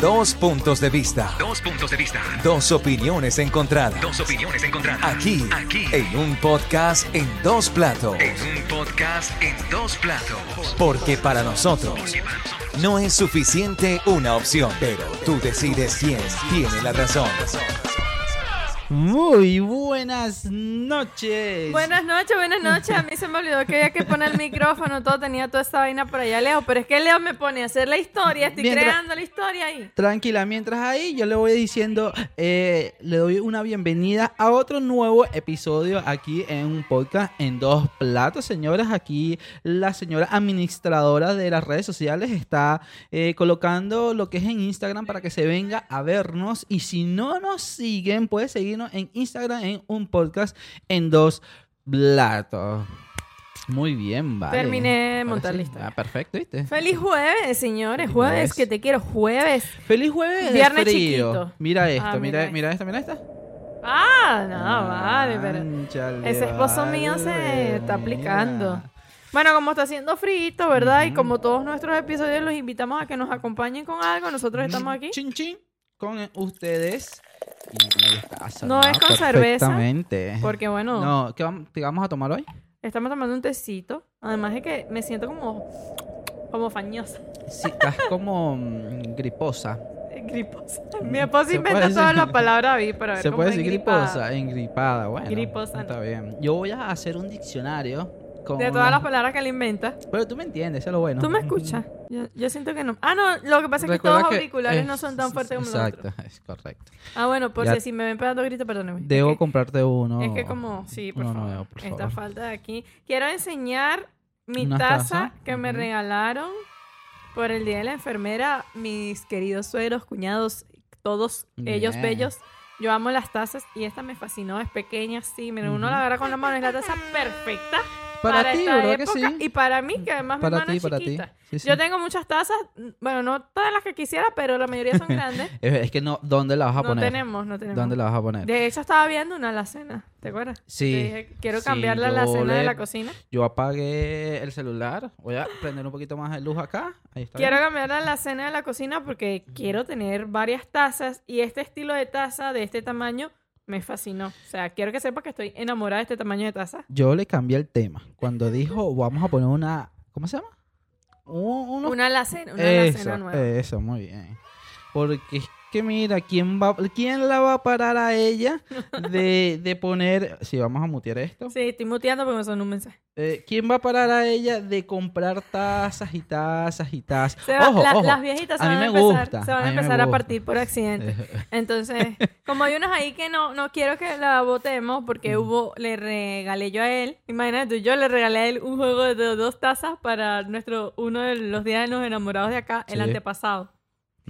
Dos puntos de vista. Dos puntos de vista. Dos opiniones encontradas. Dos opiniones encontradas. Aquí, Aquí. en un podcast en dos platos. En un podcast en dos platos. Porque para nosotros no es suficiente una opción, pero tú decides quién tiene la razón. Muy buenas noches. Buenas noches, buenas noches. A mí se me olvidó que había que poner el micrófono, todo tenía toda esta vaina por allá lejos, pero es que Leo me pone a hacer la historia, estoy Mientras- creando la historia ahí. Tranquila, mientras ahí yo le voy diciendo, eh, le doy una bienvenida a otro nuevo episodio aquí en un podcast en dos platos, señoras. Aquí la señora administradora de las redes sociales está eh, colocando lo que es en Instagram para que se venga a vernos. Y si no nos siguen, puede en Instagram en un podcast en dos platos. Muy bien, vale. Terminé de montar la historia. Ah, perfecto, ¿viste? Feliz jueves, señores, Feliz jueves, jueves. que te quiero, jueves. Feliz jueves de Viernes frío. chiquito. Mira esto, Ah, mira, mira mira esta, mira esta. Ah, no, vale, pero ese esposo mío se está aplicando. Bueno, como está haciendo frito, ¿verdad? Y como todos nuestros episodios los invitamos a que nos acompañen con algo, nosotros estamos aquí. Chin chin con ustedes. Y No es con cerveza. Porque bueno, No, ¿qué vamos, qué vamos a tomar hoy? estamos tomando un tecito. Además de que me siento como, como fañosa. Sí, estás como mm, griposa. Griposa. Mi esposo Se inventa todas las palabras ahí para ver Se cómo puede decir griposa, engripada, bueno. Griposa, Está no. bien. Yo voy a hacer un diccionario con De todas las palabras que él inventa. Pero tú me entiendes, eso es lo bueno. ¿Tú me escuchas? Yo, yo siento que no. Ah, no, lo que pasa es que Recuerda todos los auriculares es- no son tan fuertes como los Exacto, es correcto. Ah, bueno, por Ya- si, me ven pegando grito, perdóneme. Debo es que, comprarte uno. es que como, sí, por uno favor. nuevo, por Esta favor. falta de aquí. Quiero enseñar mi ¿Una taza taza? que me Ujú. regalaron por el Día de la Enfermera. Mis queridos suegros, cuñados, todos ellos Bien. bellos. Yo amo las tazas y esta me fascinó, es pequeña, sí. Miren, uno Ujú. la agarra con la mano, es la taza perfecta Para, ti, esta ¿verdad que sí? y para mí, que además mi Para mano ti, es para ti. chiquita. Sí, sí. Yo tengo muchas tazas, bueno, no todas las que quisiera, pero la mayoría son grandes. Es, que no, ¿dónde la vas a no poner? tenemos, no tenemos. ¿Dónde la vas a poner? De hecho, estaba viendo una alacena, ¿te acuerdas? Sí, Te dije, quiero cambiar la alacena de la cocina. Yo apagué el celular. Voy a prender un poquito más de luz acá. Ahí está. Quiero bien. cambiar la alacena de la cocina porque quiero tener varias tazas y este estilo de taza de este tamaño me fascinó. O sea, quiero que sepas que estoy enamorada de este tamaño de taza. Yo le cambié el tema. Cuando dijo, vamos a poner una... ¿Cómo se llama? Una alacena, una eso, alacena nueva. eso, muy bien. Porque es que mira, ¿quién, va, ¿quién la va a parar a ella de, de poner... Si vamos a mutear esto. Sí, estoy muteando porque me sonó un mensaje. Eh, ¿Quién va a parar a ella de comprar tazas y tazas y tazas? Va- ojo, la- ojo. Las viejitas se a mí van a me empezar, gusta, se van a empezar a partir por accidente. Entonces, como hay unos ahí que no, no quiero que la votemos porque hubo, le regalé yo a él, imagínate, yo le regalé a él un juego de dos tazas para nuestro, uno de los días de los enamorados de acá, el Sí. antepasado.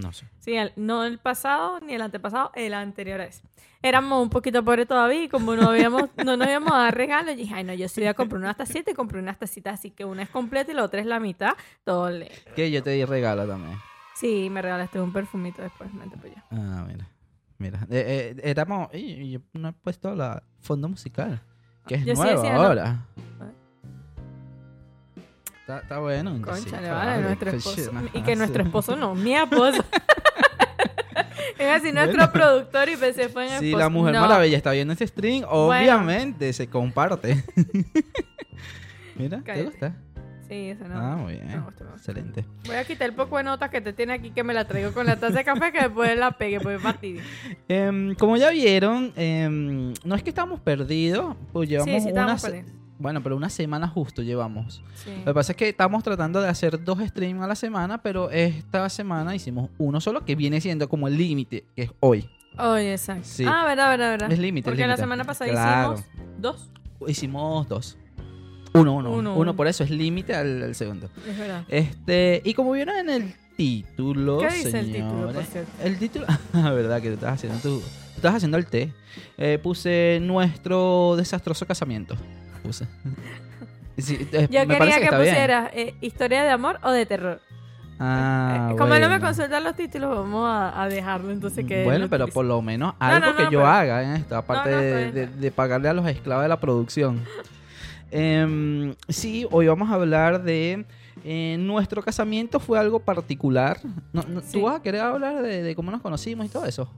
No sé. Sí, el- no el pasado ni el antepasado, el anterior a ese. Éramos un poquito pobres todavía y como no, habíamos, no nos íbamos a dar regalos, dije, ay no, yo sí voy a comprar unas tacitas y compré unas tacitas, así que una es completa y la otra es la mitad, todo le... Que yo te di regalo también. Sí, me regalaste un perfumito después, para allá. Ah, mira. Mira. Eh, eh, éramos. y yo no he puesto la fondo musical. Que es Yo sí nuevo decía, no. Está, está bueno. Concha, tecito, le vale, nuestro esposo. Y que nuestro sí. esposo no, mi esposo. Iba a decir nuestro Bueno. productor y pensé fue en el Si la Mujer No. Maravilla está viendo este stream, obviamente se comparte. Mira, ¿te gusta? Sí, eso no. Ah, muy bien. Me gusta, me gusta. Excelente. Voy a quitar el poco de notas que te tiene aquí que me la traigo con la taza de café que después la pegue, pues fastidio. Em, como ya vieron, em, no es que estamos perdidos, pues llevamos Sí, sí, unas. perdidos. Bueno, pero una semana justo llevamos. Sí. Lo que pasa es que estamos tratando de hacer dos streams a la semana, pero esta semana hicimos uno solo que viene siendo como el límite, que es hoy. Oye, exacto. Sí. Ah, verdad, verdad, verdad. Es límite, Porque la semana pasada Claro. hicimos dos. Hicimos dos. Uno, uno, Uno, uno. uno. por eso es límite al, al segundo. Es verdad. Este, y como vieron en el título, ¿Qué dice el título, por señores, cierto? El título, verdad que estás haciendo tú estás haciendo el té. Eh, puse nuestro desastroso casamiento. Puse. Sí, eh, Yo me quería que, bien. pusiera eh, historia de amor o de terror. Ah, Eh, Como él no me bueno. consulta los títulos, vamos a, a dejarlo entonces que. Bueno, pero utilice. por lo menos No, algo no, que no, yo pero- haga en esto, aparte está de, pagarle a los esclavos de la producción. Em, sí, hoy vamos a hablar de eh, nuestro casamiento fue algo particular. No, no, Sí. ¿Tú vas a querer hablar de, de cómo nos conocimos y todo eso?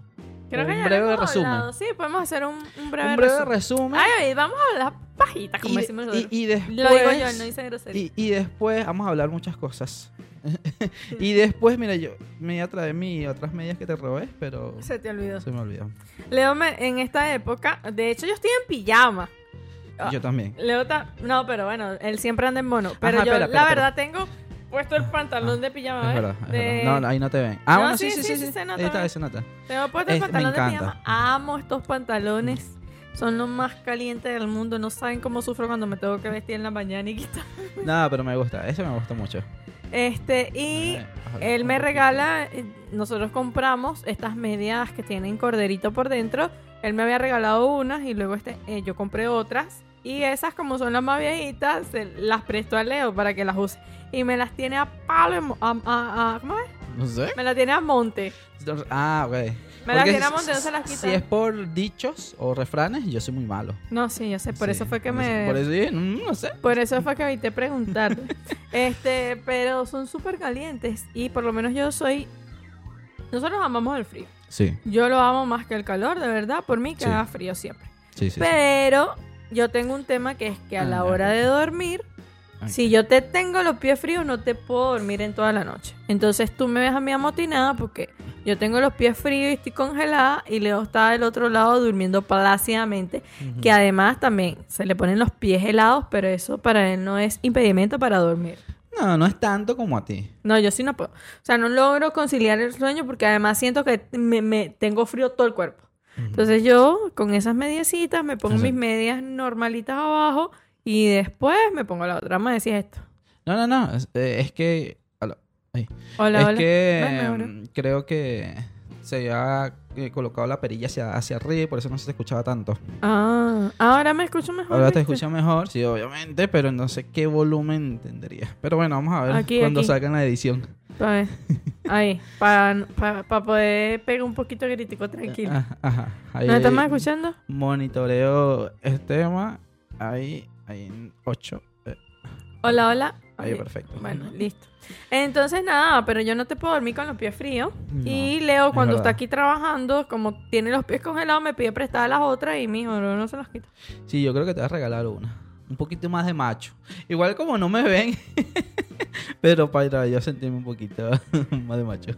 Creo que un ya breve resumen. hablado. Sí, podemos hacer un, un breve Un breve resumen. resumen. Ay, vamos a las pajitas, como y, decimos y- nosotros. y después, Lo digo yo, no dice grosería. y, y después vamos a hablar muchas cosas. y después, mira, yo me iba a traer mis otras medias que te robé, pero Se te olvidó. se me olvidó. Leo, me- en esta época, de hecho, yo estoy en pijama. Yo también. Leo está. No, pero bueno, él siempre anda en mono. Pero Ajá, yo, espera, espera, la espera. verdad, tengo puesto el pantalón de pijama. Es ¿ves? verdad, es De- verdad. No, ahí no te ven. Ah, No, bueno, sí, sí, sí, sí, sí. se nota, Ahí está, se nota. Tengo puesto el me pantalón de pijama. Amo estos pantalones. Son los más calientes del mundo. No saben cómo sufro cuando me tengo que vestir en la mañana y quitar. Nada, pero me gusta. Ese me gusta mucho. Este, y Eh, él me regala. eh, Nosotros compramos estas medias que tienen corderito por dentro. Él me había regalado unas y luego este, eh, yo compré otras. Y esas, como son las más viejitas, se las presto a Leo para que las use. Y me las tiene a palo. a- a- a- ¿Cómo es? No sé. Me las tiene a monte. Ah, ok. Me las tiene a monte, no se las quita. Si es por dichos o refranes, yo soy muy malo. No, sí, yo sé. Por Sí, eso fue que por eso- me. Por eso dije, mm, no sé. Por eso fue que evité preguntar. este, pero son súper calientes. Y por lo menos yo soy. Nosotros amamos el frío. Sí, Yo lo amo más que el calor, de verdad. Por mí que Sí. haga frío siempre. sí, sí. sí. Yo tengo un tema que es que a la Ah, hora de dormir, si yo te tengo los pies fríos, no te puedo dormir en toda la noche. Entonces tú me ves a mí amotinada porque yo tengo los pies fríos y estoy congelada y Leo está del otro lado durmiendo plácidamente. Que además también se le ponen los pies helados, pero eso para él no es impedimento para dormir. No, no es tanto como a ti. No, yo sí no puedo. O sea, no logro conciliar el sueño porque además siento que me, me- tengo frío todo el cuerpo. Entonces yo con esas mediecitas me pongo mis medias normalitas abajo y después me pongo la otra. Me decís esto. No, no, no. Es, eh, es que. hola. Hola, es hola. que Ven, mm, creo que se había eh, colocado la perilla hacia, hacia arriba y por eso no se te escuchaba tanto. Ah, ahora me escucho mejor. Ahora te ¿viste? escucha mejor, sí, obviamente, pero no sé qué volumen tendría. Pero bueno, vamos a ver Aquí, cuando aquí. salga en la edición. Pa'. Ahí, para poder pegar un poquito crítico, tranquilo. Ah, Ajá. Ahí ¿No estamos escuchando? Monitoreo este tema. Ahí, ahí en 8. Hola, hola. Ahí, perfecto. Bueno, listo. Entonces, nada, pero yo no te puedo dormir con los pies fríos. No, y Leo, es cuando está aquí trabajando, como tiene los pies congelados, me pide prestar las otras y mijo, no, no se las quita. Sí, yo creo que te voy a regalar una. Un poquito más de macho. Igual como no me ven, pero para yo sentirme un poquito más de macho.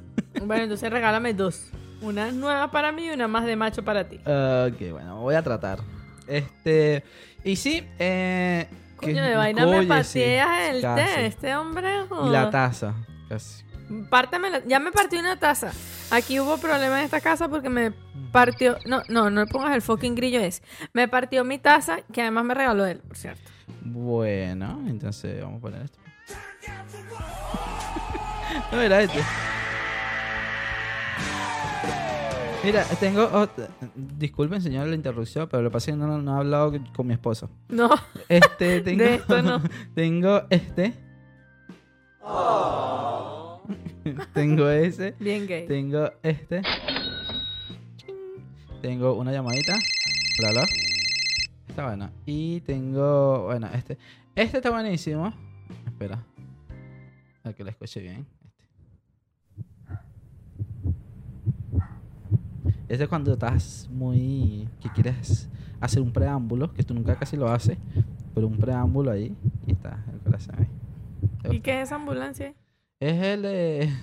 Bueno, entonces regálame dos. Una nueva para mí y una más de macho para ti. Ok, bueno, voy a tratar. Este. Y sí, eh. Coño, de vaina me pateas el casi. té. Este hombre. Y joda. la taza. Casi. Párteme la- Ya me partió una taza. Aquí hubo problema en esta casa porque me partió. No, no, no le pongas el fucking grillo ese. Me partió mi taza, que además me regaló él, por cierto. Bueno, entonces vamos a poner esto. no era este. Mira, tengo. ot- Disculpen, señor, la interrupción, pero lo que pasa es que no, no he hablado con mi esposa. No. Este, tengo. De esto no. tengo este. tengo ese. Bien gay. Tengo este. Tengo una llamadita. Bla. Está bueno. Y tengo. Bueno, este. Este está buenísimo. Espera. A que lo escuche bien. Este. Es cuando estás muy. que quieres hacer un preámbulo, que tú nunca casi lo haces. Pero un preámbulo ahí. Y está el corazón ahí. ¿Te ¿Y qué es esa ambulancia? Es el de.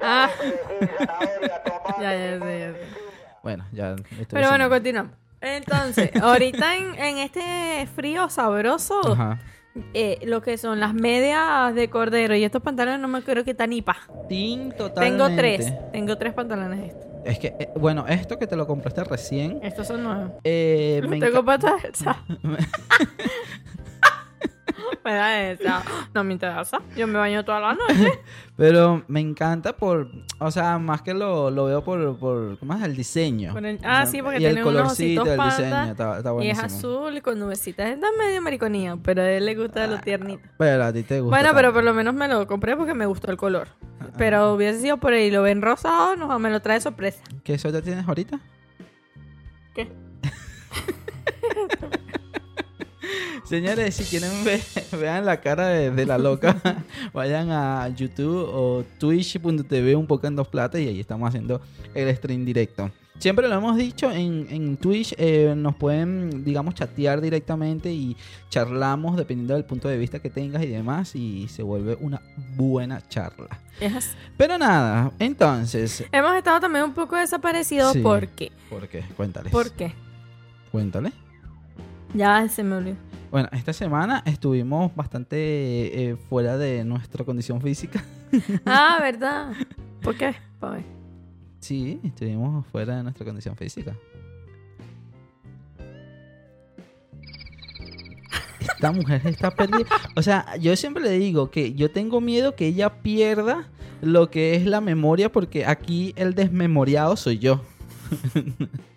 Ah. ya, ya sé, ya sé. Bueno, ya. estoy Pero bueno, continuamos. Entonces, ahorita en, en este frío sabroso, Ajá. Eh, lo que son las medias de cordero y estos pantalones no me creo que tan ni pa. Tin totalmente. Tengo tres, tengo tres pantalones estos. Es que, eh, bueno, esto que te lo compraste recién. Estos son nuevos. Eh, No me tengo patas. Me da esa. No me interesa. Yo me baño toda la noche. Pero me encanta por. O sea, más que lo, lo veo por. por ¿Cómo es? El diseño. Por el- ah, sí, porque y el tiene unos colorcito, el panda, diseño. Está, está y es azul y con nubecitas. Está medio mariconía, pero a él le gusta lo tiernito. Pero a ti te gusta. Bueno, pero por lo menos me lo compré porque me gustó el color. Pero hubiese sido por ahí, lo ven rosado, no, me lo trae sorpresa. ¿Qué suerte tienes ahorita? ¿Qué? Señores, si quieren ver, vean la cara de, de la loca, vayan a YouTube o twitch.tv un poco en dos platas y ahí estamos haciendo el stream directo. Siempre lo hemos dicho, en, en Twitch eh, nos pueden, digamos, chatear directamente y charlamos dependiendo del punto de vista que tengas y demás y se vuelve una buena charla. Es- Pero nada, entonces... Hemos estado también un poco desaparecidos Sí. porque. ¿Por qué? Cuéntales. ¿Por qué? Cuéntale. Ya se me olvidó. Bueno, esta semana estuvimos bastante eh, fuera de nuestra condición física. Ah, ¿verdad? ¿Por qué? Pa' ver. Sí, estuvimos fuera de nuestra condición física. Esta mujer está perdida. O sea, yo siempre le digo que yo tengo miedo que ella pierda lo que es la memoria porque aquí el desmemoriado soy yo.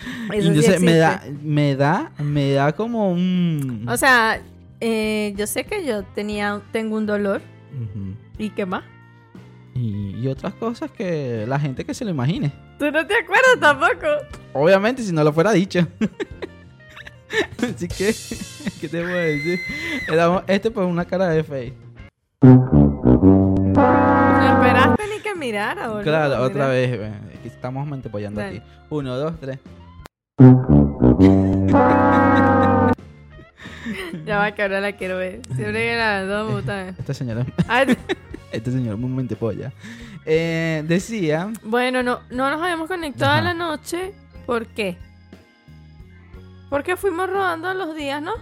Sí entonces me da, me da, me da como un... O sea, eh, yo sé que yo tenía, tengo un dolor. ¿Y qué más? y, y otras cosas que la gente que se lo imagine. ¿Tú no te acuerdas tampoco? Obviamente, si no lo fuera dicho. Así que, ¿qué te voy a decir? Este por una cara de fe. No esperaste ni que mirara, boludo. Claro, otra vez. eh, Estamos mantepollando aquí. Uno, dos, tres. Ya va, que ahora la quiero ver. Siempre que la veo me gusta ver. Este señor, Ay, este señor, un mantepolla. Eh, decía, bueno, no, no nos habíamos conectado Ajá. a la noche. ¿Por qué? Porque fuimos rodando los días, ¿no?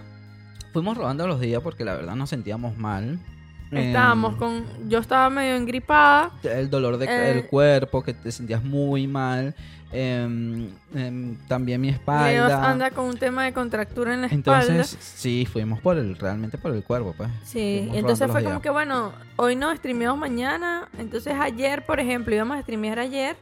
fuimos robando los días porque la verdad nos sentíamos mal. Estábamos Eh, con... Yo estaba medio engripada. el dolor de- Eh. del cuerpo, que te sentías muy mal. Em, em, también mi espalda. anda con un tema de contractura en la espalda. Entonces, sí, fuimos por el, realmente por el cuerpo, pues. Sí, Fuimos entonces fue como días. que bueno, hoy no streameamos mañana, entonces ayer, por ejemplo, íbamos a streamear ayer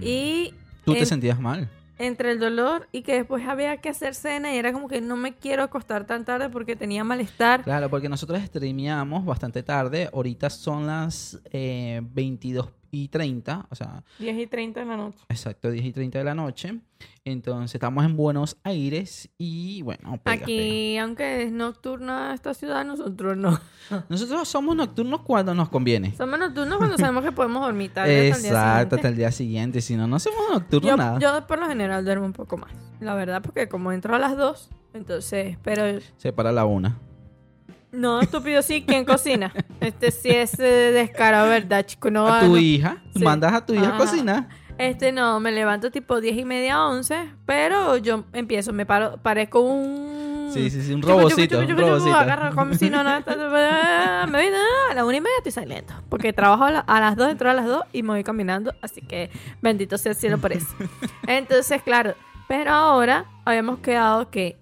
y Tú te en- sentías mal. entre el dolor y que después había que hacer cena y era como que no me quiero acostar tan tarde porque tenía malestar. Claro, porque nosotros streameamos bastante tarde. Ahorita son las eh, 22 y 30, o sea, 10 y 30 de la noche. exacto, 10 y 30 de la noche. Entonces estamos en Buenos Aires y bueno, pega, Aquí, aunque es nocturna esta ciudad, nosotros no. Nosotros somos nocturnos cuando nos conviene. Somos nocturnos cuando sabemos que podemos dormir tarde hasta el día Exacto, siguiente. hasta el día siguiente. Si no, no somos nocturnos Yo, nada. yo por lo general duermo un poco más, la verdad, porque como entro a las 2, entonces, pero Se para la una. No, estúpido, sí, ¿quién cocina? Este sí es eh, descarado, ¿verdad, chico? No, a tu no. hija, Sí. mandas a tu hija Ajá. a cocinar. Este no, me levanto tipo 10 y media, 11, pero yo empiezo, me paro, parezco un... Sí, sí, sí, un Chucu, chucu, robocito, chucu, un chucu, chucu, robocito. agarro como si no, no, ta, ta, ta, me voy a la una y media estoy saliendo, porque trabajo a, la- a las 2, entro a las 2 y me voy caminando, así que bendito sea el cielo por eso. Entonces, claro, pero ahora habíamos quedado que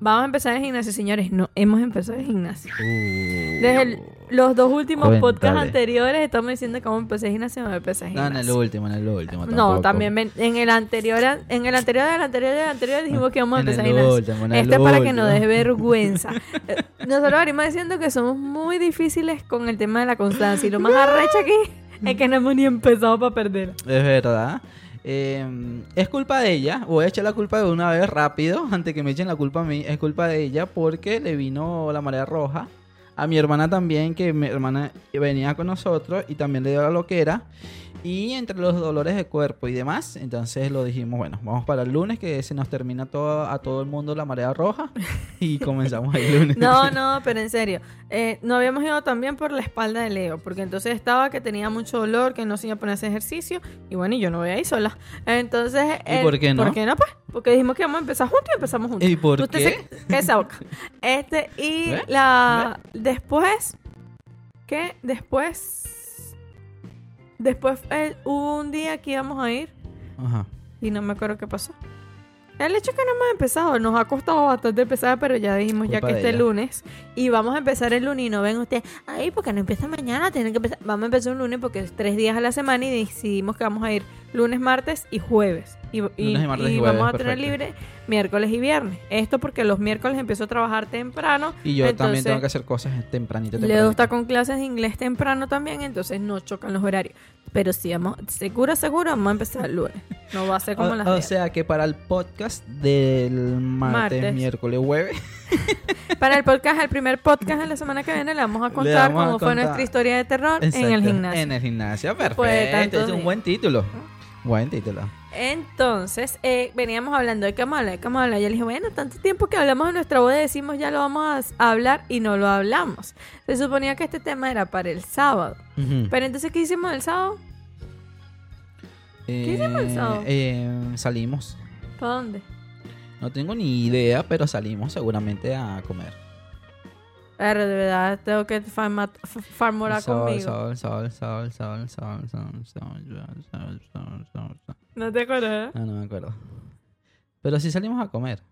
vamos a empezar el gimnasio, señores, no, hemos empezado el gimnasio. Uh. Desde el- los dos últimos Cuéntale. podcasts anteriores estamos diciendo que vamos a empezar el gimnasio, vamos a empezar el No, en el gimnasio. último, en el último. No, tampoco. también ven- en el anterior, en el anterior, del anterior, del anterior dijimos que íbamos a En empezar el el gimnasio. último, en el Este es para que último. nos dé vergüenza. Eh, Nosotros venimos diciendo que somos muy difíciles con el tema de la constancia y lo más arrecho aquí es que no hemos ni empezado para perder. Es verdad. Eh, es culpa de ella. Voy a echar la culpa de una vez rápido, antes que me echen la culpa a mí. Es culpa de ella porque le vino la marea roja. A mi hermana también, que mi hermana venía con nosotros y también le dio la loquera. Y entre los dolores de cuerpo y demás, entonces lo dijimos, bueno, vamos para el lunes, que se nos termina todo, a todo el mundo la marea roja. Y comenzamos el lunes. No, no, pero en serio. eh, no habíamos ido también por la espalda de Leo, porque entonces estaba que tenía mucho dolor, que no se iba a poner hacer ejercicio, y bueno, y yo no voy a ir sola. Entonces. ¿Y por qué no? ¿Por qué no, pues? Porque dijimos que íbamos a empezar juntos y empezamos juntos. ¿Y por Usted qué? se- esa boca. Este, y la. Después. ¿Qué? Después. Después eh, hubo un día que íbamos a ir Ajá. y no me acuerdo qué pasó. El hecho es que no hemos empezado, nos ha costado bastante empezar, pero ya dijimos ya que este ella. lunes y vamos a empezar el lunes y no ven ustedes, ay, porque no empieza mañana, tienen que empezar. Vamos a empezar un lunes porque es tres días a la semana y decidimos que vamos a ir lunes, martes y jueves. Y, y- Lunes y martes y jueves, vamos a tener perfecto. libre miércoles y viernes. Esto porque los miércoles empiezo a trabajar temprano. Y yo también tengo que hacer cosas tempranito. Leo tempranito. está con clases de inglés temprano también, entonces no chocan los horarios. Pero sí, vamos, seguro, seguro, vamos a empezar el lunes. No va a ser como O, las o sea que para el podcast del martes, Martes. miércoles, jueves, Para el podcast, el primer podcast de la semana que viene, le vamos a contar vamos a cómo fue nuestra historia de terror en el gimnasio. En el gimnasio, perfecto. Es un buen título. Buen título. Entonces, eh, veníamos hablando de qué vamos a hablar, de qué vamos a hablar. Yo le dije, bueno, tanto tiempo que hablamos de nuestra boda, decimos ya lo vamos a hablar y no lo hablamos. Se suponía que este tema era para el sábado. Pero entonces, ¿qué hicimos el sábado? ¿Qué hicimos el sábado? salimos. ¿Para dónde? No tengo ni idea, pero salimos seguramente a comer. Pero de verdad, tengo que farmorar Sol, conmigo. sol, sol, sol, sol, sol, sol, sol, sol, sol, sol, sol, sol. ¿No te acuerdas? No, no me acuerdo. Pero sí salimos a comer.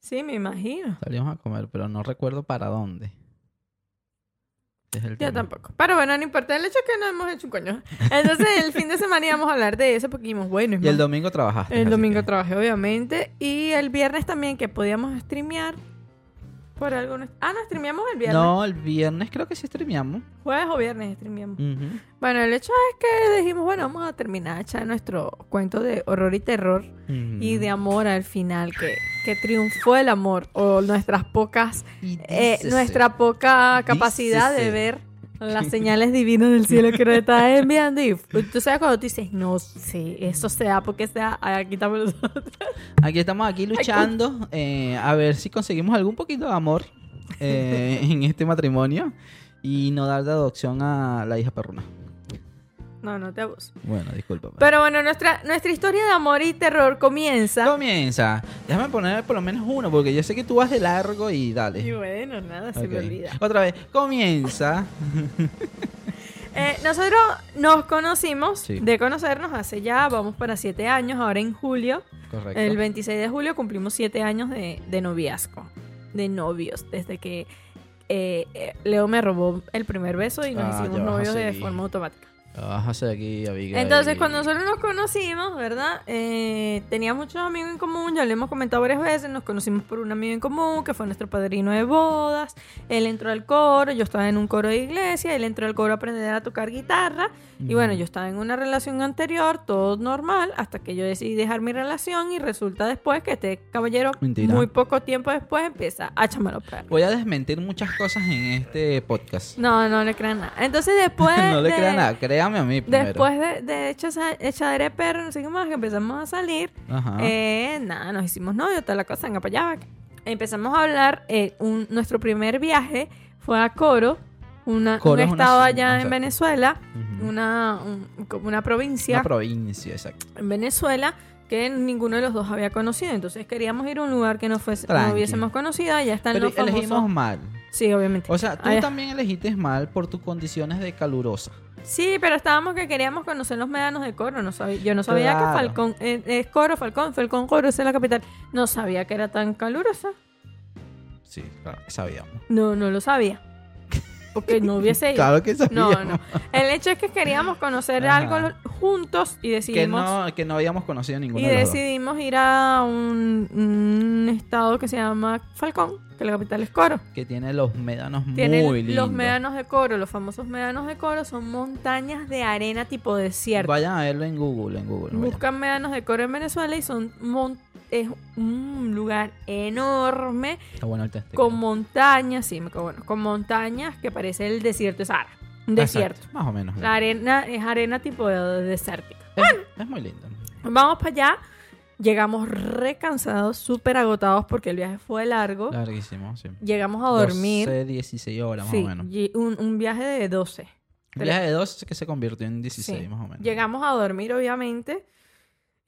Sí, me imagino. Salimos a comer, pero no recuerdo para dónde. Es el Yo tema. tampoco. Pero bueno, no importa. El hecho que no hemos hecho un coño. Entonces, el fin de semana íbamos a hablar de eso porque dijimos, bueno, es Y el domingo trabajaste. El domingo que- trabajé, obviamente. Y el viernes también, que podíamos streamear. Por algunos... Ah, no, streameamos el viernes. No, el viernes creo que sí streameamos. Jueves o viernes streameamos. Bueno, el hecho es que dijimos, bueno, vamos a terminar echar nuestro cuento de horror y terror. Y de amor al final, que, que triunfó el amor. O nuestras pocas... Eh, nuestra poca capacidad de ver las señales divinas del cielo que nos está enviando. Y tú sabes cuando tú dices, no sé, eso sea porque sea, aquí estamos nosotros. Aquí estamos aquí luchando eh, a ver si conseguimos algún poquito de amor eh, en este matrimonio y no dar de adopción a la hija perruna. No, no te abuso. Bueno, disculpa. Pero bueno, nuestra, nuestra historia de amor y terror comienza. Comienza. Déjame poner por lo menos uno porque yo sé que tú vas de largo y Y dale. bueno, nada, se me olvida. Otra vez. Comienza. Eh, nosotros nos conocimos, Sí. de conocernos hace ya, vamos para siete años, ahora en julio. Correcto. El 26 de julio cumplimos siete años de, de noviazgo, de novios, desde que eh, eh, Leo me robó el primer beso y nos Ah, hicimos novios de forma automática. Hacer aquí, Abigail. Entonces, cuando nosotros nos conocimos, ¿verdad? Eh, tenía muchos amigos en común, ya lo hemos comentado varias veces, nos conocimos por un amigo en común que fue nuestro padrino de bodas. Él entró al coro, yo estaba en un coro de iglesia, él entró al coro a aprender a tocar guitarra. Y bueno, yo estaba en una relación anterior, todo normal, hasta que yo decidí dejar mi relación y resulta después que este caballero, Mentira. muy poco tiempo después, empieza a perros. Voy a desmentir muchas cosas en este podcast. No, no le crean nada. Entonces después... no le de- crean nada, a mí primero. Después de, de echadera de perro, no sé qué más, que empezamos a salir, Ajá. eh, nada, nos hicimos novios, toda la cosa, para allá. Empezamos a hablar, eh, un- nuestro primer viaje fue a Coro, una, Coro un es una estado zona, allá en exacto. Venezuela, Ujú. una, un- una provincia Una provincia, exacto. en Venezuela que ninguno de los dos había conocido. Entonces queríamos ir a un lugar que no, fuese, no hubiésemos conocido, ya están Pero los famosos. elegimos mal. Sí, obviamente. O sea, tú también elegiste mal por tus condiciones de calurosa. Sí, pero estábamos que queríamos conocer los médanos de Coro. No sabía, yo no sabía Claro. que Falcón eh, es Coro, Falcón, Falcón, Coro, es la capital. No sabía que era tan calurosa. Sí, claro, sabíamos. No, no lo sabía. Porque no hubiese ido. Claro que sabíamos. No, no. El hecho es que queríamos conocer Ajá. algo juntos y Que decidimos no, que no habíamos conocido ninguno y de los dos. decidimos ir a un, un estado que se llama Falcón, que la capital es Coro. Que tiene los médanos muy lindos. los médanos de Coro, los famosos médanos de Coro son montañas de arena tipo desierto. Vayan a verlo en Google, en Google. vayan. Buscan médanos de Coro en Venezuela y son mon- es un lugar enorme Está bueno el test. con montañas, sí, me- bueno, con montañas que parece el desierto de Sahara. Un desierto. Más o menos. La arena es arena tipo de- desértica. Es, es muy lindo. Vamos para allá. Llegamos recansados, súper agotados porque el viaje fue largo. Larguísimo, sí. Llegamos a dormir. 12, 16 horas más sí, o menos. un, un viaje de 12. Un viaje de 12 que se convirtió en 16 Sí. más o menos. Llegamos a dormir, obviamente.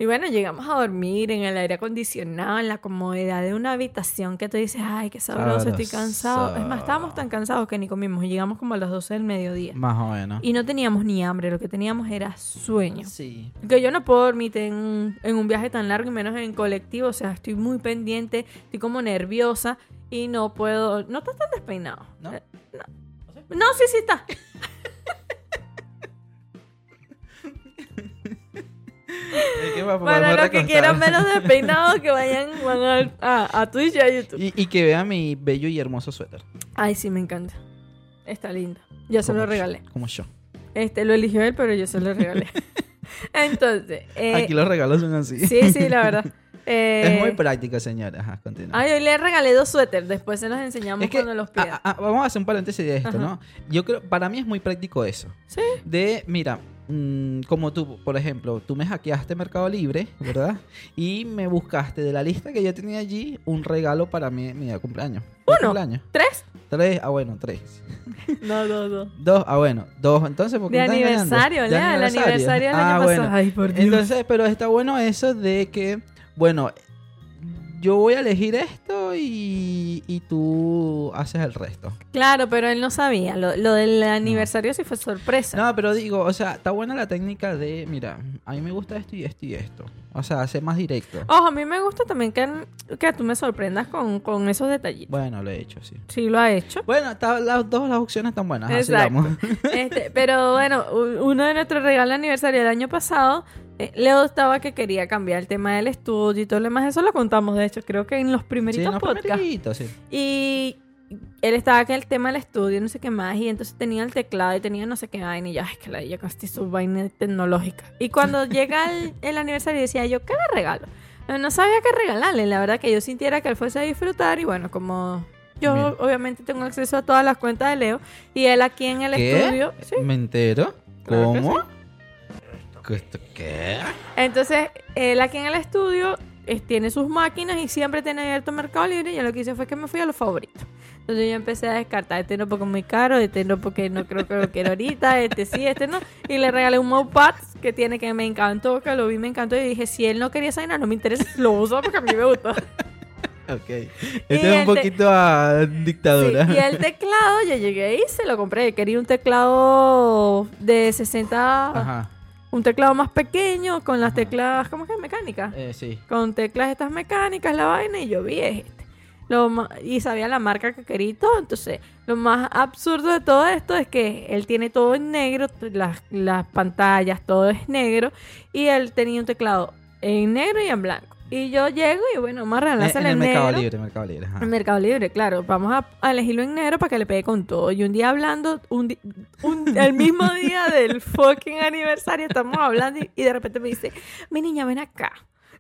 Y bueno, llegamos a dormir en el aire acondicionado, en la comodidad de una habitación que tú dices, ay, qué sabroso, estoy cansado. Es más, estábamos tan cansados que ni comimos. Y llegamos como a las 12 del mediodía. Más o menos. Y no teníamos ni hambre, lo que teníamos era sueño. Sí. Que yo no puedo dormir en un, en un viaje tan largo y menos en colectivo. O sea, estoy muy pendiente, estoy como nerviosa y no puedo. No estás tan despeinado. ¿No? Eh, no. No, sí, sí está. para los que quieran menos despeinados que vayan van a, a Twitch y a YouTube. Y, y que vean mi bello y hermoso suéter. Ay, sí, me encanta. Está lindo. Ya se lo yo- regalé. Como yo. Este, lo eligió él, pero yo se lo regalé. Entonces, eh, Aquí los regalos son así. sí, sí, la verdad. Eh, Es muy práctico, señora. Ajá, continúa. Ah, yo le regalé dos suéteres, después se los enseñamos Es que, cuando los pida. vamos a hacer un paréntesis de esto, Ajá. ¿no? Yo creo, para mí es muy práctico eso. Sí. De, mira, mm, como tú, por ejemplo, tú me hackeaste Mercado Libre, ¿verdad? Y me buscaste de la lista que yo tenía allí un regalo para mi, cumpleaños. ¿Mi Uno. cumpleaños? ¿Tres? Tres, ah, bueno, tres. No, no, no. Dos, ah, bueno, dos. Entonces, ¿por qué De aniversario, Lea, el aniversario del Ah, año bueno. pasado. Ay, por Dios. Entonces, pero está bueno eso de que, bueno, yo voy a elegir esto y, y tú haces el resto. Claro, pero él no sabía. Lo, lo del aniversario sí fue sorpresa. No, pero digo, o sea, está buena la técnica de, mira, a mí me gusta esto y esto y esto. O sea, ser más directo. Ojo, a mí me gusta también que, que tú me sorprendas con, con esos detallitos. Bueno, lo he hecho, sí. Sí, lo ha hecho. Bueno, está- las dos las opciones están buenas. Así Exacto. vamos. Este, pero bueno, uno de nuestros regalos de aniversario del año pasado, Leo estaba que quería cambiar el tema del estudio y todo lo demás. Eso lo contamos, de hecho, creo que en los Sí, primeritos los podcasts. primeritos, sí. Y él estaba con el tema del estudio, no sé qué más, y entonces tenía el teclado y tenía no sé qué vaina, y yo, ay, que la ella casi su vaina tecnológica. Y cuando llega el, el aniversario, decía yo, ¿qué le regalo? Eh, No sabía qué regalarle, la verdad que yo sintiera que él fuese a disfrutar, y bueno, como yo Bien. obviamente tengo acceso a todas las cuentas de Leo, y él aquí en el ¿Qué? estudio, sí. ¿Me entero? Que ¿Cómo? ¿Qué esto qué? Entonces, él aquí en el estudio tiene sus máquinas y siempre tiene abierto Mercado Libre. Y yo lo que hice fue que me fui a los favoritos. Entonces yo empecé a descartar, este no porque es muy caro, este no porque no creo que lo quiero ahorita, este sí, este no. Y le regalé un mousepad que tiene que me encantó, que lo vi, me encantó. Y dije, si él no quería esa no me interesa, lo uso porque a mí me gustó. Ok. Y Este es un te- poquito a dictadura. Sí, y el teclado, yo llegué y se lo compré. Quería un teclado de 60, Ajá. Un teclado más pequeño con las teclas, ¿cómo que mecánicas? Eh, sí. con teclas estas mecánicas, la vaina, y yo vi este. Lo y sabía la marca que quería y todo. Entonces, lo más absurdo de todo esto es que él tiene todo en negro, las, las pantallas, todo es negro, y él tenía un teclado en negro y en blanco. Y yo llego y bueno, vamos a En, regalárselo en en, el Mercado negro. Libre, Mercado Libre. ajá. En Mercado Libre, claro. Vamos a, a elegirlo en negro para que le pegue con todo. Y un día hablando, un di- un- el mismo día del fucking aniversario, estamos hablando y, y de repente me dice, mi niña, ven acá.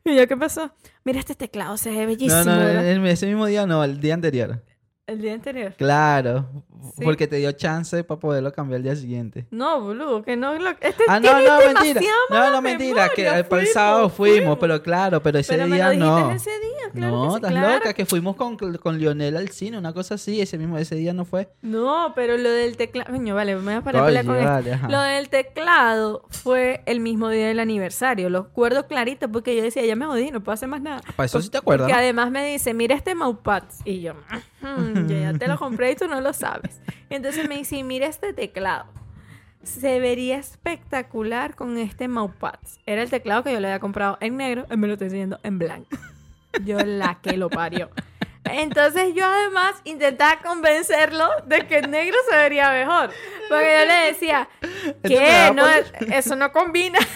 Y yo, ¿qué pasó? Mira, este teclado se ve bellísimo. No, no, ¿verdad?". el- ese mismo día no, el día anterior. El día anterior. Claro, Sí. porque te dio chance para poderlo cambiar el día siguiente. No, boludo, que no. Lo, este Ah, no, no, mentira. No, no, mentira. Que memoria. el, Fuimos, fuimos, fuimos. pero claro, pero ese Pero me día lo no. ese día, claro no, que sí, estás claro. loca, que fuimos con, con Lionel al cine, una cosa así, ese mismo, ese día no fue. No, pero lo del teclado. Coño, vale, me voy a parar Oye, con esto. vale, ajá. Lo del teclado fue el mismo día del aniversario. Lo acuerdo clarito porque yo decía, ya me jodí, no puedo hacer más nada. Para eso sí te acuerdas, ¿no? además me dice, mira este mousepad. Y yo, "Ujú, yo ya te lo compré y tú no lo sabes. Entonces me dice, mira este teclado. Se vería espectacular con este mousepad. Era el teclado que yo le había comprado en negro, él me lo está enseñando en blanco. Yo la que lo parió. Entonces yo además intentaba convencerlo de que en negro se vería mejor. Porque yo le decía, da No, eso no combina.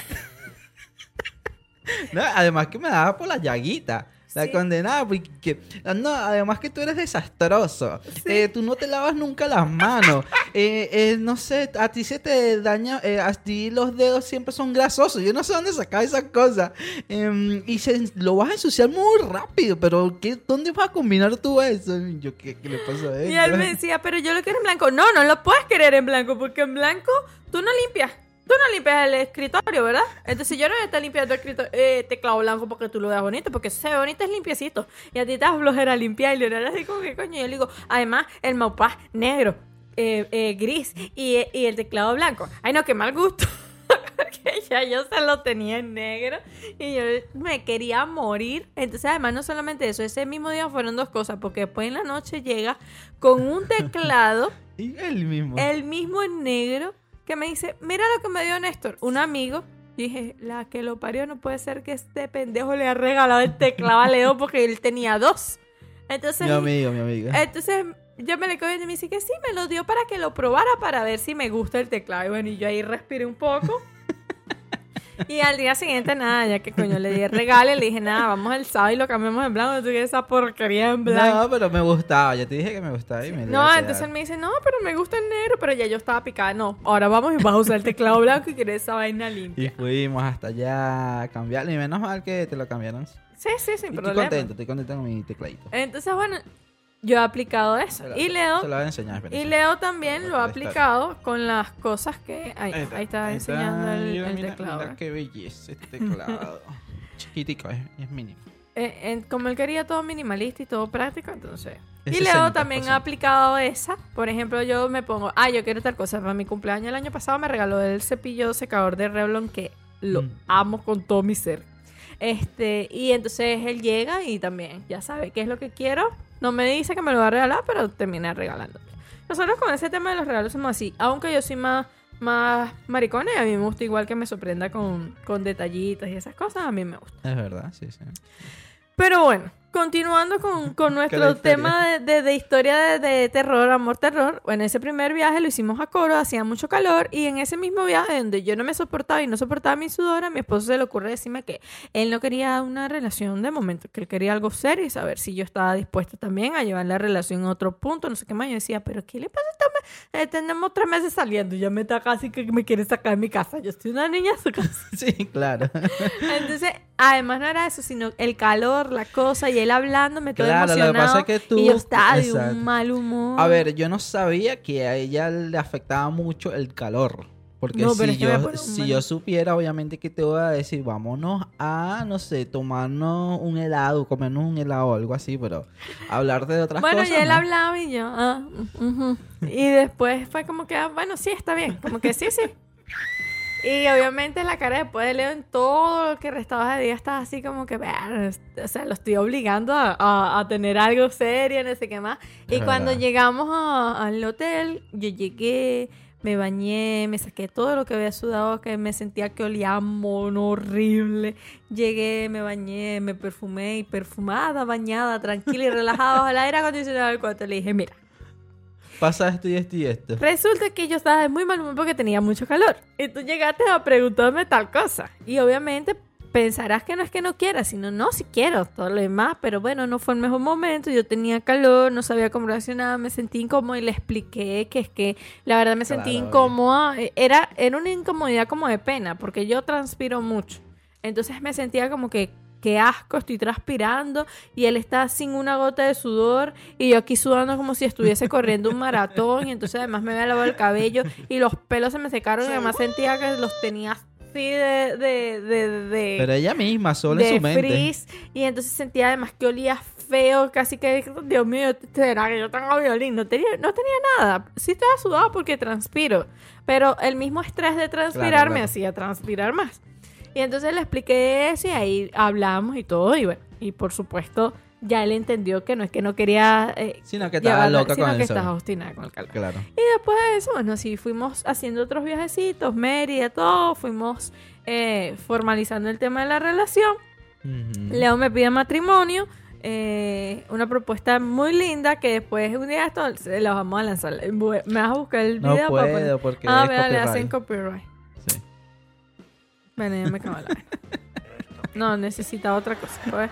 No, además que me daba por la llaguita. La Sí. condenada, porque no, además que tú eres desastroso. Eh, tú no te lavas nunca las manos. Eh, eh, no sé, a ti se te daña, eh, a ti los dedos siempre son grasosos. Yo no sé dónde sacar esas cosas. Em, y se, lo vas a ensuciar muy rápido, pero ¿qué, ¿dónde vas a combinar tú eso? Yo, ¿qué, qué le pasa a él? Y él me decía, pero yo lo quiero en blanco. No, no lo puedes querer en blanco, porque en blanco tú no limpias. Tú no limpias el escritorio, ¿verdad? Entonces yo no voy a estar limpiando el escritorio, eh, teclado blanco porque tú lo veas bonito, porque si se ve bonito es limpiecito. Y a ti te das flojera limpiar y Leonel así como que coño. Y yo le digo, además, el mousepad negro, eh, eh, gris y, y el teclado blanco. Ay, no, qué mal gusto. Porque ya yo se lo tenía en negro y yo me quería morir. Entonces, además, no solamente eso, ese mismo día fueron dos cosas, porque después en la noche llega con un teclado, Y él mismo. el mismo en negro, que me dice, mira lo que me dio Néstor, un amigo. Y dije, la que lo parió no puede ser que este pendejo le ha regalado el teclado a Leo porque él tenía dos. Entonces, mi amigo, mi amigo. entonces yo me le viendo y me dice que sí, me lo dio para que lo probara para ver si me gusta el teclado. Y bueno, y yo ahí respiré un poco. Y al día siguiente, nada, ya que coño le di el regalo y le dije, nada, vamos el sábado y lo cambiamos en blanco. Tú esa porquería en blanco. No, pero me gustaba. Ya te dije que me gustaba y me No, entonces él me dice, no, pero me gusta el negro, pero ya yo estaba picada. No, ahora vamos y vas a usar el teclado blanco y quieres esa vaina Y limpia. fuimos hasta allá a cambiarlo. Y menos mal que te lo cambiaron. Sí, sí, sin Y estoy problema. contento, estoy contento con mi tecladito. Entonces, bueno, yo he aplicado eso. Y Leo, Se a enseñar. y Leo también lo ha aplicado con las cosas que... Ahí, ahí está enseñando el, Mira, el mira, teclado. Mira qué belleza este teclado. Chiquitico, es, es mínimo. Eh, en- como él quería todo minimalista y todo práctico, entonces. Y Leo 60%. también ha aplicado esa. Por ejemplo, yo me pongo, ah, yo quiero tal cosa. Para mi cumpleaños el año pasado me regaló el cepillo secador de Revlon que lo Mm. amo con todo mi ser. Este, y entonces él llega y también ya sabe qué es lo que quiero. No me dice que me lo va a regalar, pero termina regalándolo. Nosotros con ese tema de los regalos somos así. Aunque yo soy más, más maricona y a mí me gusta igual que me sorprenda con, con detallitos y esas cosas, a mí me gusta. Es verdad, sí, sí. Pero bueno, continuando con, con nuestro tema de, de- de historia de, de terror, amor, terror. Bueno, ese primer viaje lo hicimos a Coro, hacía mucho calor y en ese mismo viaje donde yo no me soportaba y no soportaba mi sudor, a mi esposo se le ocurre decirme que él no quería una relación de momento, que él quería algo serio y saber si yo estaba dispuesta también a llevar la relación a otro punto, no sé qué más. Yo decía, pero ¿qué le pasa eh, tenemos tres meses saliendo, ya me está casi que me quiere sacar de mi casa. Yo estoy una niña su casa. Sí, claro. Entonces, además no era eso, sino el calor, la cosa, y él hablándome todo Claro, lo que emocionado. pasa es que tú- y yo estaba de un mal humor. A ver, yo no sabía que a ella le afectaba mucho el calor. Porque No, si, yo, si yo supiera, obviamente que te voy a decir, vámonos a, no sé, tomarnos un helado, comernos un helado o algo así, pero hablarte de otras Bueno, cosas. y él ¿no? hablaba y yo, ah. Y después fue como que, ah, bueno, sí, está bien. Como que sí, sí. Y obviamente la cara después de Leo en todo lo que restaba de día estaba así como que, "Ver, o sea, lo estoy obligando a, a- a tener algo serio, no sé qué más. Y cuando llegamos a- al hotel, yo llegué, me bañé, me saqué todo lo que había sudado, que me sentía que olía mono horrible. Llegué, me bañé, me perfumé y perfumada, bañada, tranquila y relajada bajo el aire acondicionado del cuarto. Le dije, mira, Pasa esto y esto y esto. Resulta que yo estaba de muy mal humor porque tenía mucho calor. Y tú llegaste a preguntarme tal cosa. Y obviamente pensarás que no es que no quiera, sino no, si quiero, todo lo demás. Pero bueno, no fue el mejor momento. Yo tenía calor, no sabía cómo reaccionar, me sentí incómoda y le expliqué que es que la verdad me sentí Claro, incómoda. Eh, Era, era una incomodidad como de pena porque yo transpiro mucho. Entonces me sentía como que qué asco, estoy transpirando y él está sin una gota de sudor y yo aquí sudando como si estuviese corriendo un maratón y entonces además me había lavado el cabello y los pelos se me secaron y además sentía que los tenía así de... de, de, de- Pero ella misma, solo en su mente. frizz, y entonces sentía además que olía feo, casi que, Dios mío, será que yo tengo violín, no tenía, no tenía nada, sí estaba sudado porque transpiro, pero el mismo estrés de transpirar Claro, me hacía transpirar más. Y entonces le expliqué eso y ahí hablamos y todo, y bueno, y por supuesto ya él entendió que no es que no quería... eh, Sino que estaba llevarla, loca sino con que el sol. estaba obstinada con el calor. Claro. Y después de eso, bueno, sí, fuimos haciendo otros viajecitos, Mérida, todo, fuimos eh, formalizando el tema de la relación. Leo me pide matrimonio, eh, una propuesta muy linda que después un día esto se la vamos a lanzar. Me vas a buscar el No video para poner- puedo porque Ah, es le hacen copyright. Bueno, ya me acabo la vaina. No, necesita otra cosa.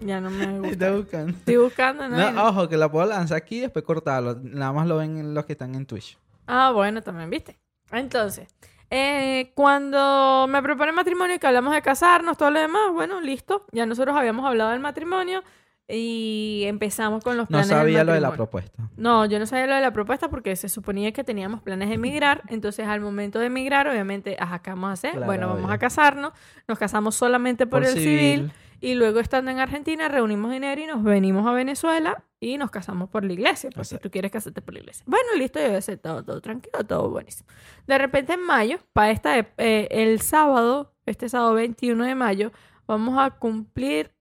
Ya no me gusta. Está buscando. Estoy buscando, No, no. ojo, que la puedo lanzar aquí y después cortarlo. Nada más lo ven los que están en Twitch. Ah, bueno, también, ¿viste? Entonces, eh, cuando me propone matrimonio y que hablamos de casarnos, todo lo demás, bueno, listo. Ya nosotros habíamos hablado del matrimonio y empezamos con los No planes del sabía lo de la propuesta. No, yo no sabía lo de la propuesta porque se suponía que teníamos planes de emigrar. Entonces, al momento de emigrar, obviamente, ajá, ¿qué vamos a hacer? Claro, bueno, vamos obvio. a casarnos. Nos casamos solamente por, el civil. Y luego, estando en Argentina, reunimos dinero y nos venimos a Venezuela y nos casamos por la iglesia. Porque Exacto. tú quieres casarte por la iglesia. Bueno, listo, yo había aceptado todo tranquilo, todo buenísimo. De repente, en mayo, para esta, eh, el sábado, este sábado 21 de mayo, vamos a cumplir,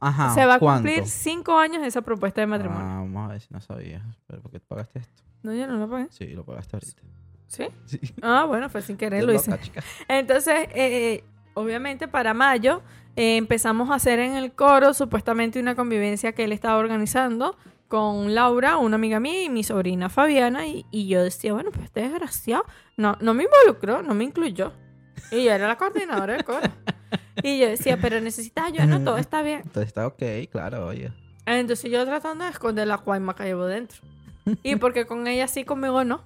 Ajá. se va a ¿cuánto? cumplir cinco años de esa propuesta de matrimonio. Ah, vamos a ver si no sabías. ¿Pero por qué pagaste esto? No, yo no lo pagué. Sí, lo pagaste ahorita. ¿Sí? Sí. Ah, bueno, fue sin querer, lo hice. Entonces, eh, obviamente para mayo eh, empezamos a hacer en el coro supuestamente una convivencia que él estaba organizando con Laura, una amiga mía, y mi sobrina Fabiana. Y, y yo decía, bueno, pues este desgraciado no, no me involucró, no me incluyó. Y yo era la coordinadora del coro. Y yo decía, pero necesitas ayuda, no, todo está bien. Entonces está ok, claro, oye. Entonces yo tratando de esconder la cuaima que llevo dentro. Y porque con ella sí, conmigo no.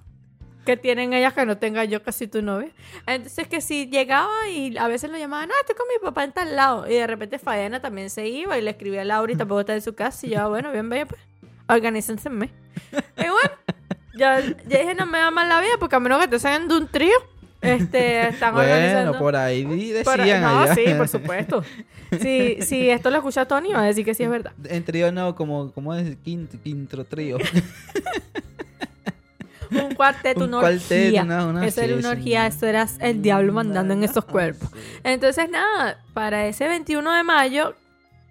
Que tienen ellas que no tenga yo casi tu novia. Entonces que si llegaba y a veces lo llamaban, no, estoy con mi papá en tal lado. Y de repente Fabiana también se iba y le escribía a Laura y tampoco está en su casa. Y yo, "Ah, bueno, bien, vaya pues. Organícense. Y bueno, yo, yo dije, no me da mal la vida porque a menos que te salgan de un trío, este, están Bueno, organizando. por ahí di- Por- decían no, allá. sí, por supuesto. Si, si esto lo escucha Tony, va a decir que sí es verdad. En trío no, como, como es quinto, quinto trío. Un cuarteto, Un una cuarteto, orgía. una- una- eso era sí, una sí. orgía, eso era el diablo mandando en esos cuerpos. Entonces, nada, para ese 21 de mayo,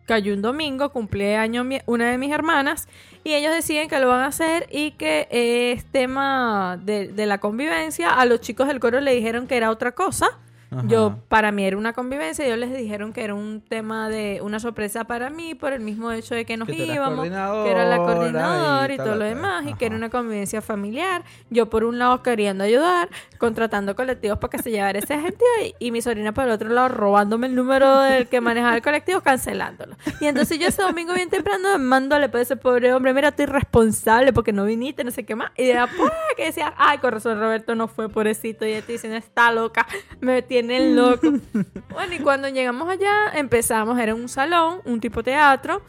cayó un domingo, cumpleaños una de mis hermanas, y ellos deciden que lo van a hacer y que es tema de, de la convivencia. A los chicos del coro le dijeron que era otra cosa. Ajá. Yo, para mí era una convivencia, ellos les dijeron que era un tema de una sorpresa para mí por el mismo hecho de que nos Que íbamos, que era la coordinadora y, tal, todo lo tal. demás, y que era una convivencia familiar. Yo por un lado queriendo ayudar, contratando colectivos para que se llevara ese gente y, y mi sobrina por el otro lado robándome el número del que manejaba el colectivo, cancelándolo. Y entonces yo ese domingo bien temprano mandándole para ese pobre hombre, mira, estoy responsable porque no viniste, no sé qué más. Y de después que decía, ay, con razón Roberto no fue, pobrecito, y te diciendo, está loca, me tiene loco. bueno, y cuando llegamos allá, empezamos, era un salón, un tipo teatro,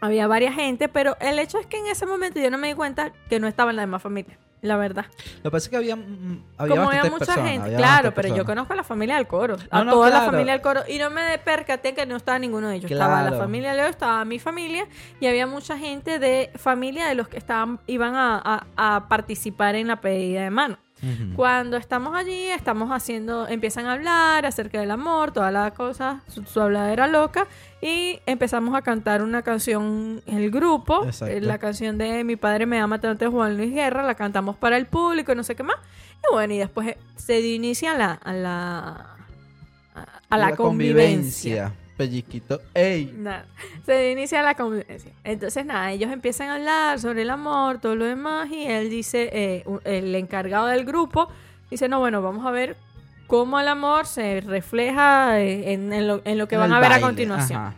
había varias gente, pero el hecho es que en ese momento yo no me di cuenta que no estaban las demás familias, la verdad. Lo que pasa es que había, mm, había Como había bastantes mucha personas, gente, había claro, pero yo conozco a la familia del coro, a No, no, toda la familia del coro, y no me percaté que no estaba ninguno de ellos. Estaba la familia Leo, estaba mi familia, y había mucha gente de familia de los que estaban, iban a, a- a participar en la pedida de mano. Cuando estamos allí, estamos haciendo, empiezan a hablar acerca del amor, toda la cosa, su, su habladera loca, y empezamos a cantar una canción, el grupo, Exacto. la canción de Mi padre me ama tanto de Juan Luis Guerra, la cantamos para el público, y no sé qué más, y bueno, y después se dio inicio a la, a la, a la, convivencia. Pellizquito. ¡Ey! Nada, se inicia la convivencia. Entonces, nada, ellos empiezan a hablar sobre el amor, todo lo demás, y él dice, eh, el encargado del grupo, dice, no, bueno, vamos a ver cómo el amor se refleja eh, en, en lo, en lo que van el a ver a continuación. ajá.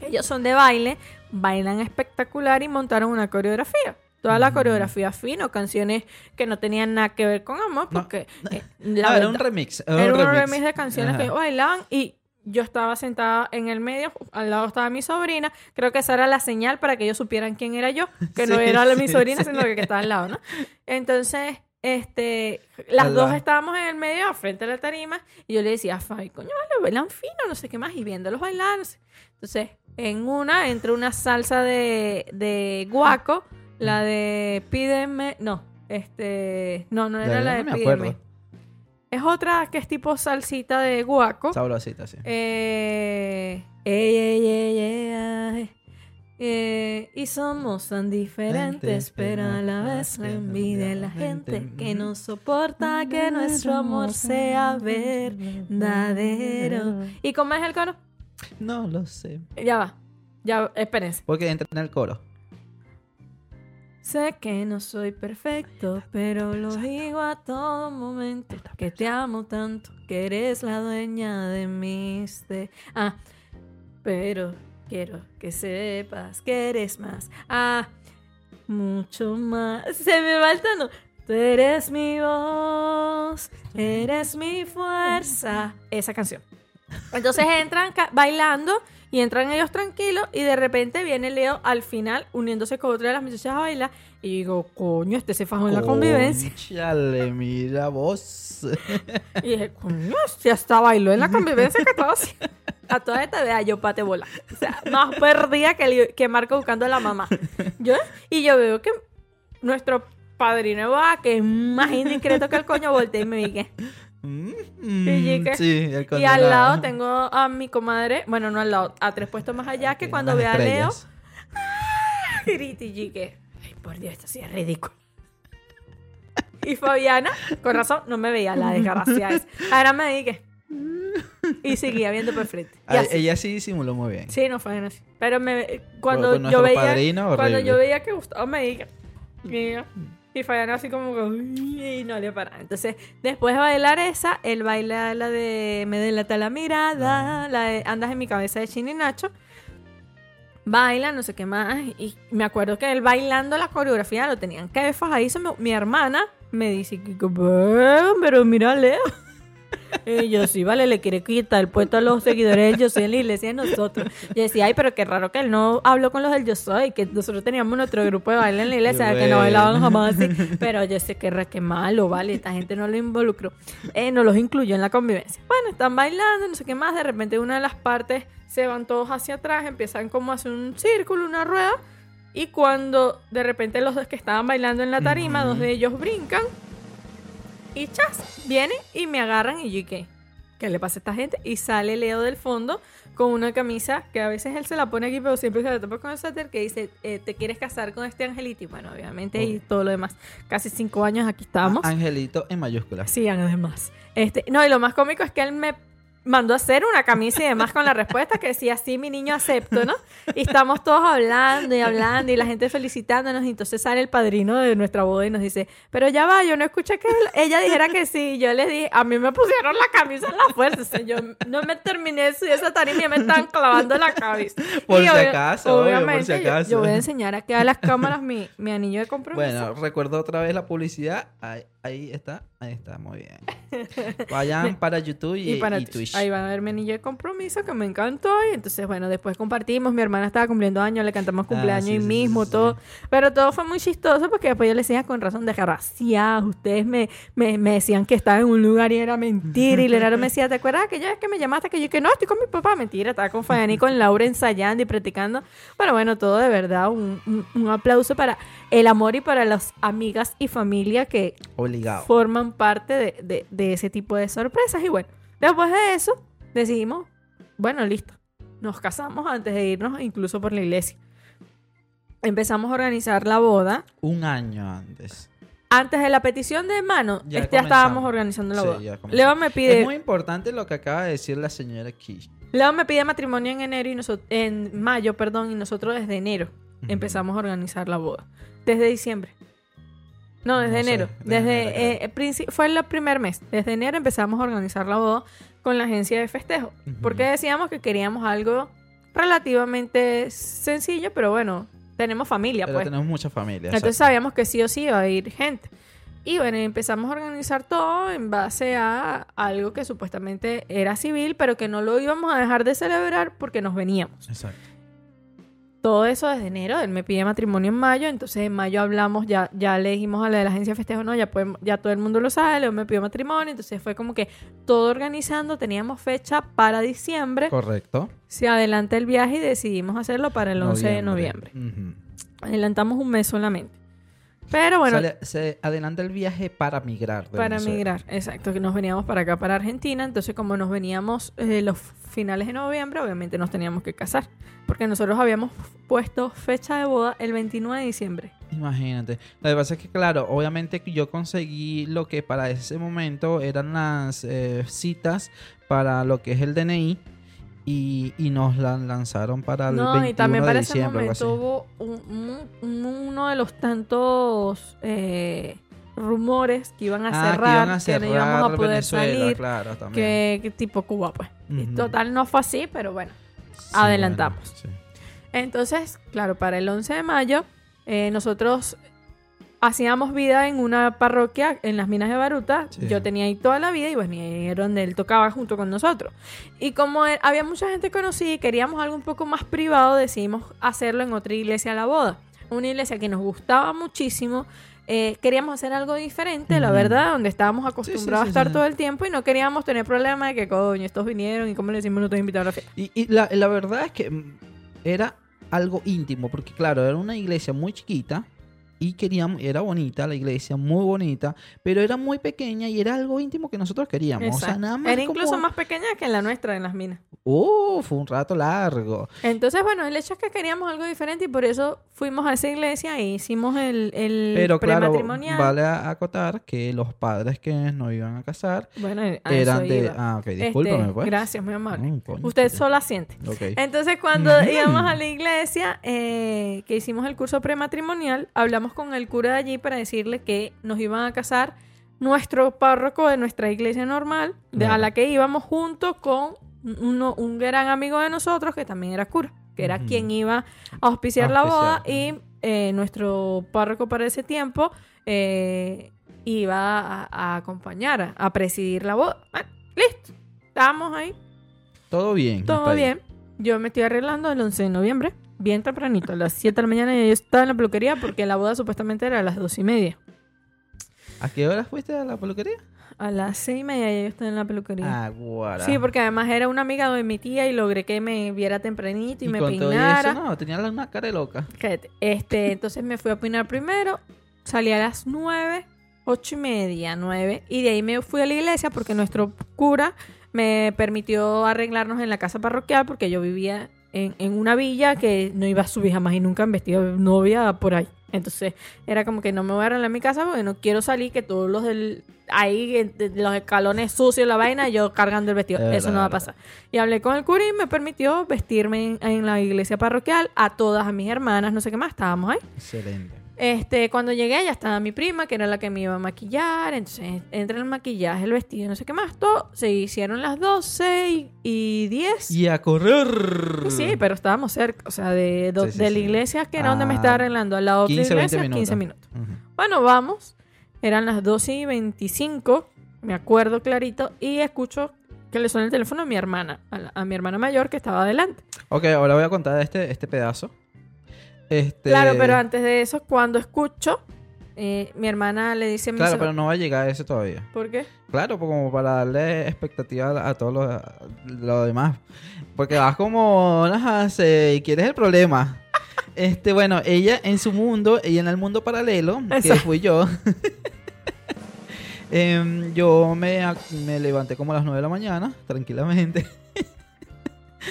Ellos son de baile, bailan espectacular y montaron una coreografía. Toda la coreografía fino, canciones que no tenían nada que ver con amor, No, porque eh, No, la era un remix. era un remix de canciones Ajá. que bailaban y yo estaba sentada en el medio, al lado estaba mi sobrina. Creo que esa era la señal para que ellos supieran quién era yo, que no Sí, era la mi sí, sobrina, sí. sino que, estaba al lado, ¿no? Entonces, este, las dos estábamos en el medio, frente a la tarima, y yo le decía, Fabi, coño, vale, bailan fino, no sé qué más, y viéndolos bailar. no sé. Entonces, en una entró una salsa de, de guaco, la de pídeme, no, este, no, no era la ya de no me pídeme. acuerdo. Es otra que es tipo salsita de guaco. Sabrosita, sí. Eh, ay. Eh, y somos tan diferentes, pero a la vez la envidia de la gente que no soporta que nuestro amor sea verdadero. ¿Y cómo es el coro? No lo sé. Ya va. Ya, espérense. Porque entra en el coro. Sé que no soy perfecto, pero lo digo a todo momento. Que te amo tanto, que eres la dueña de mis... De... Ah, pero quiero que sepas que eres más. Ah, mucho más. Se me va el tono. Tú eres mi voz, eres mi fuerza. Esa canción. Entonces entran bailando y entran ellos tranquilos y de repente viene Leo al final uniéndose con otra de las muchachas a bailar y digo, coño, este se fajó en la convivencia. Chale, mira vos. Y dije, coño, si hasta bailó en la convivencia que estaba haciendo. A toda esta vea yo pate bola. O sea, más perdida que, que Marco buscando a la mamá. Yo, y yo veo que nuestro padrino va, que es más indiscreto que el coño, voltea y me dije. Mm, Y que- sí, el Y al lado tengo a mi comadre, bueno, no al lado, a tres puestos más allá, que cuando Las ve a Leo, estrellas. grita y que, ay, por Dios, esto sí es ridículo. Y Fabiana, con razón, no me veía la desgraciada esa. Ahora me dije, y seguía viendo por frente. Ah. Ella sí disimuló muy bien. Sí, no fue así. Pero me, cuando yo veía padrino, cuando yo veía que Gustavo me diga y, y Fabián así como que y no le paraba. Entonces, después de bailar esa, él baila la de Me delata la mirada, la de Andas en mi cabeza de Chini Nacho. Baila, no sé qué más. Y me acuerdo que él bailando la coreografía lo tenían que ahí. Mi hermana me dice, que, que, "Pero pero mira, Leo. Y yo, sí, vale, le quiere quitar el puesto a los seguidores del Yo Soy en la iglesia de nosotros. Yo decía, ay, pero qué raro que él no habló con los del Yo Soy, que nosotros teníamos nuestro grupo de baile en la iglesia, Qué que no bailaban jamás así. Pero yo sé que re que malo, vale, esta gente no lo involucró, eh, no los incluyó en la convivencia. Bueno, están bailando, no sé qué más, de repente una de las partes se van todos hacia atrás, empiezan como a hacer un círculo, una rueda, y cuando de repente los dos que estaban bailando en la tarima, dos de ellos brincan, y chas, vienen y me agarran y yo, ¿qué? ¿Qué le pasa a esta gente? Y sale Leo del fondo con una camisa que a veces él se la pone aquí, pero siempre se la tapa con el suéter que dice, eh, ¿te quieres casar con este angelito? Y bueno, obviamente, y todo lo demás. Casi cinco años aquí estamos. Angelito en mayúsculas. Sí, además. Este, no, y lo más cómico es que él me mandó a hacer una camisa y demás con la respuesta que decía, sí, mi niño acepto, ¿no? Y estamos todos hablando y hablando y la gente felicitándonos y entonces sale el padrino de nuestra boda y nos dice, pero ya va, yo no escuché que ella dijera que sí. Y yo les dije, a mí me pusieron la camisa en la fuerza, o sea, yo no me terminé esa tarima y me estaban clavando la cabeza. Por Y si acaso, obvio, por si obviamente, yo- voy a enseñar aquí a las cámaras mi, mi anillo de compromiso. Bueno, recuerdo otra vez la publicidad. Ahí está, ahí está, muy bien. Vayan para YouTube y, y para y Twitch. Twitch. Ahí van a ver de compromiso que me encantó. Y entonces, bueno, después compartimos. Mi hermana estaba cumpliendo años, le cantamos cumpleaños Ah, sí, ahí sí, mismo, sí, todo. Pero todo fue muy chistoso porque después yo le decía con razón, desgraciados. Ustedes me, me, me decían que estaba en un lugar y era mentira. Y Leonardo me decía, ¿te acuerdas aquella vez que me llamaste? Que yo que no, estoy con mi papá. Mentira, estaba con Fabián y con Laura ensayando y practicando. Pero bueno, todo de verdad. Un, un, un aplauso para el amor y para las amigas y familia que Obligado. forman parte de, de- de ese tipo de sorpresas. Y bueno, después de eso, decidimos, bueno, listo. Nos casamos antes de irnos, incluso por la iglesia. Empezamos a organizar la boda. Un año antes. Antes de la petición de mano, Ya este, ya estábamos organizando la Sí, boda. comenzamos. Leo me Es pide, muy importante lo que acaba de decir la señora Kish. Leo me pide matrimonio en enero y nosotros, en mayo, perdón, y nosotros desde enero empezamos a organizar la boda. Desde diciembre. No, desde No sé, enero. desde eh, fue el primer mes. Desde enero empezamos a organizar la boda con la agencia de festejo. Porque decíamos que queríamos algo relativamente sencillo, pero bueno, tenemos familia, Pero pues. tenemos mucha familia. Entonces exacto. sabíamos que sí o sí iba a ir gente. Y bueno, empezamos a organizar todo en base a algo que supuestamente era civil, pero que no lo íbamos a dejar de celebrar porque nos veníamos. Exacto. Todo eso desde enero, él me pide matrimonio en mayo, entonces en mayo hablamos, ya, ya le dijimos a la de la agencia de festejo, no, ya, podemos- ya todo el mundo lo sabe, Leo me pidió matrimonio, entonces fue como que todo organizando, teníamos fecha para diciembre, Correcto. se adelanta el viaje y decidimos hacerlo para el 11 de noviembre. Adelantamos un mes solamente. Pero bueno, Sale- se adelanta el viaje para migrar. para Venezuela. migrar, exacto, que nos veníamos para acá, para Argentina, entonces como nos veníamos eh, los finales de noviembre, obviamente nos teníamos que casar, porque nosotros habíamos puesto fecha de boda el 29 de diciembre. Imagínate. Lo que pasa es que, claro, obviamente que yo conseguí lo que para ese momento eran las eh, citas para lo que es el DNI y, y nos la lanzaron para el No, 21 y también de para ese diciembre. momento hubo un- un- uno de los tantos eh, rumores que iban a Ah, que cerrar, iban a que no íbamos a poder Venezuela, salir, claro, que, que tipo Cuba, pues. Y total no fue así, pero bueno. Sí, adelantamos. bueno, sí. Entonces, claro, para el 11 de mayo, eh, nosotros hacíamos vida en una parroquia en las minas de Baruta. Sí. Yo tenía ahí toda la vida y bueno, ahí era donde él tocaba junto con nosotros. Y como él- había mucha gente conocida y queríamos algo un poco más privado, decidimos hacerlo en otra iglesia a la boda. Una iglesia que nos gustaba muchísimo. Eh, queríamos hacer algo diferente, la verdad, donde estábamos acostumbrados sí, a estar todo el tiempo y no queríamos tener problema de que, coño, estos vinieron y cómo le decimos no te invitaron a la fiesta. Y, y la, la verdad es que mm, era algo íntimo, porque claro, era una iglesia muy chiquita y queríamos, era bonita la iglesia, muy bonita, pero era muy pequeña y era algo íntimo que nosotros queríamos. O sea, nada más Era incluso más pequeña que la nuestra en las minas. Uh, fue un rato largo. Entonces, bueno, el hecho es que queríamos algo diferente y por eso fuimos a esa iglesia e hicimos el, el Pero claro, prematrimonial. vale a- acotar que los padres que nos iban a casar Bueno, a eran de... iba. Ah, ok, Este, discúlpame pues. Gracias, muy amable. Mm, coño, Usted sí. sola siente. Entonces, cuando íbamos a la iglesia, eh, que hicimos el curso prematrimonial, hablamos con el cura de allí para decirle que nos iban a casar nuestro párroco de nuestra iglesia normal, de, a la que íbamos junto con uno- un gran amigo de nosotros que también era cura, que era quien iba a auspiciar la boda y eh, nuestro párroco para ese tiempo eh, iba a, a acompañar, a, presidir la boda. Bueno, listo, estábamos ahí. Todo bien. Todo ahí. bien. Yo me estoy arreglando el 11 de noviembre, bien tempranito, a las 7 de la mañana. Y yo estaba en la peluquería porque la boda supuestamente era a las 2 y media. ¿A qué hora fuiste a la peluquería? A las 6 y media yo estaba en la peluquería. Ah, guara. sí, porque además era una amiga de mi tía y logré que me viera tempranito y, me peinara. eso, no, tenía la- una cara de loca. Este, entonces me fui a peinar primero, salí a las 9, 8 y media, 9, y de ahí me fui a la iglesia porque nuestro cura me permitió arreglarnos en la casa parroquial porque yo vivía en, en una villa que no iba a subir jamás y nunca en vestido de novia por ahí. Entonces era como que no me voy a arreglar en mi casa porque no quiero salir que todos los del ahí de- los escalones sucios la vaina yo cargando el vestido. Es Eso no va a pasar. Y hablé con el cura y me permitió vestirme en, en la iglesia parroquial a todas a mis hermanas, no sé qué más, estábamos ahí. Excelente. Este, cuando llegué ya estaba mi prima, que era la que me iba a maquillar, entonces entre el maquillaje, el vestido, no sé qué más, todo, se hicieron las 12 y, y 10. Y a correr. Sí, pero estábamos cerca, o sea, de, do- Sí, sí, de la iglesia, que era donde me Ah, estaba arreglando, al lado de la 15, 20 iglesia, minutos. 15 minutos. Bueno, vamos. Eran las 12 y 25, me acuerdo clarito, y escucho que le suena el teléfono a mi hermana, a, la- a mi hermana mayor que estaba adelante. Ok, ahora voy a contar este, este pedazo. Este... Claro, pero antes de eso, cuando escucho, eh, mi hermana le dice a mi Claro, so- pero no va a llegar a eso todavía. ¿Por qué? Claro, pues como para darle expectativa a, los lo demás. Porque vas como, ajá, se, quieres el problema. Este, bueno, ella en su mundo, ella en el mundo paralelo, que fui yo. em, yo me, me levanté como a las 9 de la mañana, tranquilamente.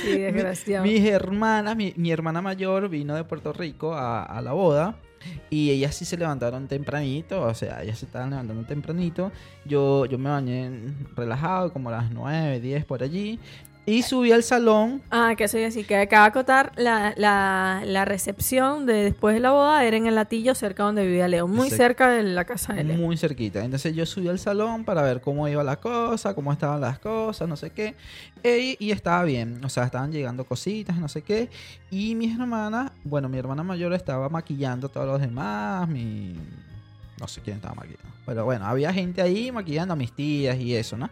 Sí, desgraciado. Mis hermanas, mi, mi hermana mayor vino de Puerto Rico a, a la boda. Y ellas sí se levantaron tempranito, o sea, ellas se estaban levantando tempranito. Yo, yo me bañé relajado, como a las 9, 10 por allí. Y subí al salón. Ah, que soy así, que acaba de acotar la, la, la recepción de después de la boda era en el latillo cerca donde vivía Leo, muy Exacto. cerca de la casa de Leo. Muy cerquita. Entonces yo subí al salón para ver cómo iba la cosa, cómo estaban las cosas, no sé qué. E- Y, estaba bien. O sea, estaban llegando cositas, no sé qué. Y mi hermana, bueno, mi hermana mayor estaba maquillando a todos los demás. Mi. No sé quién estaba maquillando. Pero bueno, había gente ahí maquillando a mis tías y eso, ¿no?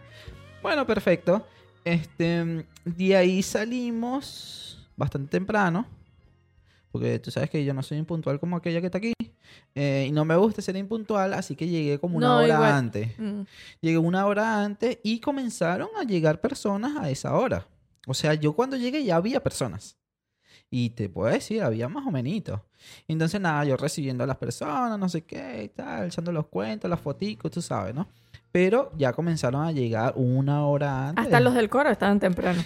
Bueno, perfecto. Este. De ahí salimos bastante temprano. Porque tú sabes que yo no soy impuntual como aquella que está aquí. Eh, y no me gusta ser impuntual, así que llegué como una No, hora igual. antes. Mm. Llegué una hora antes y comenzaron a llegar personas a esa hora. O sea, yo cuando llegué ya había personas. Y te puedo decir, había más o menos. Entonces, nada, yo recibiendo a las personas, no sé qué y tal, echando los cuentos, las foticos, tú sabes, ¿no? Pero ya comenzaron a llegar una hora antes. Hasta los del coro estaban temprano.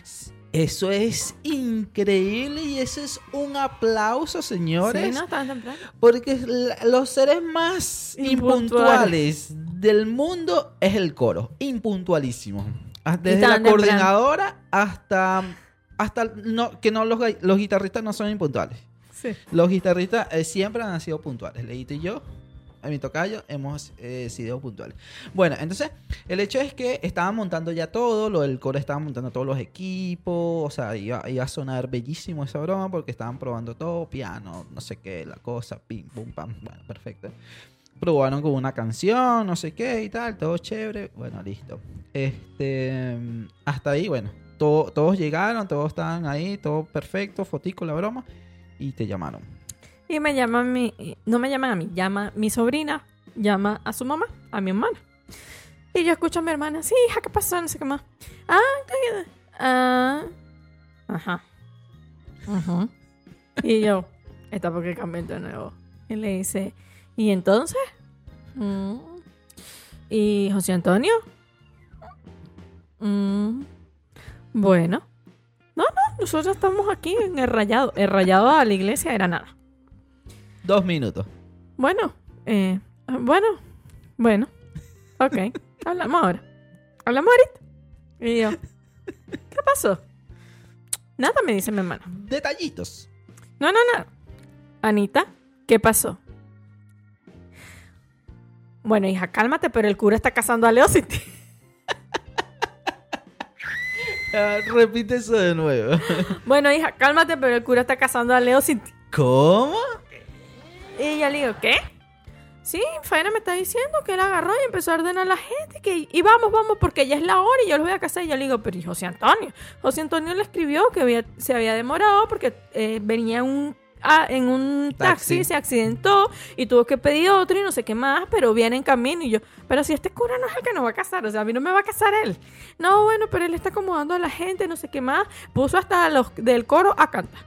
Eso es increíble y eso es un aplauso, señores. Sí, no, estaban temprano. Porque los seres más Impuntuales. impuntuales del mundo es el coro. Impuntualísimo. Ah, Desde la temprano. coordinadora hasta. Hasta no, que no los, los guitarristas no son impuntuales. Sí. Los guitarristas eh, siempre han sido puntuales. Leito y yo, a mi tocayo, hemos eh, sido puntuales. Bueno, entonces, el hecho es que estaban montando ya todo. Lo del coro estaban montando todos los equipos. O sea, iba, iba a sonar bellísimo esa broma porque estaban probando todo: piano, no sé qué, la cosa, pim, pum, pam. Bueno, perfecto. Probaron con una canción, no sé qué y tal, todo chévere. Bueno, listo. Este, hasta ahí, bueno, to- todos llegaron, todos estaban ahí, todo perfecto, fotico, la broma, y te llamaron. Y me llaman mi, no me llaman a mí, llama mi sobrina, llama a su mamá, a mi hermana. Y yo escucho a mi hermana, sí, hija, ¿qué pasó? No sé qué más. Ah, ¿qué- ah, ajá. Ajá. Y yo, está porque cambié de nuevo. Y le dice, ¿Y entonces? Mm. ¿Y José Antonio? Mm. Bueno. No, no, nosotros estamos aquí en el rayado. El rayado a la iglesia era nada. Dos minutos. Bueno, eh, bueno, bueno. Ok, hablamos ahora. ¿Hablamos ahorita? Y yo, ¿qué pasó? Nada, me dice mi hermano. Detallitos. No, no, no. Anita, ¿qué pasó? Bueno, hija, cálmate, pero el cura está casando a Leo sin ti. Ah, repite eso de nuevo. Bueno, hija, cálmate, pero el cura está casando a Leo sin ti. ¿Cómo? Y yo le digo, ¿qué? Sí, Faina me está diciendo que él agarró y empezó a ordenar a la gente que y vamos, vamos, porque ya es la hora y yo los voy a casar. Y yo le digo, pero ¿y José Antonio? José Antonio le escribió que había- se había demorado porque eh, venía en un, ah, en un taxi, Taxi. se accidentó y tuvo que pedir otro y no sé qué más, pero viene en camino. Y yo, pero si este cura no es el que nos va a casar, o sea, a mí no me va a casar él. No, bueno, pero él está acomodando a la gente, no sé qué más. Puso hasta a los del coro a cantar.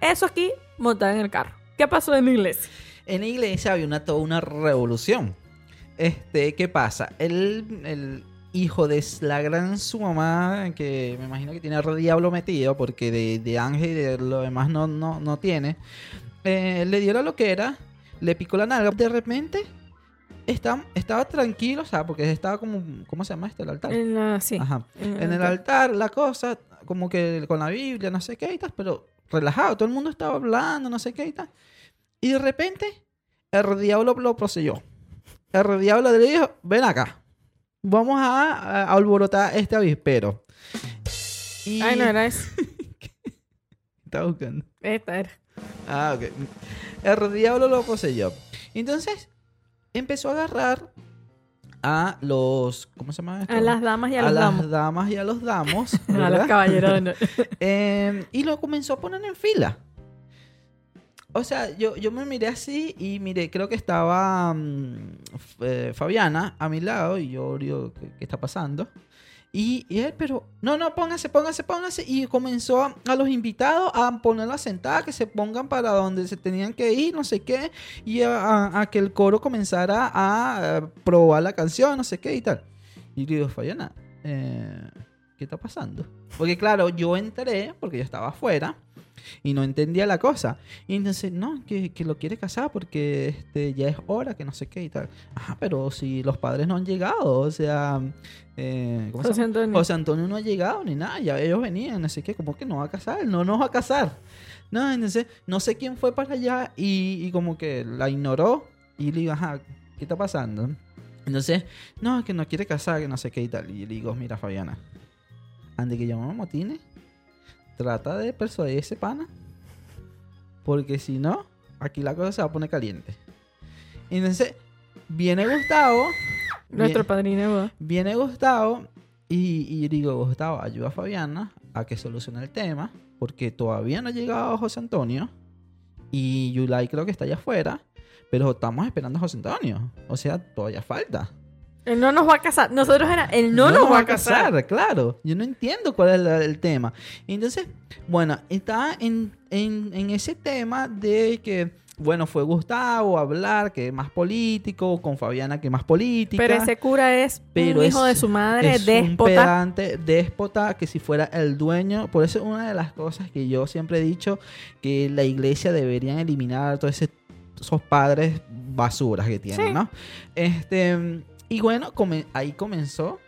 Eso aquí montado en el carro. ¿Qué pasó en la iglesia? En la iglesia había una, toda una revolución. Este, ¿qué pasa? El, el hijo de la gran su mamá, que me imagino que tiene al diablo metido, porque de, de ángel y de lo demás no, no, no tiene, eh, le dio la loquera, le picó la nalga. De repente, está- estaba tranquilo, o sea, porque estaba como, ¿cómo se llama este? El altar. En la, sí. Ajá. en En el altar, la cosa, como que con la Biblia, no sé qué y tal, pero relajado, todo el mundo estaba hablando, no sé qué y tal. Y de repente, el diablo lo poseyó. El diablo le dijo, ven acá, vamos a, a alborotar este avispero. Y... Ay, no era eso. Está buscando. Esta era. Ah, ok. El diablo lo poseyó. Entonces, empezó a agarrar a los... ¿Cómo se llama esto? A las damas y a, los las damos. damas y a los damos. A los caballeros. no. Eh, y lo comenzó a poner en fila. O sea, yo, yo me miré así y miré, creo que estaba mm, eh, Fabiana a mi lado y yo digo, ¿qué, qué está pasando? Y, él, pero, no, no, póngase, póngase, póngase. Y comenzó a, los invitados a ponerla sentada, que se pongan para donde se tenían que ir, no sé qué. Y a, que el coro comenzara a, eh, probar la canción, no sé qué y tal. Y digo, Fabiana, eh, ¿qué está pasando? Porque claro, yo entré porque yo estaba afuera y no entendía la cosa. Y entonces, no, que, que lo quiere casar porque este, ya es hora, que no sé qué y tal. Ajá, pero si los padres no han llegado, o sea... eh, ¿cómo se José llama? Antonio. José Antonio no ha llegado ni nada, ya ellos venían, no sé qué, ¿cómo que no va a casar? No nos va a casar. No, entonces, no sé quién fue para allá y, y como que la ignoró y le digo, ajá, ¿qué está pasando? Entonces, no, que no quiere casar, que no sé qué y tal. Y le digo, mira, Fabiana, antes que llamamos Motines, trata de persuadir a ese pana. Porque si no, aquí la cosa se va a poner caliente. Entonces, viene Gustavo. Nuestro padrino. Viene Gustavo y, y digo, Gustavo, ayuda a Fabiana a que solucione el tema. Porque todavía no ha llegado José Antonio. Y Yulai creo que está allá afuera. Pero estamos esperando a José Antonio. O sea, todavía falta. Él no nos va a casar. Nosotros era, él no, nos va a casar. claro. Yo no entiendo cuál es la- el tema. Entonces, bueno, está en, en- en ese tema de que, bueno, fue Gustavo a hablar, que es más político, con Fabiana, que es más política. Pero ese cura es Pero un hijo es- de su madre, es un déspota. pedante, déspota, que si fuera el dueño. Por eso es una de las cosas que yo siempre he dicho, que la iglesia deberían eliminar todos ese- esos padres basuras que tienen, Sí. ¿no? Este, y bueno, come- ahí comenzó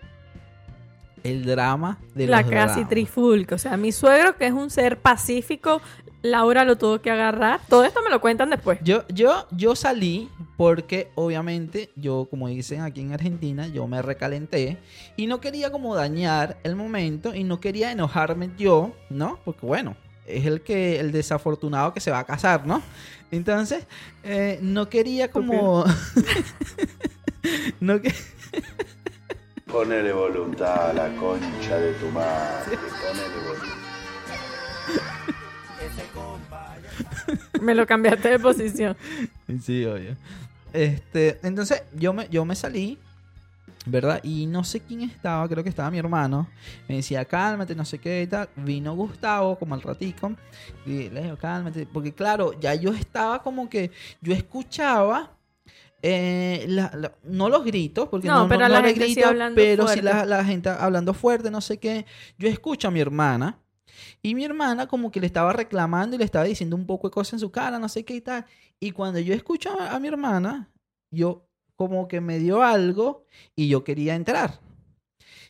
el drama de La los casi dramas. trifulca. O sea, mi suegro, que es un ser pacífico, Laura lo tuvo que agarrar. Todo esto me lo cuentan después. Yo, yo, yo salí porque obviamente yo, como dicen aquí en Argentina, yo me recalenté y no quería como dañar el momento y no quería enojarme yo, ¿no? Porque bueno, es el que el desafortunado que se va a casar, ¿no? Entonces, eh, no quería como... no que... Ponele voluntad a la concha de tu madre. Ponele voluntad. Me lo cambiaste de posición. Sí, obvio. Este, entonces yo me, yo me salí, ¿verdad? Y no sé quién estaba, creo que estaba mi hermano. Me decía, cálmate, no sé qué y tal. Vino Gustavo como al ratico. Y le digo, cálmate. Porque claro, ya yo estaba como que, yo escuchaba eh, la- la- no los gritos, porque No, no, pero no la gente sí grito, pero sí fuerte. la, la gente hablando fuerte, no sé qué. Yo escucho a mi hermana y mi hermana como que le estaba reclamando y le estaba diciendo un poco de cosas en su cara, no sé qué y tal. Y cuando yo escucho a, a mi hermana, yo como que me dio algo y yo quería entrar.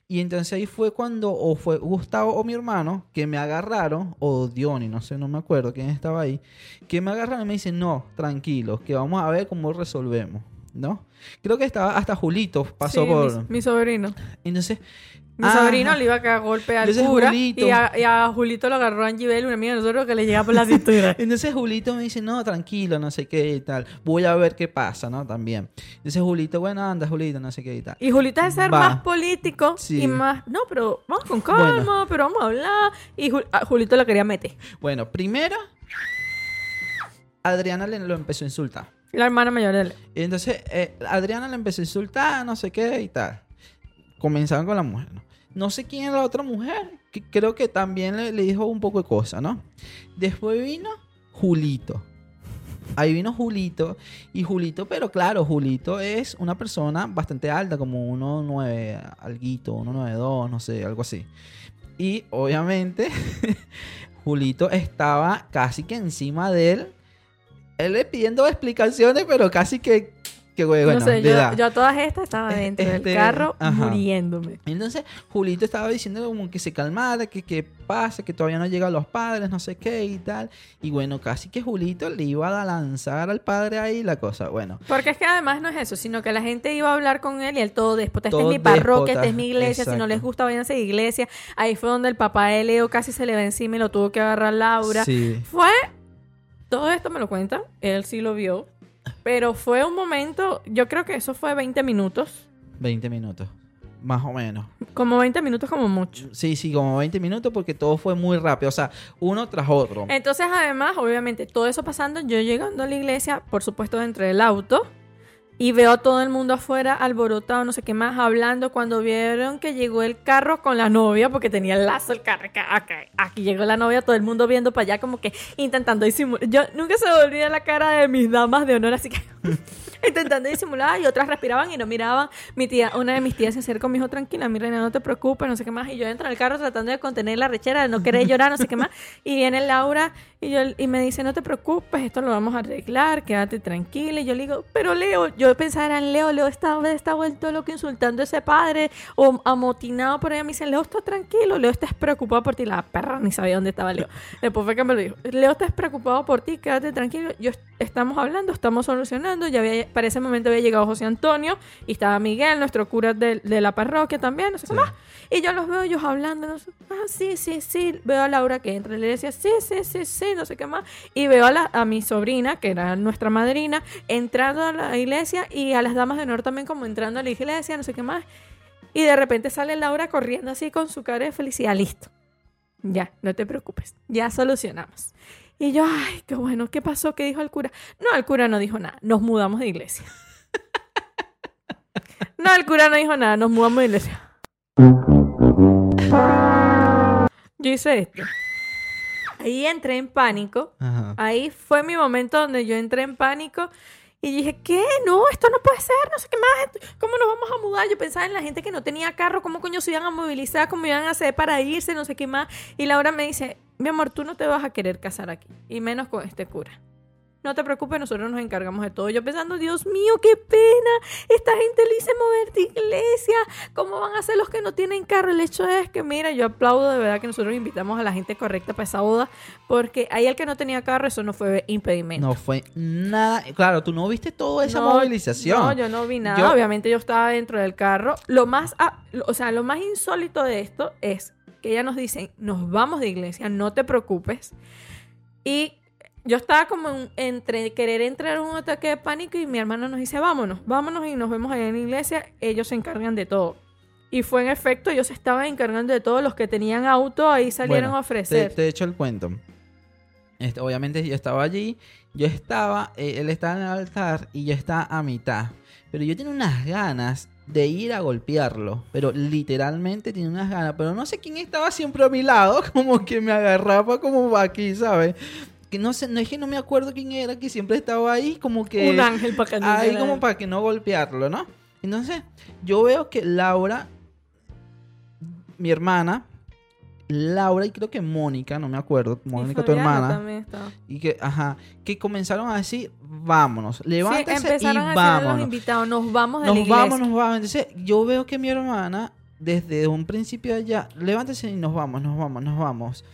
Y entonces ahí fue cuando, o fue Gustavo o mi hermano, que me agarraron, o Diony, no sé, no me acuerdo quién estaba ahí, que me agarraron y me dicen, no, tranquilos, que vamos a ver cómo resolvemos, ¿no? Creo que estaba hasta Julito, pasó Sí, por... Mi, mi sobrino. Entonces, Mi sobrino le iba a caer golpe al cura y a, y a Julito lo agarró Angibel, una amiga de nosotros que le llega por la cintura. entonces Julito me dice, no, tranquilo, no sé qué y tal, voy a ver qué pasa, ¿no? También. Entonces Julito, bueno, anda, Julito, no sé qué y tal. Y Julito es ser Va. más político Sí. y más, no, pero vamos con calma, Bueno. pero vamos a hablar. Y Jul- a Julito lo quería meter. Bueno, primero, Adriana le lo empezó a insultar. La hermana mayor de él. Y entonces eh, Adriana le empezó a insultar, no sé qué y tal. Comenzaron con la mujer, ¿no? No sé quién era la otra mujer, que creo que también le, le dijo un poco de cosas, ¿no? Después vino Julito. Ahí vino Julito. Y Julito, pero claro, Julito es una persona bastante alta, como 1,9 alguito, 1,92, no sé, algo así. Y obviamente, Julito estaba casi que encima de él. Él le pidiendo explicaciones, pero casi que, que bueno, no sé, yo, a todas estas estaba Eh, dentro este, del carro ajá. muriéndome. Entonces, Julito estaba diciendo como que se calmara, que qué pasa, que todavía no llegan los padres, no sé qué y tal. Y bueno, casi que Julito le iba a lanzar al padre ahí la cosa. Bueno, Porque es que además no es eso, sino que la gente iba a hablar con él y él todo déspota. Esta es mi parroquia, esta es mi iglesia. Si no les gusta, váyanse a iglesia. Ahí fue donde el papá de Leo casi se le va encima y lo tuvo que agarrar Laura. sí. Fue. Todo esto me lo cuenta. Él sí lo vio. Pero fue un momento. Yo creo que eso fue 20 minutos. 20 minutos, más o menos. Como 20 minutos, como mucho. Sí, sí, como 20 minutos porque todo fue muy rápido, o sea, uno tras otro. Entonces, además, obviamente, todo eso pasando, yo llegando a la iglesia, por supuesto, dentro del auto, y veo a todo el mundo afuera alborotado, no sé qué más, hablando. Cuando vieron que llegó el carro con la novia, porque tenía el lazo el carro, acá, aquí llegó la novia, todo el mundo viendo para allá, como que intentando disimular. Yo nunca se me olvida la cara de mis damas de honor, así que intentando disimular, y otras respiraban y no miraban. Mi tía, una de mis tías se acercó, me dijo, tranquila, mi reina, no te preocupes, no sé qué más. Y yo entro al carro tratando de contener la rechera, de no querer llorar, no sé qué más. Y viene Laura y, yo, y me dice, no te preocupes, esto lo vamos a arreglar, quédate tranquila. Y yo le digo, pero Leo, yo pensaba en Leo, Leo está, está vuelto loco insultando a ese padre o amotinado por ella. Me dice, Leo está tranquilo, Leo está preocupado por ti. La perra ni sabía dónde estaba Leo. Después fue que me lo dijo, Leo está preocupado por ti, quédate tranquilo. Yo est- estamos hablando, estamos solucionando. Ya había, para ese momento había llegado José Antonio y estaba Miguel, nuestro cura de, de la parroquia también, no sé qué Sí. más. Y yo los veo ellos hablando, no sé, ah, sí, sí, sí. Veo a Laura que entra y le decía, sí, sí, sí, sí, no sé qué más. Y veo a, la, a mi sobrina, que era nuestra madrina, entrando a la iglesia y a las damas de honor también como entrando a la iglesia, no sé qué más. Y de repente sale Laura corriendo así con su cara de felicidad, listo. Ya, no te preocupes, ya solucionamos. Y yo, ay, qué bueno, ¿qué pasó? ¿Qué dijo el cura? No, el cura no dijo nada, nos mudamos de iglesia. No, el cura no dijo nada, nos mudamos de iglesia. Yo hice esto. Ahí entré en pánico. Ajá. Ahí fue mi momento donde yo entré en pánico y dije, ¿qué? No, esto no puede ser, no sé qué más. ¿Cómo nos vamos a mudar? Yo pensaba en la gente que no tenía carro, cómo coño se iban a movilizar, cómo iban a hacer para irse, no sé qué más. Y Laura me dice, mi amor, tú no te vas a querer casar aquí, y menos con este cura. No te preocupes, nosotros nos encargamos de todo. Yo pensando, Dios mío, qué pena. Esta gente le hice mover de iglesia. ¿Cómo van a ser los que no tienen carro? El hecho es que, mira, yo aplaudo de verdad que nosotros invitamos a la gente correcta para esa boda. Porque ahí el que no tenía carro, eso no fue impedimento. No fue nada. Claro, tú no viste toda esa No, movilización. No, yo no vi nada. Yo- Obviamente yo estaba dentro del carro. Lo más, o sea, lo más insólito de esto es que ella nos dice, nos vamos de iglesia, no te preocupes. Y yo estaba como en- entre querer entrar en un ataque de pánico y mi hermano nos dice, vámonos, vámonos y nos vemos allá en la iglesia. Ellos se encargan de todo. Y fue en efecto, ellos se estaban encargando de todo. Los que tenían auto ahí salieron Bueno, a ofrecer. Te, te he hecho el cuento. Este, obviamente yo estaba allí, yo estaba, eh, él estaba en el altar y yo estaba a mitad. Pero yo tenía unas ganas de ir a golpearlo. Pero literalmente tenía unas ganas. Pero no sé quién estaba siempre a mi lado, como que me agarraba como aquí, ¿sabes? que no sé, no es que no me acuerdo quién era, que siempre estaba ahí como que... Un ángel para que no Ahí como para que no golpearlo, ¿no? Entonces, yo veo que Laura, mi hermana, Laura y creo que Mónica, no me acuerdo, Mónica tu hermana, y que, ajá, que comenzaron a decir, vámonos, Sí, levántese y a los vámonos. invitados, nos vamos de la Nos iglesia. vamos, nos vamos. Entonces, yo veo que mi hermana, desde un principio allá, levántese y nos vamos, nos vamos, nos vamos.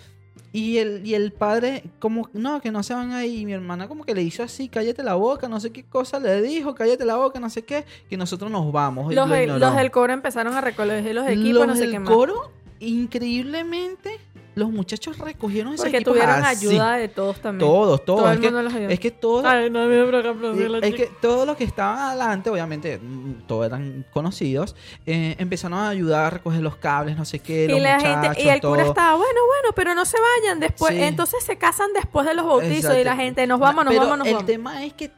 Y el, y el padre, como, no, que no se van ahí. Y mi hermana como que le hizo así, cállate la boca, no sé qué cosa le dijo, cállate la boca, no sé qué, que nosotros nos vamos. y Los, los del coro empezaron a recoger los equipos, Los no sé del qué más. coro, increíblemente, los muchachos recogieron esos Porque equipos tuvieron así. ayuda de todos también. Todos, todos. Todo es, el que, mundo los ayudó. es que todos, Ay, no, es chica. que todos los que estaban adelante, obviamente, todos eran conocidos, eh, empezaron a ayudar a recoger los cables, no sé qué, los y la muchachos, gente y el cura todo. estaba bueno bueno pero no se vayan después Sí. entonces se casan después de los bautizos y la gente nos vamos nos Pero vamos nos el vamos tema es que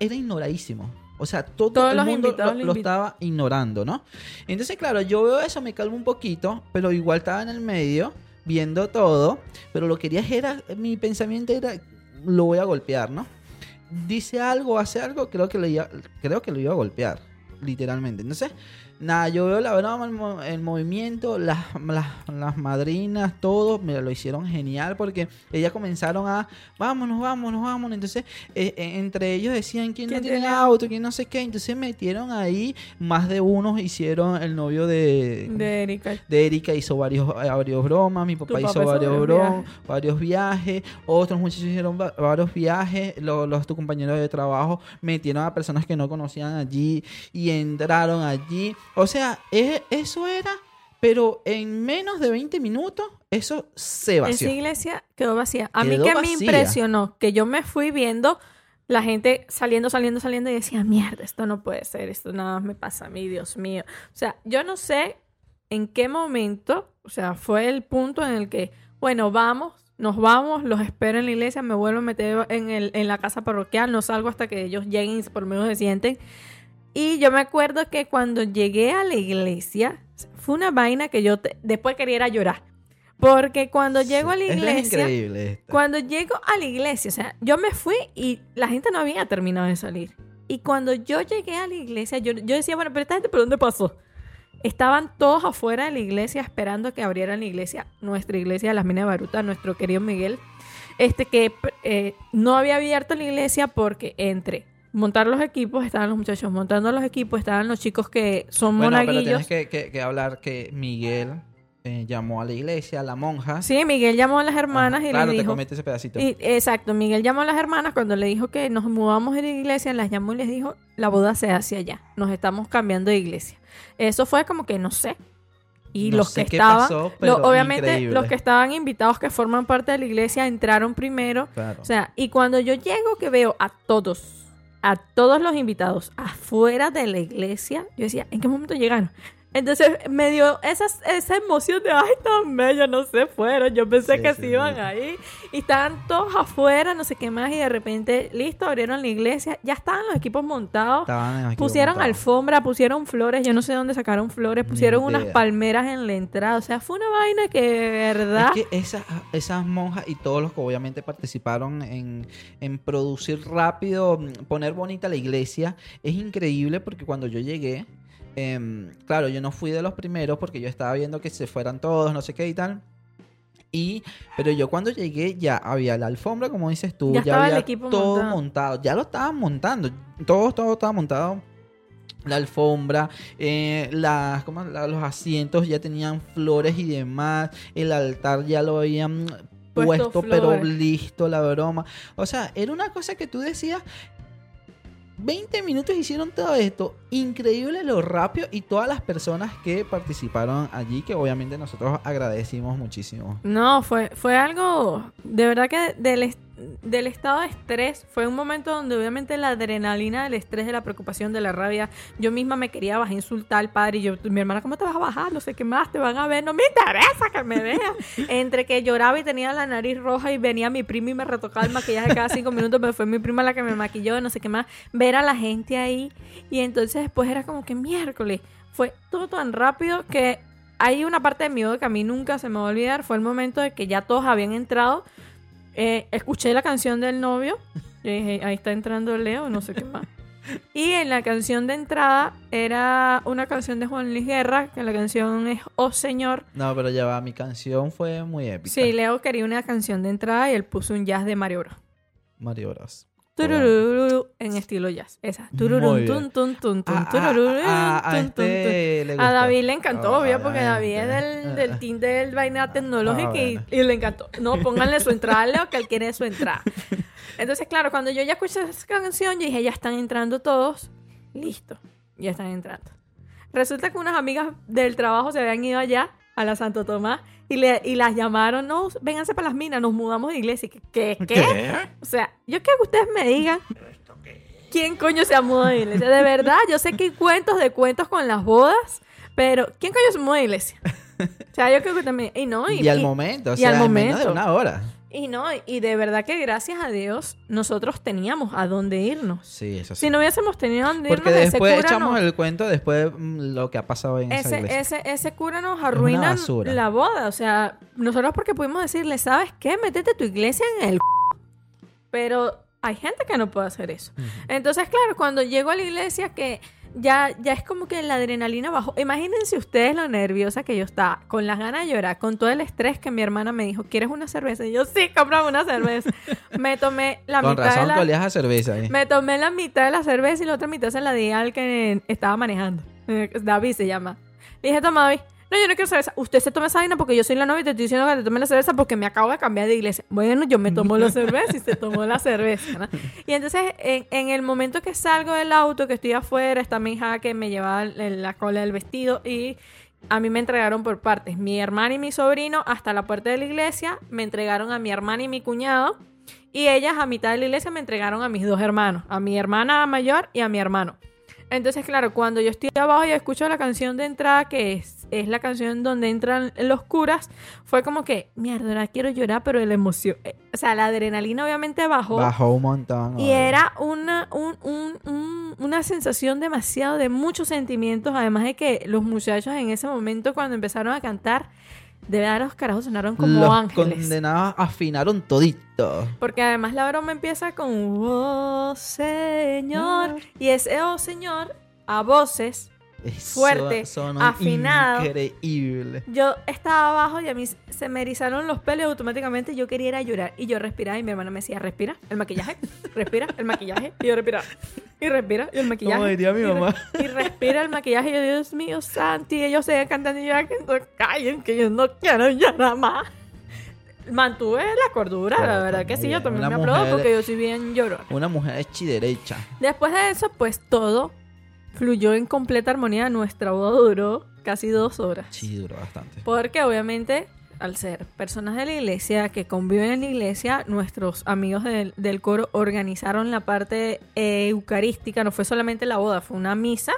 era ignoradísimo. O sea, todo Todos el los mundo lo, estaba ignorando, ¿no? Entonces, claro, yo veo eso, me calmo un poquito, pero igual estaba en el medio, viendo todo, pero lo que quería era, mi pensamiento era, lo voy a golpear, ¿no? Dice algo, hace algo, creo que lo iba, creo que lo iba a golpear, literalmente. Entonces, nada, yo veo la broma, el, mo- el movimiento, las, las, las madrinas, todo, me lo hicieron genial porque ellas comenzaron a, vámonos, vámonos, vámonos. Entonces, eh, eh, entre ellos decían quién, ¿Quién no tiene auto, quién no sé qué. Entonces metieron ahí, más de unos hicieron el novio de, de Erika de Erika hizo varios, eh, varios bromas, mi papá papá hizo varios bromas, varios viajes, otros muchachos hicieron va- varios viajes, los, los tu compañeros de trabajo metieron a personas que no conocían allí y entraron allí. O sea, eso era, pero en menos de 20 minutos, eso se vació. esa iglesia quedó vacía a mí que me impresionó que yo me fui viendo la gente saliendo saliendo saliendo y decía mierda esto no puede ser esto nada más me pasa a mí Dios mío o sea yo no sé en qué momento o sea fue el punto en el que bueno vamos nos vamos, los espero en la iglesia, me vuelvo a meter en, el, en la casa parroquial, no salgo hasta que ellos lleguen y por lo menos se sienten. Y yo me acuerdo que cuando llegué a la iglesia, fue una vaina que yo te- después quería llorar. Porque cuando llego a la es iglesia, increíble. esto. cuando llego a la iglesia, o sea, yo me fui y la gente no había terminado de salir. Y cuando yo llegué a la iglesia, yo, yo decía, bueno, pero esta gente, ¿por dónde pasó? Estaban todos afuera de la iglesia esperando que abrieran la iglesia, nuestra iglesia de las Minas de Baruta, nuestro querido Miguel, este que eh, no había abierto la iglesia porque entre montar los equipos estaban los muchachos montando los equipos, estaban los chicos que son Bueno, pero monaguillos. tienes que, que- que hablar que Miguel eh, llamó a la iglesia, a la monja. Sí, Miguel llamó a las hermanas y claro, te dijo, comete ese pedacito. Y- exacto, Miguel llamó a las hermanas cuando le dijo que nos mudamos de la iglesia, las llamó y les dijo, la boda se hace allá, nos estamos cambiando de iglesia. Eso fue como que no sé. Y No los que estaban, pasó, lo- pero obviamente increíble. los que estaban invitados que forman parte de la iglesia entraron primero. Claro. O sea, y cuando yo llego que veo a todos, a todos los invitados afuera de la iglesia, yo decía, ¿en qué momento llegaron? Entonces me dio esa, esa emoción de, ay, tan bello, no se fueron. Yo pensé Sí, que sí, se iban sí. ahí. Y estaban todos afuera, no sé qué más, y de repente, listo, abrieron la iglesia. Ya estaban los equipos montados. Estaban en aquí Pusieron montados. alfombra, pusieron flores, yo no sé dónde sacaron flores, pusieron unas palmeras en la entrada. O sea, fue una vaina que de verdad. Es que esas, esas monjas y todos los que obviamente participaron en, en producir rápido, poner bonita la iglesia, es increíble porque cuando yo llegué, em, claro, yo no fui de los primeros porque yo estaba viendo que se fueran todos, no sé qué y tal. Y, pero yo cuando llegué ya había la alfombra, como dices tú, Ya ya, estaba el había equipo todo montado. montado, ya lo estaban montando, todo, todo estaba montado. La alfombra, eh, las, ¿cómo? La- los asientos ya tenían flores y demás, el altar ya lo habían Puesto puesto, pero listo la broma. O sea, era una cosa que tú decías, 20 minutos hicieron todo esto, increíble lo rápido y todas las personas que participaron allí, que obviamente nosotros agradecimos muchísimo. No, fue, fue algo, de verdad que del, del estado de estrés, fue un momento donde obviamente la adrenalina del estrés, de la preocupación, de la rabia, yo misma me quería bajar insultar al padre y yo, mi hermana, ¿cómo te vas a bajar? No sé qué más, te van a ver, no me interesa que me vean. Entre que lloraba y tenía la nariz roja y venía mi prima y me retocaba el maquillaje cada cinco minutos, pero fue mi prima la que me maquilló, no sé qué más, ver a la gente ahí y entonces después era como que miércoles, fue todo tan rápido que hay una parte de mi que a mí nunca se me va a olvidar. Fue el momento de que ya todos habían entrado Eh, escuché la canción del novio. Yo dije, ahí está entrando Leo, no sé qué más. Y en la canción de entrada era una canción de Juan Luis Guerra, que la canción es Oh Señor. No, pero ya va, mi canción fue muy épica. Sí, Leo quería una canción de entrada y él puso un jazz de Mario Bros. Mario Bros. Turururu, en estilo jazz. Esa. Tururun, tun, tun, tun, tun, A, a- tururun, a- a tun, tun, tun. este A. David le encantó, Oh, obvio, porque David es del, del team del vaina tecnológica Ah, y, bueno. y le encantó. No, pónganle su entrada Leo, que él quiere su entrada. Entonces, claro, cuando yo ya escuché esa canción, yo dije, ya están entrando todos. Listo, ya están entrando. Resulta que unas amigas del trabajo se habían ido allá, a la Santo Tomás, y, le, y las llamaron, no, vénganse para las minas, nos mudamos de iglesia. ¿Qué? ¿Qué? O sea, yo quiero que ustedes me digan quién coño se ha mudado de iglesia. De verdad, yo sé que hay cuentos de cuentos con las bodas, pero ¿quién coño se mudó de iglesia? O sea, yo creo que también... Y no, y, Y, al momento, o y sea, al en menos de momento. una hora. Y no, y de verdad que gracias a Dios nosotros teníamos a dónde irnos. Sí, eso sí. Si no hubiésemos tenido a dónde Porque irnos, ese después cura echamos nos- el cuento después mm, lo que ha pasado en esa ese, iglesia. ese, ese cura nos arruina la boda. O sea, nosotros porque pudimos decirle, ¿sabes qué? Métete tu iglesia en el... c-". Pero hay gente que no puede hacer eso. Entonces, claro, cuando llego a la iglesia que ya, ya es como que la adrenalina bajó. Imagínense ustedes lo nerviosa que yo estaba, con las ganas de llorar, con todo el estrés que mi hermana me dijo, ¿quieres una cerveza? Y yo, sí, comprame una cerveza. me tomé la Con mitad de razón la... que olías a cerveza ahí. Me tomé la mitad de la cerveza y la otra mitad se la di al que estaba manejando. Eh, David se llama. Le dije, toma David. No, yo no quiero cerveza. Usted se toma esa vaina porque yo soy la novia y te estoy diciendo que te tome la cerveza porque me acabo de cambiar de iglesia. Bueno, yo me tomo la cerveza y se tomó la cerveza. ¿no? Y entonces, en, el momento que salgo del auto, que estoy afuera, está mi hija que me lleva en la cola del vestido y a mí me entregaron por partes. Mi hermana y mi sobrino hasta la puerta de la iglesia me entregaron a mi hermana y mi cuñado. Y ellas a mitad de la iglesia me entregaron a mis dos hermanos, a mi hermana mayor y a mi hermano. Entonces, claro, cuando yo estoy abajo y escucho la canción de entrada, que es, es la canción donde entran los curas, fue como que, mierda, ahora quiero llorar, pero la emoción, eh, o sea, la adrenalina obviamente bajó. Bajó un montón. Y oye. era una, un- un- un- una sensación demasiado de muchos sentimientos, además de que los muchachos en ese momento cuando empezaron a cantar, de verdad los carajos sonaron como Los ángeles. condenados afinaron todito. Porque además la broma empieza con Oh Señor. Y ese Oh Señor a voces. Eso Fuerte, sonó afinado. Increíble. Yo estaba abajo y a mí se me erizaron los pelos automáticamente yo quería ir a llorar. Y yo respiraba y mi hermana me decía, respira el maquillaje, respira el maquillaje. Y yo respiraba. Y respira y el maquillaje. Como diría mi y re- mamá. Y respira el maquillaje. Y yo, Dios mío, Santi. Ellos seguían cantando y yo, "Ay, que no callen, que yo no quiero llorar más. Mantuve la cordura, la verdad que sí, yo también una me aplaudo porque yo soy bien llorona. Una mujer hecha y derecha. Después de eso, pues todo fluyó en completa armonía. Nuestra boda duró casi dos horas. Sí, duró bastante. Porque obviamente, al ser personas de la iglesia que conviven en la iglesia, nuestros amigos del, del coro organizaron la parte eh, eucarística. No fue solamente la boda, fue una misa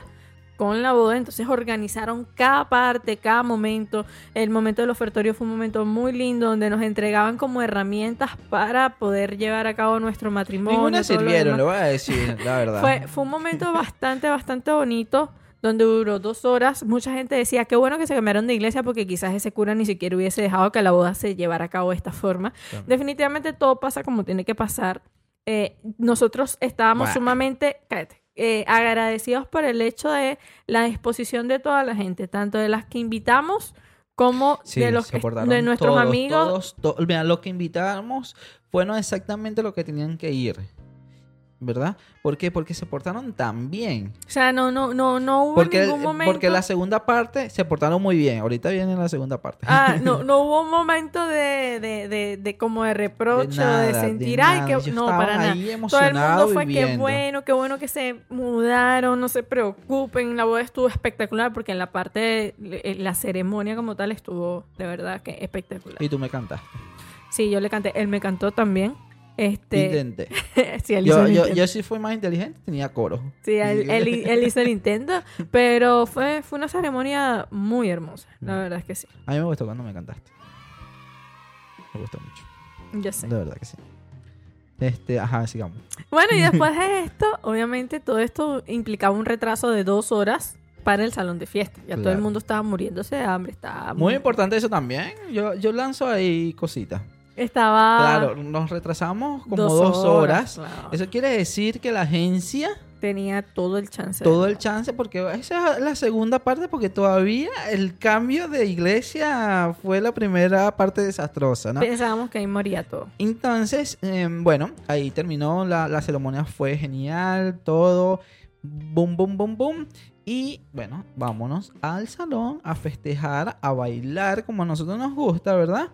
con la boda. Entonces organizaron cada parte, cada momento. El momento del ofertorio fue un momento muy lindo donde nos entregaban como herramientas para poder llevar a cabo nuestro matrimonio. Ninguna lo sirvieron, demás. le voy a decir, la verdad. Fue, fue un momento bastante, bastante bonito, donde duró dos horas. Mucha gente decía, qué bueno que se cambiaron de iglesia porque quizás ese cura ni siquiera hubiese dejado que la boda se llevara a cabo de esta forma. Definitivamente todo pasa como tiene que pasar. Eh, nosotros estábamos sumamente cállate, eh, agradecidos por el hecho de la disposición de toda la gente, tanto de las que invitamos como Sí, de los de nuestros todos, amigos. todos, to- mira, lo que invitamos fueron exactamente lo que tenían que ir. ¿Verdad? ¿Por qué? Porque se portaron tan bien. O sea, no, no, no, no hubo Porque, ningún momento. porque la segunda parte se portaron muy bien. Ahorita viene la segunda parte. Ah, no, no hubo un momento de, de, de, de como de reproche, De nada, de sentir, ay, que Ellos no, para nada. Todo el mundo fue que viviendo. bueno, qué bueno que se mudaron, no se preocupen, la boda estuvo espectacular porque en la parte, de- la ceremonia como tal estuvo de verdad que espectacular. Y tú me cantaste. Sí, yo le canté, él me cantó también. Este, Intenté. sí, él hizo Yo, el yo, yo sí fui más inteligente, tenía coro. Sí, él, él, él hizo el intento, pero fue, fue una ceremonia muy hermosa, la Mm. verdad es que sí. A mí me gustó cuando me cantaste. Me gustó mucho. Yo sé. De verdad que sí. Este, ajá, sigamos. Bueno, y después de esto, obviamente todo esto implicaba un retraso de dos horas para el salón de fiesta. Ya todo el Claro. mundo estaba muriéndose de hambre. Estaba Muy importante eso también. Yo, yo lanzo ahí cositas. Estaba Claro, nos retrasamos como Dos dos, horas, horas. claro. Eso quiere decir que la agencia, tenía todo el chance. todo el chance, porque esa es la segunda parte, porque todavía el cambio de iglesia fue la primera parte desastrosa, ¿no? Pensábamos que ahí moría todo. Entonces, eh, bueno, ahí terminó, la, la ceremonia fue genial, todo, boom, boom, boom, boom. Y bueno, vámonos al salón a festejar, a bailar como a nosotros nos gusta, ¿verdad?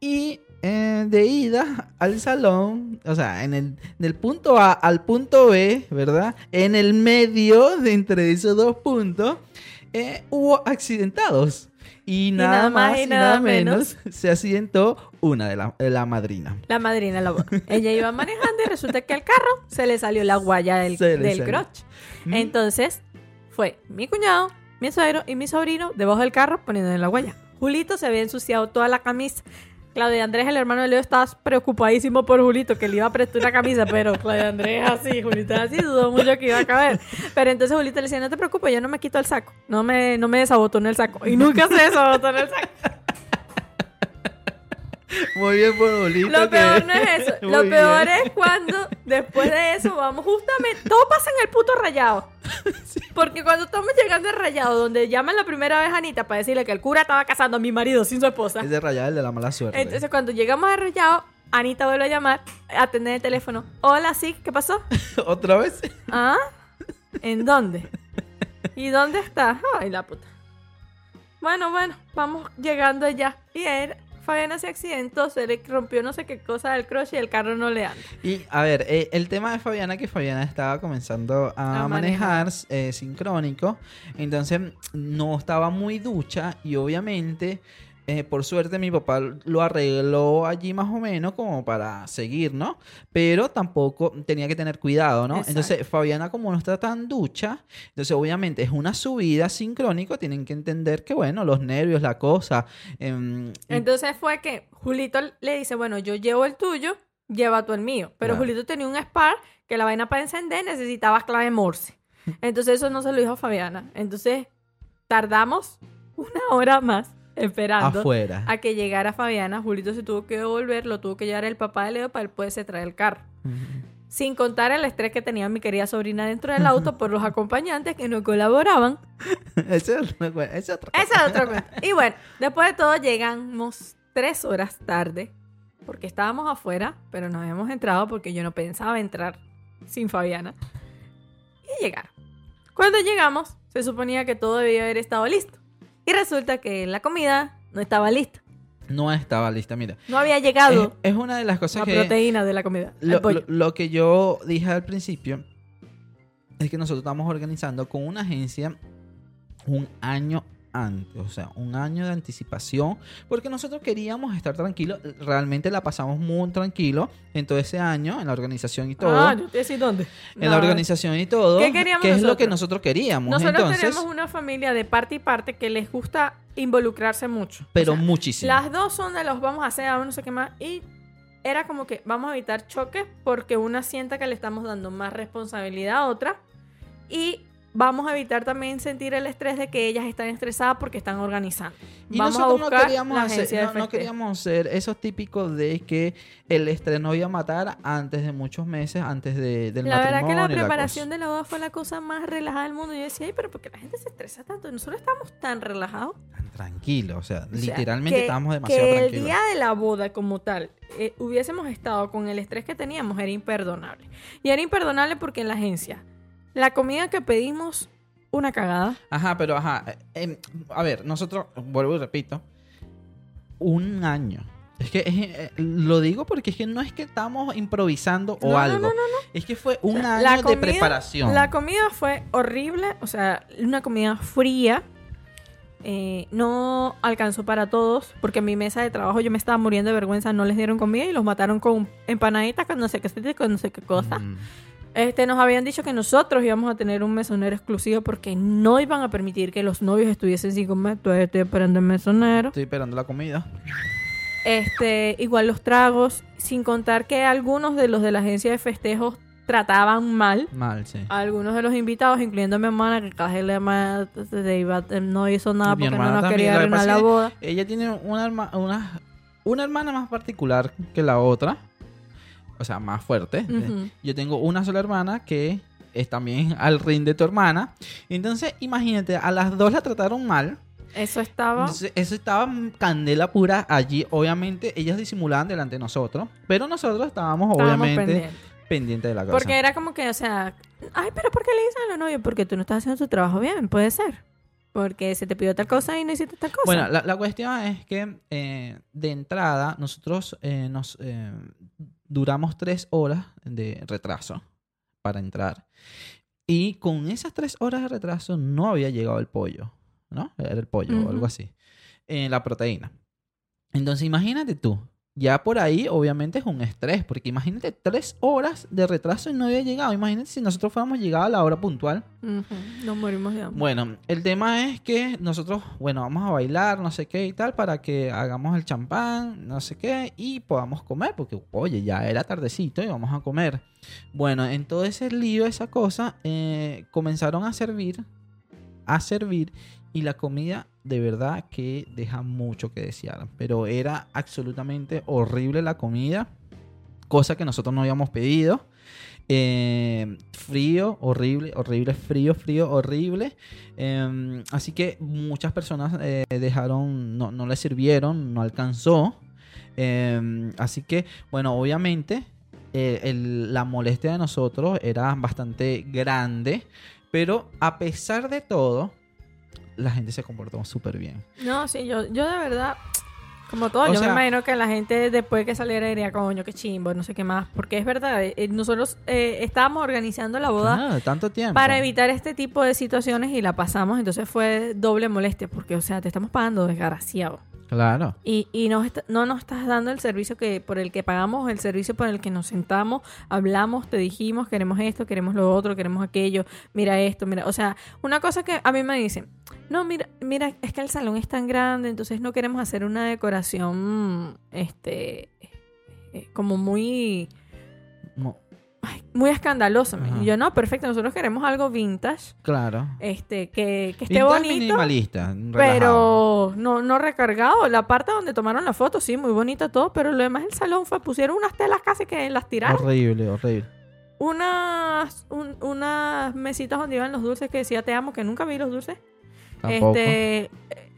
Y eh, de ida al salón, o sea, en el, del punto A al punto B, ¿verdad? En el medio de entre esos dos puntos, eh, hubo accidentados. Y nada, más y nada, menos, se accidentó una de la, de la madrina. La madrina la. Ella iba manejando y resulta que al carro se le salió la guaya del, del crotch. Mm. Entonces, fue mi cuñado, mi suegro y mi sobrino debajo del carro poniendo la guaya. Julito se había ensuciado toda la camisa. Claudia Andrés, el hermano de Leo, estaba preocupadísimo por Julito, que le iba a prestar una camisa, pero Claudia Andrés así, Julito así, dudó mucho que iba a caber. Pero entonces Julito le decía, no te preocupes, yo no me quito el saco, no me, no me desabotoné el saco. Y nunca se desabotonó el saco. Muy bien por Bolito. Lo peor no es eso. Lo peor bien. es cuando después de eso vamos justamente. Todo pasa en el puto rayado. Porque cuando estamos llegando al rayado, donde llaman la primera vez a Anita para decirle que el cura estaba casando a mi marido sin su esposa. Es de rayar el de la mala suerte. Entonces cuando llegamos al rayado, Anita vuelve a llamar, atender el teléfono. Hola, sí, ¿qué pasó? ¿Otra vez? ¿Ah? ¿En dónde? ¿Y dónde está? Ay, la puta. Bueno, bueno, vamos llegando allá. Y él, Fabiana se accidentó, se le rompió no sé qué cosa del croche y el carro no le anda. Y a ver, eh, el tema de Fabiana, que Fabiana estaba comenzando a, A manejar, manejar. eh, sincrónico, entonces no estaba muy ducha y obviamente, eh, por suerte mi papá lo arregló allí más o menos como para seguir, ¿no? Pero tampoco tenía que tener cuidado, ¿no? Exacto. Entonces Fabiana como no está tan ducha, entonces obviamente es una subida sincrónico, tienen que entender que bueno, los nervios, la cosa... em, Entonces fue que Julito le dice, bueno, yo llevo el tuyo, lleva tú el mío. Pero Claro. Julito tenía un Spar que la vaina para encender necesitaba clave Morse. Entonces eso no se lo dijo Fabiana. Entonces tardamos una hora más esperando afuera. a que llegara Fabiana. Julito se tuvo que devolver, lo tuvo que llevar el papá de Leo para él poderse traer el carro. Sin contar el estrés que tenía mi querida sobrina dentro del auto por los acompañantes que no colaboraban. Ese es otro- otro- Ese es otro cuento. Y bueno, después de todo llegamos tres horas tarde, porque estábamos afuera, pero no habíamos entrado porque yo no pensaba entrar sin Fabiana. Y llegaron. Cuando llegamos, se suponía que todo debía haber estado listo. Y resulta que la comida no estaba lista. No estaba lista, mira. No había llegado es una de las cosas la que... proteína de la comida. lo- lo que yo dije al principio es que nosotros estamos organizando con una agencia un año antes, o sea, un año de anticipación, porque nosotros queríamos estar tranquilos, realmente la pasamos muy tranquilo en todo ese año, en la organización y todo, Ah, yo te decía dónde. en la No. organización y todo, ¿Qué queríamos que es lo que nosotros? nosotros queríamos, Nosotros entonces, tenemos una familia de parte y parte que les gusta involucrarse mucho. pero O sea, muchísimo. Las dos son de los vamos a hacer, a no sé qué más. Y era como que vamos a evitar choques porque una sienta que le estamos dando más responsabilidad a otra. Y vamos a evitar también sentir el estrés de que ellas están estresadas porque están organizando. Y vamos a nosotros buscar no queríamos, la hacer- agencia no- queríamos ser esos típicos de que el estrés nos iba a matar antes de muchos meses, antes de, del La verdad que la matrimonio preparación de la boda fue la cosa más relajada del mundo. Yo decía, ay, pero ¿por qué la gente se estresa tanto? Nosotros estamos tan relajados. Tan tranquilo, o sea, O sea, literalmente que- estábamos demasiado que tranquilos. el día de la boda como tal eh, hubiésemos estado con el estrés que teníamos era imperdonable. Y era imperdonable porque en la agencia la comida que pedimos, una cagada. Ajá, pero ajá, eh, a ver, nosotros, vuelvo y repito, un año. Es que eh, lo digo porque es que no es que estamos improvisando o No, no, algo. no, no, Es que fue un sea, año de preparación. La comida fue horrible, o sea, una comida fría. eh, no alcanzó para todos porque en mi mesa de trabajo yo me estaba muriendo de vergüenza, no les dieron comida y los mataron con empanaditas con no sé qué, con no sé qué cosa. Mm. Este, nos habían dicho que nosotros íbamos a tener un mesonero exclusivo porque no iban a permitir que los novios estuviesen sin comer. Todavía estoy esperando el mesonero. Estoy esperando la comida. Este, igual los tragos, sin contar que algunos de los de la agencia de festejos trataban mal Mal, sí. a algunos de los invitados, incluyendo a mi hermana, que casi le no hizo nada porque no nos quería arruinar la boda. Ella tiene una, herma- una una hermana más particular que la otra, o sea, más fuerte. Ujú. Yo tengo una sola hermana que es también al ring de tu hermana. Entonces, imagínate, a las dos la trataron mal. Eso estaba. Entonces, eso estaba candela pura allí. Obviamente, ellas disimulaban delante de nosotros, pero nosotros estábamos, estábamos obviamente pendientes. pendientes de la cosa. Porque era como que, o sea, ay, pero ¿por qué le dicen a los novios? Porque tú no estás haciendo tu trabajo bien, puede ser. Porque se te pidió tal cosa y no hiciste tal cosa. Bueno, la, la cuestión es que eh, de entrada nosotros eh, nos eh, duramos tres horas de retraso para entrar. Y con esas tres horas de retraso no había llegado el pollo, ¿no? Era el pollo o algo así. Eh, la proteína. Entonces imagínate tú. Ya por ahí obviamente es un estrés, porque imagínate tres horas de retraso y no había llegado. Imagínate si nosotros fuéramos llegado a la hora puntual. Ujú, Nos morimos de hambre. Bueno, el tema es que nosotros, bueno, vamos a bailar, no sé qué y tal, para que hagamos el champán, no sé qué, y podamos comer, porque, oye, ya era tardecito y vamos a comer. Bueno, en todo ese lío, esa cosa, eh, comenzaron a servir, a servir, y la comida de verdad que deja mucho que desear. Pero era absolutamente horrible la comida, cosa que nosotros no habíamos pedido. Eh, frío, horrible, horrible, frío, frío, horrible. Eh, así que muchas personas eh, dejaron, no, no le sirvieron, no alcanzó. Eh, así que, bueno, obviamente eh, la molestia de nosotros era bastante grande. Pero a pesar de todo, la gente se comportó súper bien. No, sí, yo, yo de verdad, como todo, O yo sea- me imagino que la gente después que saliera diría, coño, qué chimbo, no sé qué más. Porque es verdad, eh, nosotros eh, estábamos organizando la boda Claro, tanto tiempo. para evitar este tipo de situaciones y la pasamos, entonces fue doble molestia, porque, o sea, te estamos pagando desgraciado. Claro. Y, y est- no nos estás dando el servicio que por el que pagamos, el servicio por el que nos sentamos, hablamos, te dijimos, queremos esto, queremos lo otro, queremos aquello, mira esto, mira, o sea, una cosa que a mí me dicen, no, mira, mira, es que el salón es tan grande, entonces no queremos hacer una decoración, este, eh, como muy, ay, muy escandalosa. Ajá. Y yo, no, perfecto, nosotros queremos algo vintage, Claro. este, que, que esté Vintage bonito. minimalista, relajado. Pero no, no recargado. La parte donde tomaron la foto, sí, muy bonita todo. Pero lo demás del salón fue, pusieron unas telas casi que las tiraron. Horrible, horrible. Unas, un- unas mesitas donde iban los dulces que decía te amo, que nunca vi los dulces. Tampoco. Este,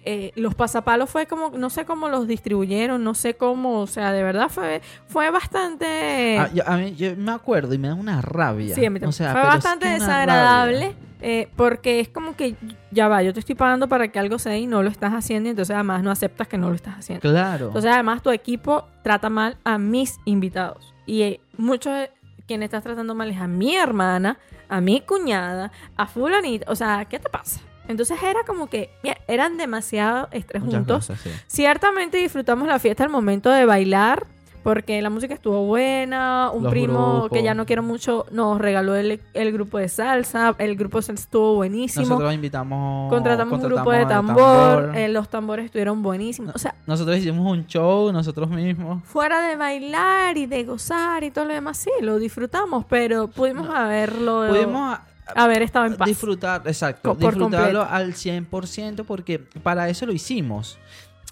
eh, los pasapalos fue como, no sé cómo los distribuyeron, no sé cómo, o sea, de verdad fue, fue bastante... Ah, yo, a mí, yo me acuerdo y me da una rabia. Sí, a mí. O sea, fue es bastante que desagradable eh, porque es como que ya va, yo te estoy pagando para que algo sea y no lo estás haciendo y entonces además no aceptas que no lo estás haciendo. Claro. Entonces además tu equipo trata mal a mis invitados y eh, muchos de quien estás tratando mal es a mi hermana, a mi cuñada, a fulanita, o sea, ¿qué te pasa? Entonces era como que eran demasiado estrés Muchas juntos. cosas, sí. Ciertamente disfrutamos la fiesta al momento de bailar, porque la música estuvo buena. Un Los primo grupos. que ya no quiero mucho nos regaló el, el grupo de salsa. El grupo de salsa estuvo buenísimo. Nosotros invitamos. Contratamos un grupo de contratamos tambor. tambor. eh, los tambores estuvieron buenísimos. O sea, Nosotros hicimos un show nosotros mismos. fuera de bailar y de gozar y todo lo demás, sí, lo disfrutamos, pero pudimos haberlo. Pudimos haber estado en paz. disfrutar, exacto, por disfrutarlo completo. al 100% porque para eso lo hicimos.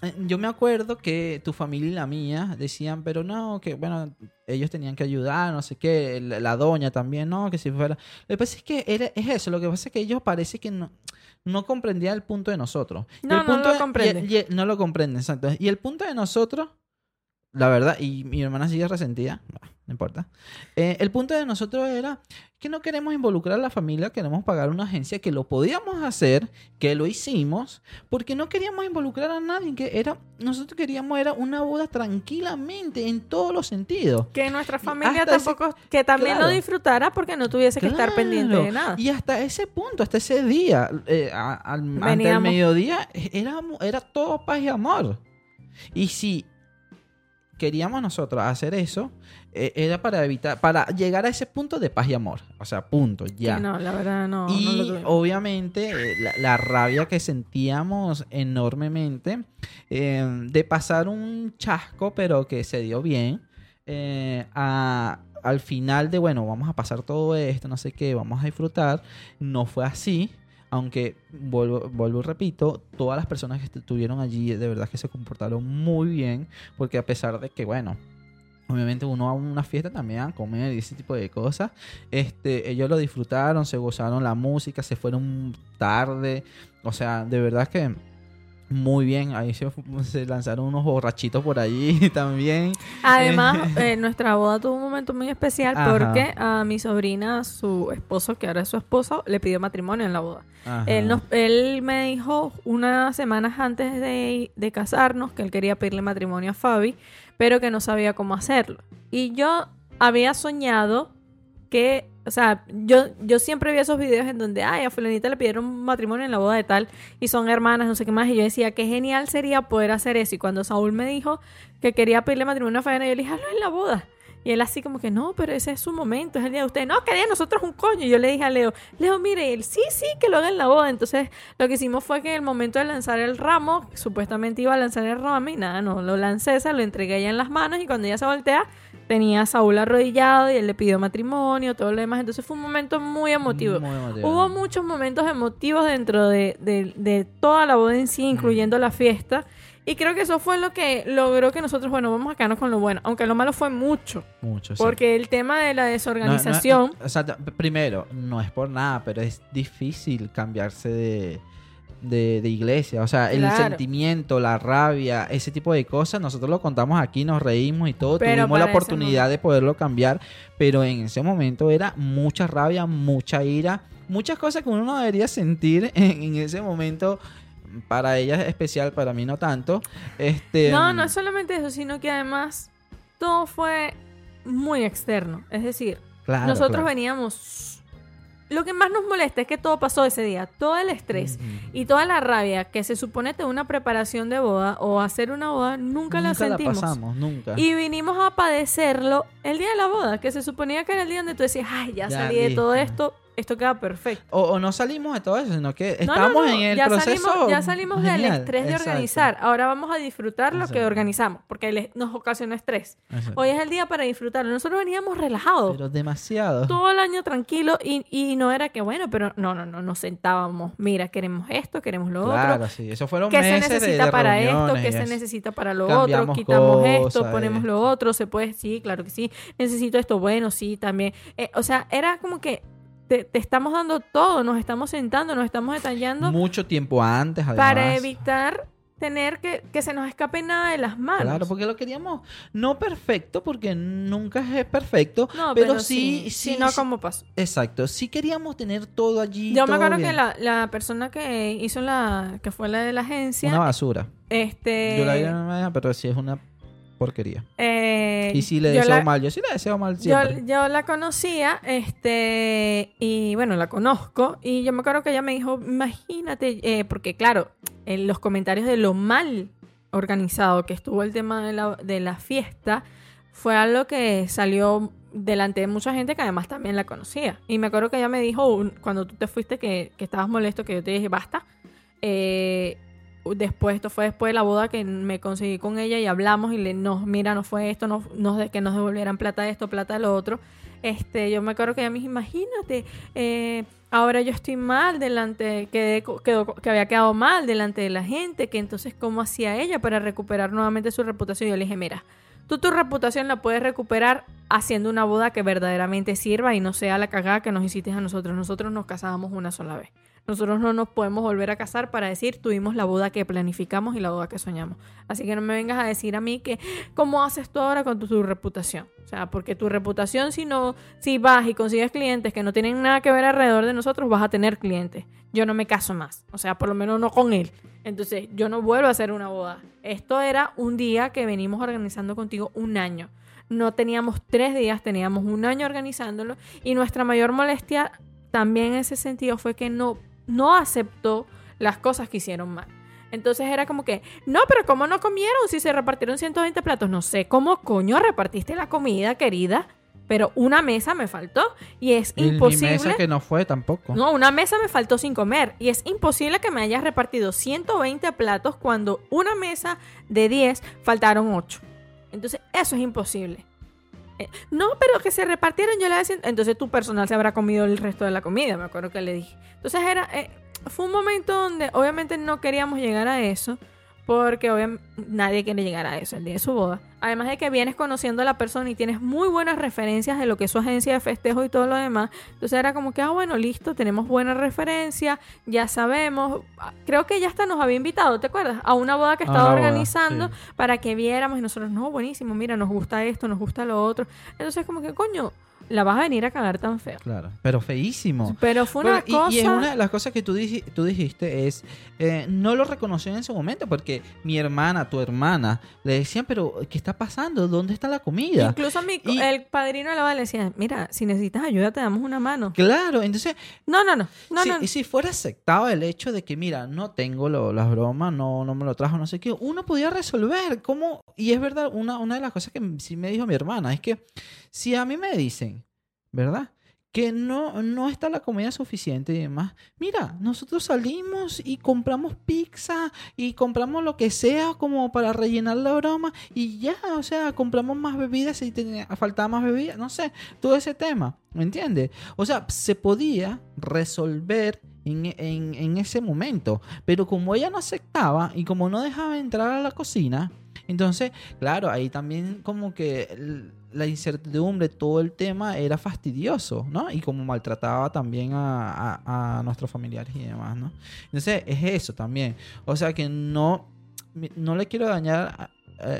Eh, Yo me acuerdo que tu familia y la mía decían, pero no, que bueno, ellos tenían que ayudar, no sé qué, la, la doña también, no, que si fuera... Lo que pasa es que era, es eso, lo que pasa es que ellos parece que no, no comprendían el punto de nosotros. Y No, el no punto lo de- comprenden. y- y- no lo comprenden, exacto. Y el punto de nosotros, la verdad, y mi hermana sigue resentida, bah, no importa. Eh, el punto de nosotros era que no queremos involucrar a la familia, queremos pagar una agencia que lo podíamos hacer, que lo hicimos, porque no queríamos involucrar a nadie, que era, nosotros queríamos era una boda tranquilamente en todos los sentidos. Que nuestra familia hasta ese- tampoco, que también claro. lo disfrutara porque no tuviese que estar pendiente de nada. Y hasta ese punto, hasta ese día, eh, a- mediodía, era, era todo paz y amor. Y si queríamos nosotros hacer eso, era para evitar, para llegar a ese punto de paz y amor. O sea, punto, ya. Sí, no, la verdad no. Y obviamente eh, la, la rabia que sentíamos enormemente eh, de pasar un chasco, pero que se dio bien, eh, a- al final de, bueno, vamos a pasar todo esto, no sé qué, vamos a disfrutar, no fue así. aunque vuelvo, vuelvo y repito, todas las personas que estuvieron allí de verdad que se comportaron muy bien, porque a pesar de que, bueno, Obviamente uno a una fiesta también a comer y ese tipo de cosas. Este, ellos lo disfrutaron, se gozaron la música, se fueron tarde. O sea, de verdad que muy bien. Ahí se, se lanzaron unos borrachitos por allí también. Además, eh, nuestra boda tuvo un momento muy especial Ajá. porque a mi sobrina, su esposo, que ahora es su esposo, le pidió matrimonio en la boda. Él, nos, él me dijo unas semanas antes de, de casarnos que él quería pedirle matrimonio a Fabi, pero que no sabía cómo hacerlo. Y yo había soñado que, o sea, yo, yo siempre vi esos videos en donde, ay, a fulanita le pidieron matrimonio en la boda de tal y son hermanas, no sé qué más. Y yo decía, qué genial sería poder hacer eso. Y cuando Saúl me dijo que quería pedirle matrimonio a Fabiana, yo le dije, hazlo en la boda. Y él así como que, no, pero ese es su momento, es el día de usted. No, que día de nosotros un coño. Y yo le dije a Leo, Leo, mire, él, sí, sí, que lo haga en la boda. Entonces, lo que hicimos fue que en el momento de lanzar el ramo, supuestamente iba a lanzar el ramo y nada, no, lo lancé, se lo entregué ella en las manos y cuando ella se voltea, tenía a Saúl arrodillado y él le pidió matrimonio, todo lo demás. Entonces fue un momento muy emotivo. Muy emotivo. Hubo muchos momentos emotivos dentro de, de- de toda la boda en sí, incluyendo la fiesta. Y creo que eso fue lo que logró que nosotros, bueno, vamos a quedarnos con lo bueno. Aunque lo malo fue mucho. Mucho, sí. Porque el tema de la No, no, desorganización. o sea, primero, no es por nada, pero es difícil cambiarse de, de, de iglesia. O sea, el sentimiento, la rabia, ese tipo de cosas, nosotros lo contamos aquí, nos reímos y todo. Pero Tuvimos la oportunidad de poderlo cambiar, pero en ese momento era mucha rabia, mucha ira, muchas cosas que uno no debería sentir en, en ese momento. Para ella es especial, para mí no tanto. Este, no, no es solamente eso, sino que además todo fue muy externo. Es decir, claro, nosotros claro. veníamos. Lo que más nos molesta es que todo pasó ese día. Todo el estrés y toda la rabia que se supone de una preparación de boda o hacer una boda, nunca, la sentimos. pasamos, nunca. Y vinimos a padecerlo el día de la boda, que se suponía que era el día donde tú decías, ay, ya, Ya salí de todo esto, esto queda perfecto. O, o no salimos de todo eso, sino que No, estamos no, en el ya proceso. Salimos, ya salimos del estrés de Exacto. organizar. Ahora vamos a disfrutar lo que organizamos, porque nos ocasionó estrés. Exacto. Hoy es el día para disfrutarlo. Nosotros veníamos relajados. Pero demasiado. todo el año tranquilo y, y no era que bueno, pero no, no, no, nos sentábamos, mira, queremos esto, queremos lo Claro, otro. sí. Eso fueron ¿Qué se meses necesita de para esto? ¿Qué se necesita para lo otro? Quitamos esto, cosas, ponemos eh. lo otro. ¿Se puede? Sí, claro que sí. Necesito esto, bueno, sí, también. Eh, o sea, era como que te, te estamos dando todo, nos estamos sentando, nos estamos detallando Mucho tiempo antes, además. para evitar tener que, que se nos escape nada de las manos. Claro, porque lo queríamos no perfecto, porque nunca es perfecto, no, pero, sí, sí, sí, no como pasó. Exacto, sí queríamos tener todo allí. Yo me acuerdo que la, la persona que hizo la, que fue la de la agencia, Una basura. este, Yo la vi pero sí es una porquería. eh, Y si le deseo la- mal, yo sí le deseo mal Yo, siempre. yo la conocía, este, y bueno, la conozco, y yo me acuerdo que ella me dijo, imagínate, eh, porque claro, en los comentarios de lo mal organizado que estuvo el tema de la, de la fiesta, fue algo que salió delante de mucha gente que además también la conocía. Y me acuerdo que ella me dijo, cuando tú te fuiste, que, que estabas molesto, que yo te dije, basta. Eh, después, esto fue después de la boda que me conseguí con ella y hablamos y le, no, mira, no fue esto, no, que nos devolvieran plata de esto, plata de lo otro. Este, yo me acuerdo que ella me imagínate, eh, ahora yo estoy mal delante, quedé quedó- que había quedado mal delante de la gente, que entonces cómo hacía ella para recuperar nuevamente su reputación. Yo le dije, mira, tú tu reputación la puedes recuperar haciendo una boda que verdaderamente sirva y no sea la cagada que nos hiciste a nosotros. Nosotros nos casábamos una sola vez. Nosotros no nos podemos volver a casar para decir tuvimos la boda que planificamos y la boda que soñamos. Así que no me vengas a decir a mí que cómo haces tú ahora con tu, reputación. O sea, porque tu reputación si no, si vas y consigues clientes que no tienen nada que ver alrededor de nosotros, vas a tener clientes. Yo no me caso más. O sea, por lo menos no con él. Entonces, yo no vuelvo a hacer una boda. Esto era un día que venimos organizando contigo un año. No teníamos tres días, teníamos un año organizándolo. Y nuestra mayor molestia también en ese sentido fue que no, no aceptó las cosas que hicieron mal. Entonces era como que, no, pero ¿cómo no comieron si se repartieron 120 platos? No sé cómo coño repartiste la comida, querida, pero una mesa me faltó y es Y mi imposible. mesa que no fue tampoco. No, una mesa me faltó sin comer. Y es imposible que me hayas repartido 120 platos cuando una mesa de 10 faltaron 8. Entonces, eso es imposible. Eh, no, pero que se repartieron, yo le decía, entonces tu personal se habrá comido el resto de la comida, me acuerdo que le dije. Entonces era, eh, fue un momento donde obviamente no queríamos llegar a eso, porque obviamente nadie quiere llegar a eso el día de su boda. Además de que vienes conociendo a la persona y tienes muy buenas referencias de lo que es su agencia de festejo y todo lo demás. Entonces era como que, ah, bueno, listo, tenemos buena referencia, ya sabemos. Creo que ya hasta nos había invitado, ¿te acuerdas? A una boda que estaba boda, organizando sí. para que viéramos y nosotros, no, buenísimo, mira, nos gusta esto, nos gusta lo otro. Entonces como que, coño, la vas a venir a cagar tan feo. Claro, pero feísimo. Pero fue una Bueno, cosa... y, es una de las cosas que tú, dij- tú dijiste es, eh, no lo reconoció en ese momento porque mi hermana, tu hermana, le decían, pero ¿qué está pasando? ¿Dónde está la comida? Incluso mi, Y- el padrino de la boda le decía, mira, si necesitas ayuda te damos una mano. Claro, entonces, No, no, no, no, si, no. y si fuera aceptado el hecho de que, mira, no tengo lo- las bromas, no, no me lo trajo, no sé qué, uno podía resolver. ¿Cómo? Y es verdad, una, una de las cosas que sí me dijo mi hermana es que si a mí me dicen, ¿verdad? Que no, no está la comida suficiente y demás. Mira, nosotros salimos y compramos pizza y compramos lo que sea como para rellenar la broma y ya, o sea, compramos más bebidas si faltaba más bebidas, no sé, todo ese tema, ¿me entiendes? O sea, se podía resolver en, en- en ese momento, pero como ella no aceptaba y como no dejaba entrar a la cocina, entonces, claro, ahí también como que la incertidumbre, todo el tema era fastidioso, ¿no? Y como maltrataba también a, a- a nuestros familiares y demás, ¿no? Entonces, es eso también. O sea que no, no le quiero dañar a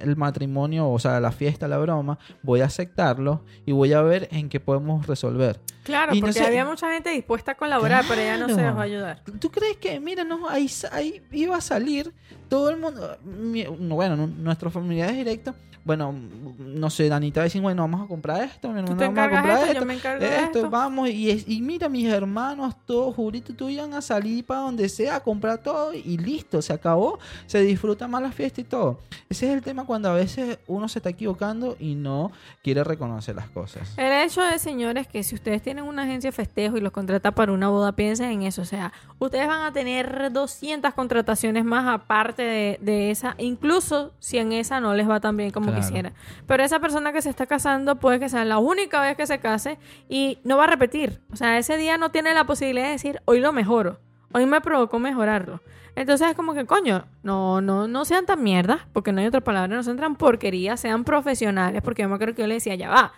el matrimonio, o sea, la fiesta, la broma, voy a aceptarlo y voy a ver en qué podemos resolver. Claro, Y no porque sé- había mucha gente dispuesta a colaborar, pero ella no se dejó ayudar. ¿Tú crees que, mira, no, ahí, ahí iba a salir todo el mundo? bueno, nu- nuestros familiares directos, bueno, no sé, Danita va a decir, bueno, vamos a comprar esto, mi hermano, vamos a comprar esto, esto. yo me encargo de esto, esto. vamos, y, es- y mira, mis hermanos, todos, Jurito, tú iban a salir para donde sea, a comprar todo y listo, se acabó, se disfruta más la fiesta y todo. Ese es el tema cuando a veces uno se está equivocando y no quiere reconocer las cosas. El hecho de, señores, que si ustedes tienen una agencia de festejo y los contrata para una boda, piensen en eso. O sea, ustedes van a tener 200 contrataciones más aparte de, de esa, incluso si en esa no les va tan bien como Claro. quisiera. Pero esa persona que se está casando puede que sea la única vez que se case y no va a repetir. O sea, ese día no tiene la posibilidad de decir, hoy lo mejoro, hoy me provocó mejorarlo. Entonces es como que, coño, no, no, no sean tan mierdas, porque no hay otra palabra, no sean tan porquerías, sean profesionales, porque yo me acuerdo que yo le decía, ya va,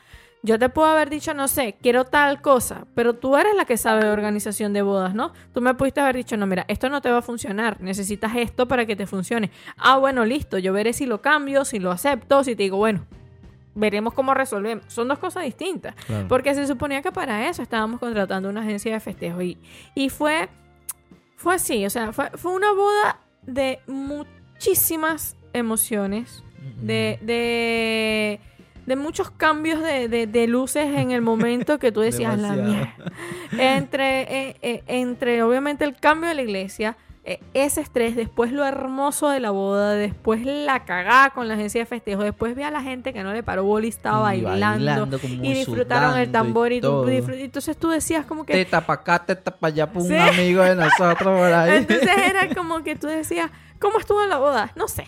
yo te puedo haber dicho, no sé, quiero tal cosa, pero tú eres la que sabe de organización de bodas, ¿no? Tú me pudiste haber dicho, no, mira, esto no te va a funcionar, necesitas esto para que te funcione. Ah, bueno, listo, yo veré si lo cambio, si lo acepto, si te digo, bueno, veremos cómo resolvemos. Son dos cosas distintas. Claro. Porque se suponía que para eso estábamos contratando una agencia de festejo. Y, y fue, fue así, o sea, fue, fue una boda de muchísimas emociones, de, de, de muchos cambios de, de- de luces en el momento que tú decías la mierda. Entre, eh, eh, entre obviamente el cambio de la iglesia, eh, ese estrés, después lo hermoso de la boda, después la cagada con la agencia de festejo, después vi a la gente que no le paró bola y estaba bailando, y disfrutaron el y tambor y, tú entonces tú decías como que Teta para acá, teta para allá, Sí. un amigo de nosotros por ahí. entonces era como que tú decías ¿cómo estuvo la boda? no sé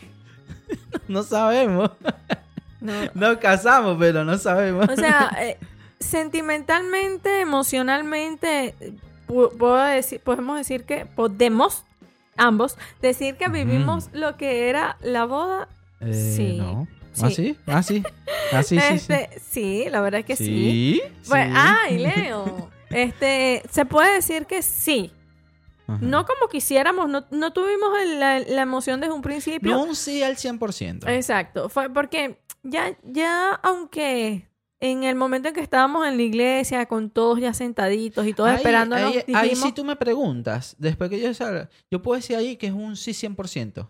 no sabemos. No, Nos casamos, pero no sabemos. o sea eh, sentimentalmente emocionalmente pu- puedo decir podemos decir que podemos ambos decir que vivimos lo que era la boda Eh, sí. No. Sí. ¿Ah, sí? Ah, sí. Ah, sí, sí, sí. Este, sí, la verdad es que sí. Bueno, ay, Leo. Este, se puede decir que sí. Ajá. No como quisiéramos, no, no tuvimos el- la, la emoción desde un principio. No un sí al 100%. Exacto, fue porque ya, ya aunque en el momento en que estábamos en la iglesia con todos ya sentaditos y todos Ahí- esperándonos, Ahí, ahí dijimos, si tú me preguntas, después que yo salga, yo puedo decir ahí que es un sí 100%.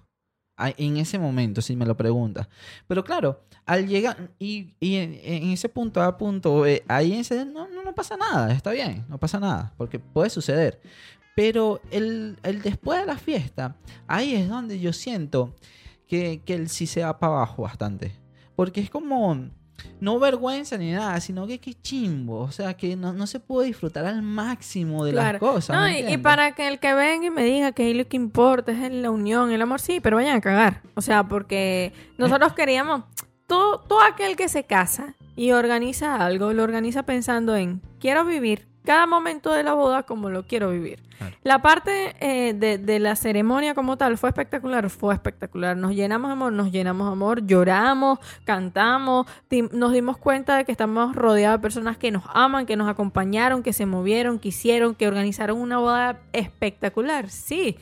Ahí- En ese momento, si me lo preguntas. Pero claro, al llegar, y, y en, en ese punto a punto, B, ahí en ese, no, no, no pasa nada, está bien, no pasa nada, porque puede suceder. Pero el, el después de la fiesta, ahí es donde yo siento que, que el sí se va para abajo bastante. Porque es como, no vergüenza ni nada, sino que qué chimbo. O sea, que no, no se puede disfrutar al máximo de Claro. las cosas. No, ¿me y, para que el que venga y me diga que ahí lo que importa es la unión, el amor, sí, pero vayan a cagar. O sea, porque nosotros queríamos, todo, todo aquel que se casa y organiza algo, lo organiza pensando en, quiero vivir cada momento de la boda como lo quiero vivir. Claro. La parte eh, de, de la ceremonia como tal fue espectacular, fue espectacular. Nos llenamos de amor, nos llenamos de amor, lloramos, cantamos, nos dimos cuenta de que estamos rodeados de personas que nos aman, que nos acompañaron, que se movieron, que hicieron, que organizaron una boda espectacular. Sí.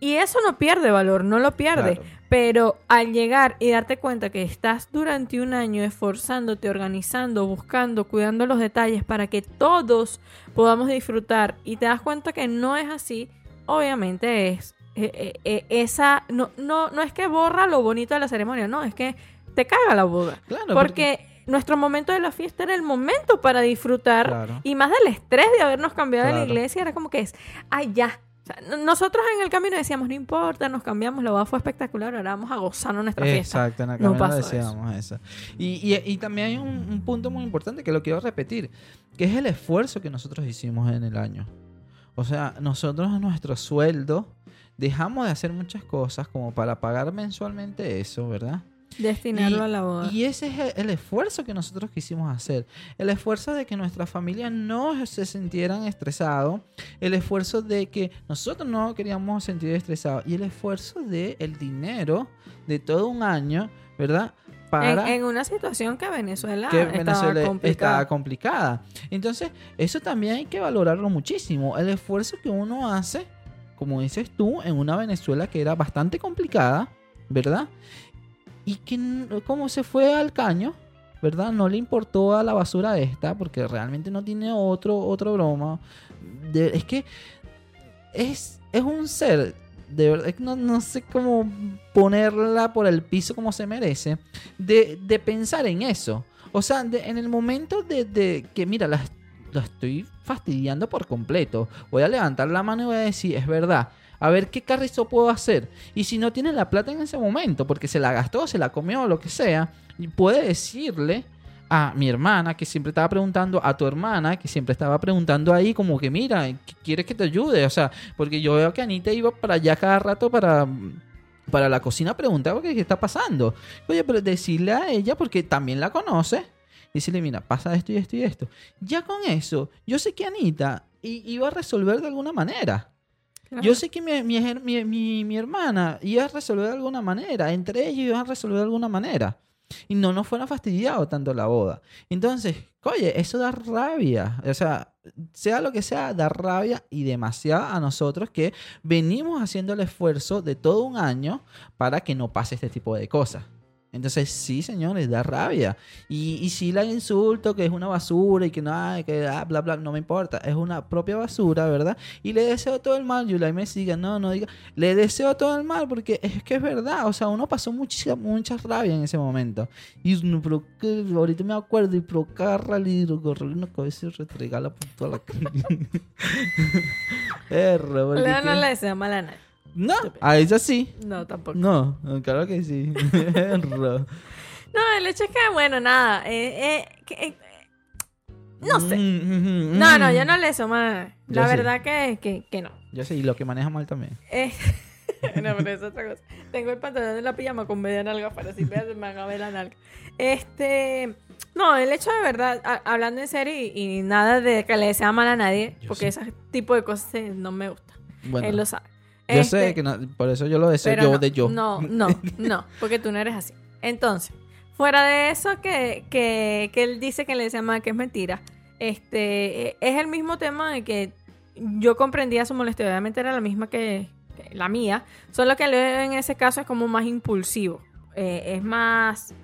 Y eso no pierde valor, no lo pierde. Claro. Pero al llegar y darte cuenta que estás durante un año esforzándote, organizando, buscando, cuidando los detalles para que todos podamos disfrutar y te das cuenta que no es así, obviamente es eh, eh, eh, esa no, no, no es que borra lo bonito de la ceremonia, no, es que te caga la boda. Claro, porque, nuestro momento de la fiesta era el momento para disfrutar Claro. y más del estrés de habernos cambiado de la iglesia era como que es, ay ya. Sea, nosotros en el camino decíamos, no importa, nos cambiamos, la boda fue espectacular, ahora vamos a gozarnos nuestra fiesta. Exacto, en el No camino pasó decíamos eso. Y, y- y también hay un, un punto muy importante que lo quiero repetir, que es el esfuerzo que nosotros hicimos en el año. O sea, nosotros nuestro sueldo dejamos de hacer muchas cosas como para pagar mensualmente eso, ¿verdad? Destinarlo Y- a la boda. Y ese es el, el esfuerzo que nosotros quisimos hacer. El esfuerzo de que nuestra familia no se sintieran estresados. El esfuerzo de que nosotros no queríamos sentir estresados. Y el esfuerzo de el dinero de todo un año, ¿verdad? en, Para en una situación que Venezuela que estaba Venezuela complicada. estaba complicada. Entonces, eso también hay que valorarlo muchísimo. El esfuerzo que uno hace, como dices tú, en una Venezuela que era bastante complicada, ¿verdad? Y que como se fue al caño, ¿verdad? No le importó a la basura esta, porque realmente no tiene otro, otro broma. Es que es, es un ser, de verdad, no, no sé cómo ponerla por el piso como se merece, de, de pensar en eso. O sea, en el momento de, de que, mira, la, la estoy fastidiando por completo, voy a levantar la mano y voy a decir, es verdad. A ver qué carrizo puedo hacer. Y si no tiene la plata en ese momento, porque se la gastó, se la comió, lo que sea, puede decirle a mi hermana que siempre estaba preguntando, a tu hermana que siempre estaba preguntando ahí como que mira, ¿qué ¿quieres que te ayude? O sea, porque yo veo que Anita iba para allá cada rato para, para la cocina a preguntar qué, está pasando. Oye, pero decirle a ella, porque también la conoce, decirle, mira, pasa esto y esto y esto. Ya con eso, yo sé que Anita iba a resolver de alguna manera. Yo sé que mi, mi, mi- mi- hermana iba a resolver de alguna manera. Entre ellos iban a resolver de alguna manera. Y no nos fuera fastidiado tanto la boda. Entonces, oye, eso da rabia. O sea, sea lo que sea, da rabia y demasiado a nosotros que venimos haciendo el esfuerzo de todo un año para que no pase este tipo de cosas. Entonces, sí, señores, da rabia. Y, y si la insulto, que es una basura y que no, ay, que ah, bla, bla, no me importa. Es una propia basura, ¿verdad? Y le deseo todo el mal. Yulai me siga, no, no diga. Le deseo todo el mal porque es que es verdad. O sea, uno pasó mucha, mucha rabia en ese momento. Y pero que ahorita me acuerdo y procarra y correrle una cabeza y retregala por toda la Erro, porque no que- le desea mal a nadie. No, a ella sí. No, tampoco. No, claro que sí. No, el hecho es que, bueno, nada. eh, eh, que- eh, no sé. Mm, No, no, yo no le a nadie. La Yo sí. verdad que, que, que no. Yo sí, y lo que maneja mal también. Eh, no, pero es otra cosa. Tengo el pantalón de la pijama con media nalga para si veas, me van a ver la nalga. Este. No, el hecho de verdad, a- hablando en serio y, y nada de que le desea mal a nadie, Yo porque sí. ese tipo de cosas no me gustan. Bueno, Él lo sabe. Yo Este, sé que no, por eso yo lo deseo yo no, de yo. No, no, no, porque tú no eres así. Entonces, fuera de eso que, que, que él dice que le desea mal, que es mentira, este, es el mismo tema de que yo comprendía su molestia, obviamente era la misma que, que la mía, solo que en ese caso es como más impulsivo, eh, es más...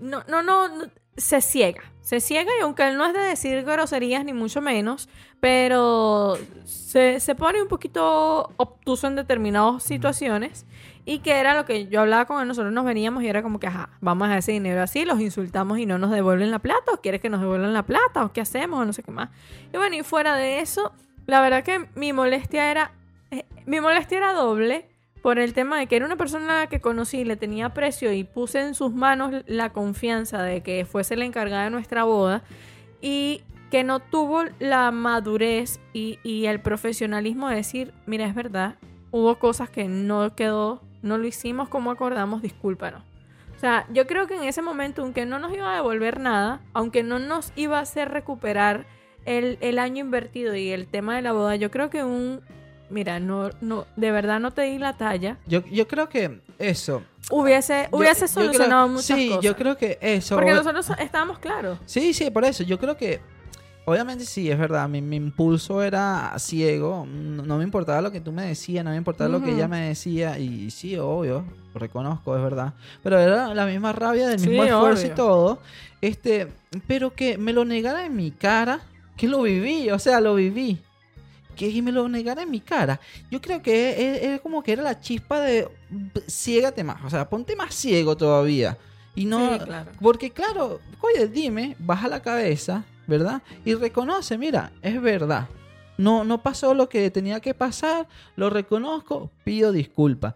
No, no, no, no, se ciega, se ciega y aunque él no es de decir groserías ni mucho menos, pero se, se pone un poquito obtuso en determinadas situaciones y que era lo que yo hablaba con él, nosotros nos veníamos y era como que, ajá, vamos a ese dinero así, los insultamos y no nos devuelven la plata, o quieres que nos devuelvan la plata, o qué hacemos, o no sé qué más. Y bueno, y fuera de eso, la verdad que mi molestia era, eh, mi molestia era doble por el tema de que era una persona que conocí, le tenía aprecio y puse en sus manos la confianza de que fuese la encargada de nuestra boda y que no tuvo la madurez y, y el profesionalismo de decir, mira, es verdad, hubo cosas que no quedó, no lo hicimos como acordamos, discúlpanos. O sea, yo creo que en ese momento, aunque no nos iba a devolver nada, aunque no nos iba a hacer recuperar el, el año invertido y el tema de la boda, yo creo que un... Mira, no, no, de verdad no te di la talla. Yo, yo creo que eso. Hubiese, yo- hubiese yo creo- solucionado muchas sí, cosas. yo creo que eso. Porque nosotros estábamos claros. Sí, sí, por eso. Yo creo que. Obviamente sí, es verdad. Mi, mi impulso era ciego. No, no me importaba lo que tú me decías, no me importaba lo que ella me decía. Y sí, obvio, lo reconozco, es verdad. Pero era la misma rabia, del Sí, mismo esfuerzo obvio. y todo. Este, pero que me lo negara en mi cara, que lo viví, o sea, lo viví. Que me lo negara en mi cara. Yo creo que es, como que era la chispa de ciégate más. O sea, ponte más ciego todavía. Y no. Sí, claro. Porque claro, oye, dime, baja la cabeza, ¿verdad? Y reconoce, mira, es verdad. No, no pasó lo que tenía que pasar, lo reconozco, pido disculpas.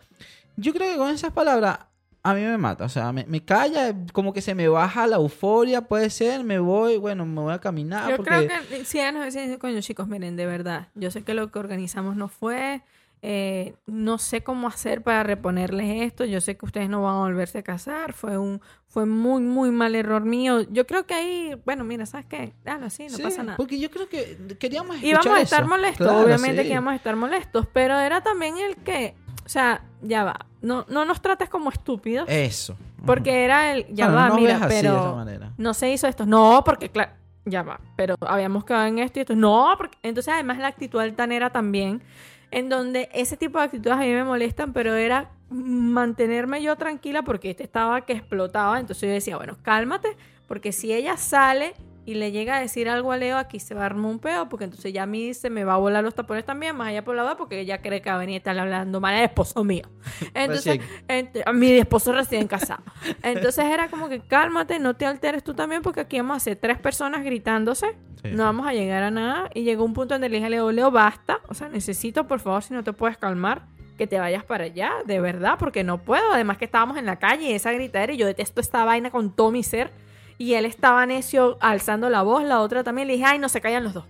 Yo creo que con esas palabras a mí me mata, o sea, me, me calla, como que se me baja la euforia, puede ser, me voy, bueno, me voy a caminar. Yo porque... creo que si nos hubiese dicho, coño, chicos, miren, de verdad, yo sé que lo que organizamos no fue, eh, no sé cómo hacer para reponerles esto, yo sé que ustedes no van a volverse a casar, fue un, fue muy, muy mal error mío. Yo creo que ahí, bueno, mira, ¿sabes qué? Dale así, no Sí, pasa nada. Porque yo creo que queríamos escuchar Íbamos a estar eso. molestos, Claro, obviamente sí. que íbamos a estar molestos, pero era también el que, o sea, ya va, no, no nos trates como estúpidos, Eso. porque era el, ya Bueno, va, no mira, veas así, de esa pero manera. no se hizo esto. No, porque claro, ya va. Pero habíamos quedado en esto y esto. No, porque entonces además la actitud altanera también, en donde ese tipo de actitudes a mí me molestan, pero era mantenerme yo tranquila porque este estaba que explotaba. Entonces yo decía, bueno, cálmate, porque si ella sale y le llega a decir algo a Leo, aquí se va a armar un peo, porque entonces ya a mí se me va a volar los tapones también, más allá por la boda, porque ella cree que va a venir a estar hablando mal al esposo mío. Entonces. Ent- a mi esposo recién casado. Entonces era como que cálmate, no te alteres tú también, porque aquí vamos a ser tres personas gritándose, Sí. no vamos a llegar a nada. Y llegó un punto donde le dije a Leo, Leo, basta, o sea, necesito, por favor, si no te puedes calmar, que te vayas para allá, de verdad, porque no puedo. Además que estábamos en la calle y esa gritadera, y yo detesto esta vaina con todo mi ser. Y él estaba necio alzando la voz, la otra también. Le dije, ay, no se callan los dos.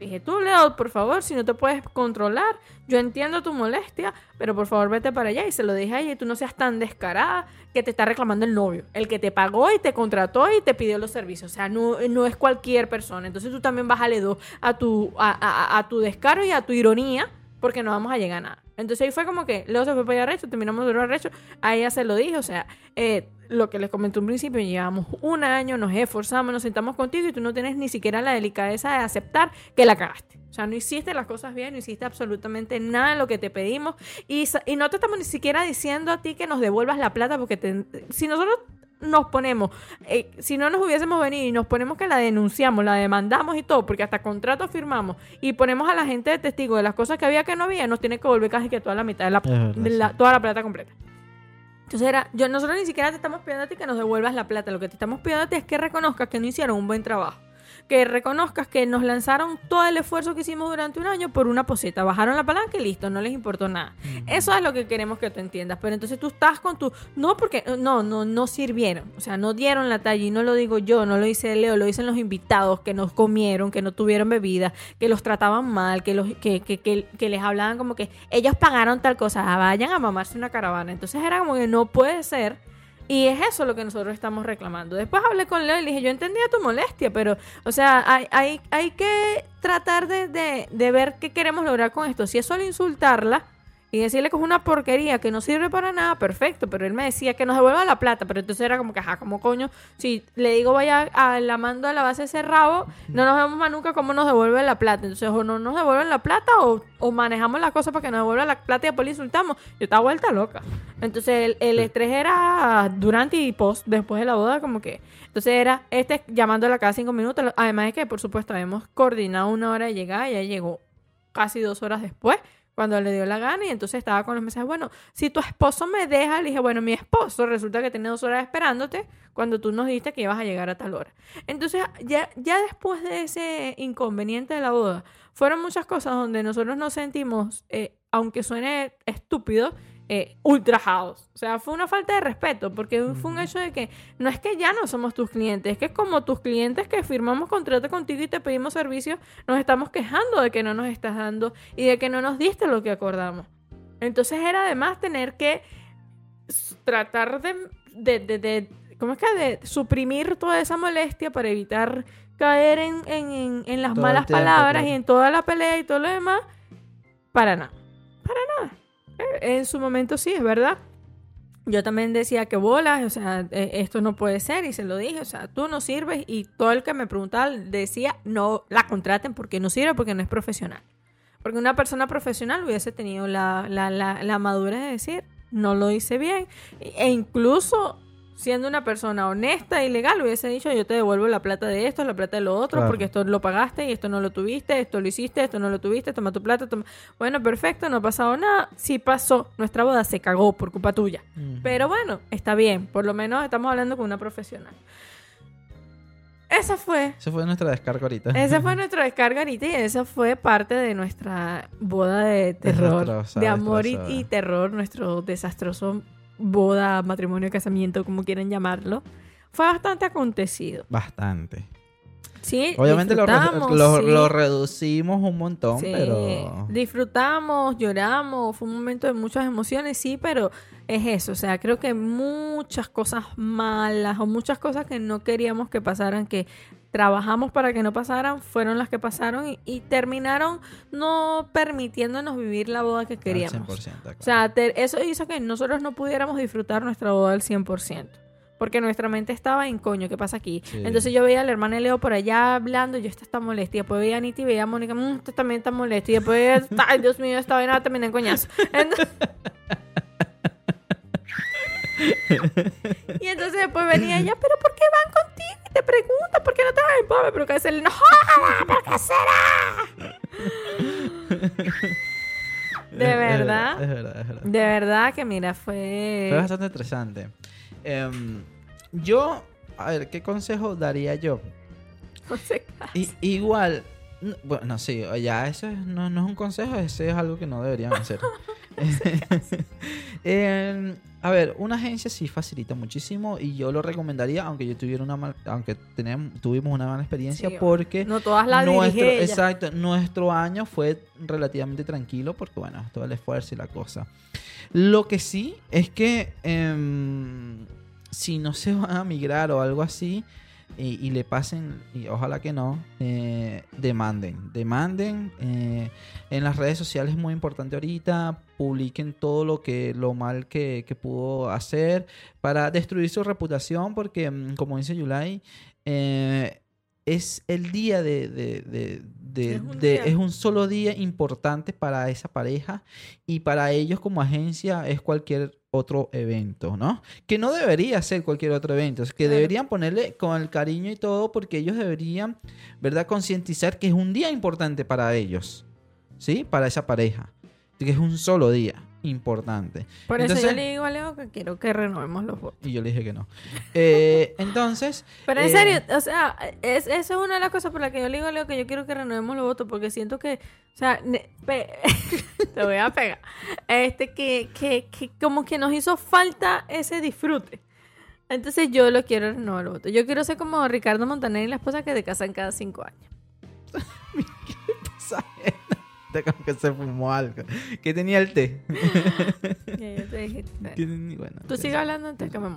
Dije, tú, Leo, por favor, si no te puedes controlar, yo entiendo tu molestia, pero por favor vete para allá. Y se lo dije a ella, tú no seas tan descarada que te está reclamando el novio, el que te pagó y te contrató y te pidió los servicios. O sea, no, no es cualquier persona. Entonces tú también bájale dos a tu, a, a- tu descaro y a tu ironía, porque no vamos a llegar a nada. Entonces ahí fue como que Leo se fue para allá recho, terminamos de recho. A ella se lo dije, o sea, eh, lo que les comenté un principio, llevamos un año, nos esforzamos, nos sentamos contigo y tú no tienes ni siquiera la delicadeza de aceptar que la cagaste. O sea, no hiciste las cosas bien, no hiciste absolutamente nada de lo que te pedimos y, y no te estamos ni siquiera diciendo a ti que nos devuelvas la plata porque te- si nosotros nos ponemos, eh, si no nos hubiésemos venido y nos ponemos que la denunciamos, la demandamos y todo, porque hasta contrato firmamos y ponemos a la gente de testigo de las cosas que había que no había, nos tiene que volver casi que toda la mitad de la, de la- toda la plata completa. Entonces era, yo, nosotros ni siquiera te estamos pidiendo a ti que nos devuelvas la plata, lo que te estamos pidiendo a ti es que reconozcas que no hicieron un buen trabajo. Que reconozcas que nos lanzaron todo el esfuerzo que hicimos durante un año por una poseta. Bajaron la palanca y listo, no les importó nada. Eso es lo que queremos que tú entiendas. Pero entonces tú estás con tu. No, porque. No, no, no sirvieron. O sea, no dieron la talla. Y no lo digo yo, no lo dice Leo, lo dicen los invitados que nos comieron, que no tuvieron bebida, que los trataban mal, que, los, que, que, que, que les hablaban como que ellos pagaron tal cosa. ah, Vayan a mamarse una caravana. Entonces era como que no puede ser. Y es eso lo que nosotros estamos reclamando. Después hablé con Leo y le dije, yo entendía tu molestia, pero, o sea, hay, hay, hay que tratar de, de, de ver qué queremos lograr con esto. Si es solo insultarla y decirle que es una porquería, que no sirve para nada, perfecto. Pero él me decía que nos devuelva la plata, pero entonces era como que, ajá, como coño, si le digo vaya a la mando a la base ese rabo, no nos vemos más nunca cómo nos devuelve la plata. Entonces, o no nos devuelven la plata o, o manejamos la cosa para que nos devuelvan la plata y después le insultamos. Yo estaba vuelta loca. Entonces, el, el estrés era durante y post, después de la boda, como que. Entonces, era este llamándola cada cinco minutos. Además de que, por supuesto, habíamos coordinado una hora de llegada y ella llegó casi dos horas después cuando le dio la gana y entonces estaba con los mensajes, bueno, si tu esposo me deja, le dije, bueno, mi esposo resulta que tiene dos horas esperándote cuando tú nos dijiste que ibas a llegar a tal hora. Entonces, ya, ya después de ese inconveniente de la boda, fueron muchas cosas donde nosotros nos sentimos, eh, aunque suene estúpido, eh, ultrajados. O sea, fue una falta de respeto, porque fue un hecho de que no es que ya no somos tus clientes, es que como tus clientes que firmamos contrato contigo y te pedimos servicios, nos estamos quejando de que no nos estás dando y de que no nos diste lo que acordamos. Entonces era además tener que tratar de, de, de- de- ¿cómo es que? De suprimir toda esa molestia para evitar caer en, en- en- en las Todo malas tiempo, palabras claro. y en toda la pelea y todo lo demás. Para nada. Para nada. En su momento sí, es verdad. Yo también decía que bolas, o sea, eh, esto no puede ser y se lo dije, o sea, tú no sirves y todo el que me preguntaba decía, no la contraten porque no sirve, porque no es profesional. Porque una persona profesional hubiese tenido la, la, la, la madurez de decir, no lo hice bien. E incluso siendo una persona honesta y legal, hubiese dicho, yo te devuelvo la plata de esto, la plata de lo otro, Claro. porque esto lo pagaste y esto no lo tuviste, esto lo hiciste, esto no lo tuviste, toma tu plata, toma... Bueno, perfecto, no ha pasado nada. Sí pasó, nuestra boda se cagó por culpa tuya. Pero bueno, está bien, por lo menos estamos hablando con una profesional. Esa fue Esa fue nuestra descarga ahorita. esa fue nuestra descarga ahorita y esa fue parte de nuestra boda de terror, de amor y, y terror, nuestro desastroso boda, matrimonio, casamiento, como quieran llamarlo. Fue bastante acontecido. Bastante. Sí, Obviamente lo, re- disfrutamos, lo- sí. lo reducimos un montón, Sí, pero... disfrutamos, lloramos, fue un momento de muchas emociones, sí, pero es eso, o sea, creo que muchas cosas malas o muchas cosas que no queríamos que pasaran, que trabajamos para que no pasaran, fueron las que pasaron y, y terminaron no permitiéndonos vivir la boda que al queríamos. 100%, claro. O sea, te- eso hizo que nosotros no pudiéramos disfrutar nuestra boda al 100%. Porque nuestra mente estaba en coño, ¿qué pasa aquí? Sí. Entonces yo veía a la hermana de Leo por allá hablando, y yo esta está molesta. Y después veía a Niti y veía a Mónica, mmm, esta también está molesta. Y después veía, ay Dios mío, esta vaina también en coñazo. Entonces- y entonces después venía ella, pero ¿por qué van contigo? Y te preguntan, ¿por qué no te van en pobre? Pero que hacerle, no joda, ¿pero qué será? De es verdad. Es verdad, es verdad. De verdad que mira, fue... Fue bastante estresante. Em, yo, a ver, ¿qué consejo daría yo? No sé. I- igual, n- bueno, sí, ya eso es- no, no es un consejo, eso es algo que no deberían hacer. Em, a ver, una agencia sí facilita muchísimo y yo lo recomendaría, aunque yo tuviera una mal- aunque tenem- tuvimos una mala experiencia, Sí, porque No todas las nuestro, ella. exacto, nuestro año fue relativamente tranquilo porque bueno, todo el esfuerzo y la cosa. Lo que sí es que em, si no se van a migrar o algo así y, le pasen, y ojalá que no, eh, demanden, demanden. eh, en las redes sociales es muy importante ahorita, publiquen todo lo que lo mal que, que pudo hacer para destruir su reputación porque mm, como dice Yulai, eh, es el día de, de- de- de- Es un de- día. es un solo día importante para esa pareja y para ellos como agencia es cualquier otro evento, ¿no? Que no debería ser cualquier otro evento, es que Claro. deberían ponerle con el cariño y todo porque ellos deberían, ¿verdad? Concientizar que es un día importante para ellos, ¿sí? Para esa pareja, que es un solo día importante. Por eso Entonces- yo le digo a Leo que quiero que renovemos los votos. Y yo le dije que no. Eh, entonces, Pero en Eh, serio, o sea, es, esa es una de las cosas por las que yo le digo a Leo que yo quiero que renovemos los votos, porque siento que, o sea, te voy a pegar, este, que, que, que como que nos hizo falta ese disfrute. Entonces yo lo quiero renovar los votos. Yo quiero ser como Ricardo Montaner y la esposa que se casan cada cinco años. gente como que se fumó algo. ¿Qué tenía el té? Tú sigue hablando antes que me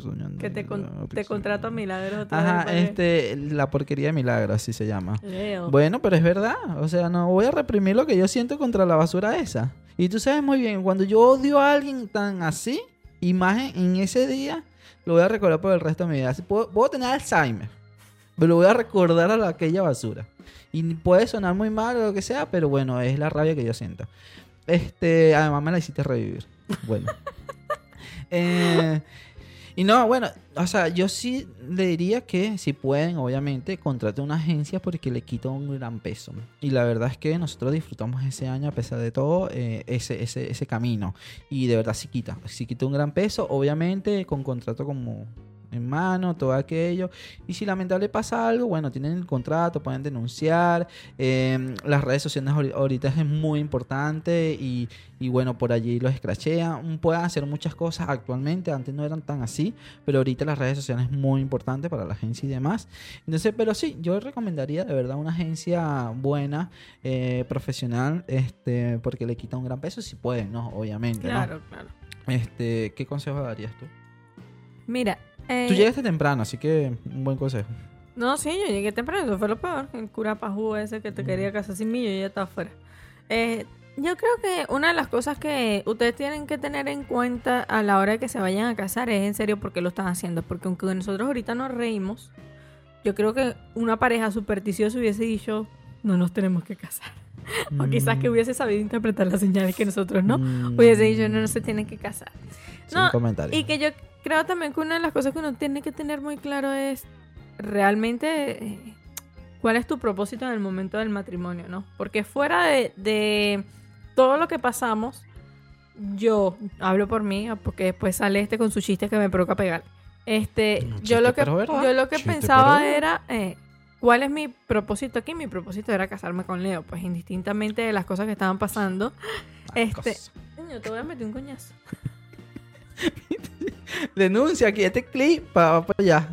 soñando. Que te, con- te contrato a Milagros Ajá, para este, la porquería de milagro, así se llama. Leo. Bueno, pero es verdad. O sea, no voy a reprimir lo que yo siento contra la basura esa. Y tú sabes muy bien, cuando yo odio a alguien tan así, imagen en ese día, lo voy a recordar por el resto de mi vida. Puedo, puedo tener Alzheimer, lo voy a recordar a la- aquella basura. Y puede sonar muy mal o lo que sea, pero bueno, es la rabia que yo siento. Este, además me la hiciste revivir. Bueno. Eh, y no, bueno, o sea, yo sí le diría que si pueden, obviamente, contraten una agencia porque le quita un gran peso. Y la verdad es que nosotros disfrutamos ese año, a pesar de todo, eh, ese, ese, ese camino. Y de verdad sí quita, sí quita un gran peso, obviamente con contrato como en mano, todo aquello. Y si lamentable pasa algo, bueno, tienen el contrato, pueden denunciar. eh, las redes sociales ahori- ahorita es muy importante y, y bueno, por allí los escrachean. Pueden hacer muchas cosas actualmente, antes no eran tan así, pero ahorita las redes sociales es muy importante para la agencia y demás. Entonces, pero sí, yo recomendaría de verdad una agencia buena, eh, profesional, este, porque le quita un gran peso si pueden, ¿no? Obviamente. ¿no? Claro, claro. Este, ¿qué consejo darías tú? Mira, eh, Tú llegaste temprano, así que un buen consejo. No, sí, yo llegué temprano, eso fue lo peor. El cura pajú ese que te quería casar sin mí, yo ya estaba afuera. Eh, yo creo que una de las cosas que ustedes tienen que tener en cuenta a la hora de que se vayan a casar es en serio por qué lo están haciendo. Porque aunque nosotros ahorita nos reímos, yo creo que una pareja supersticiosa hubiese dicho, no nos tenemos que casar. o quizás que hubiese sabido interpretar las señales que nosotros no. Mm. Hubiese dicho, no, no se tienen que casar. Sin No, comentarios. Y que yo creo también que una de las cosas que uno tiene que tener muy claro es realmente eh, cuál es tu propósito en el momento del matrimonio, ¿no? Porque fuera de, de todo lo que pasamos, yo hablo por mí, porque después sale este con su chiste que me provoca pegar. Este, yo lo que yo lo que Chiste, pensaba pero- era eh, ¿Cuál es mi propósito aquí? Mi propósito era casarme con Leo, pues indistintamente de las cosas que estaban pasando. Este. Coño, te voy a meter un coñazo. Denuncia aquí este clip para allá.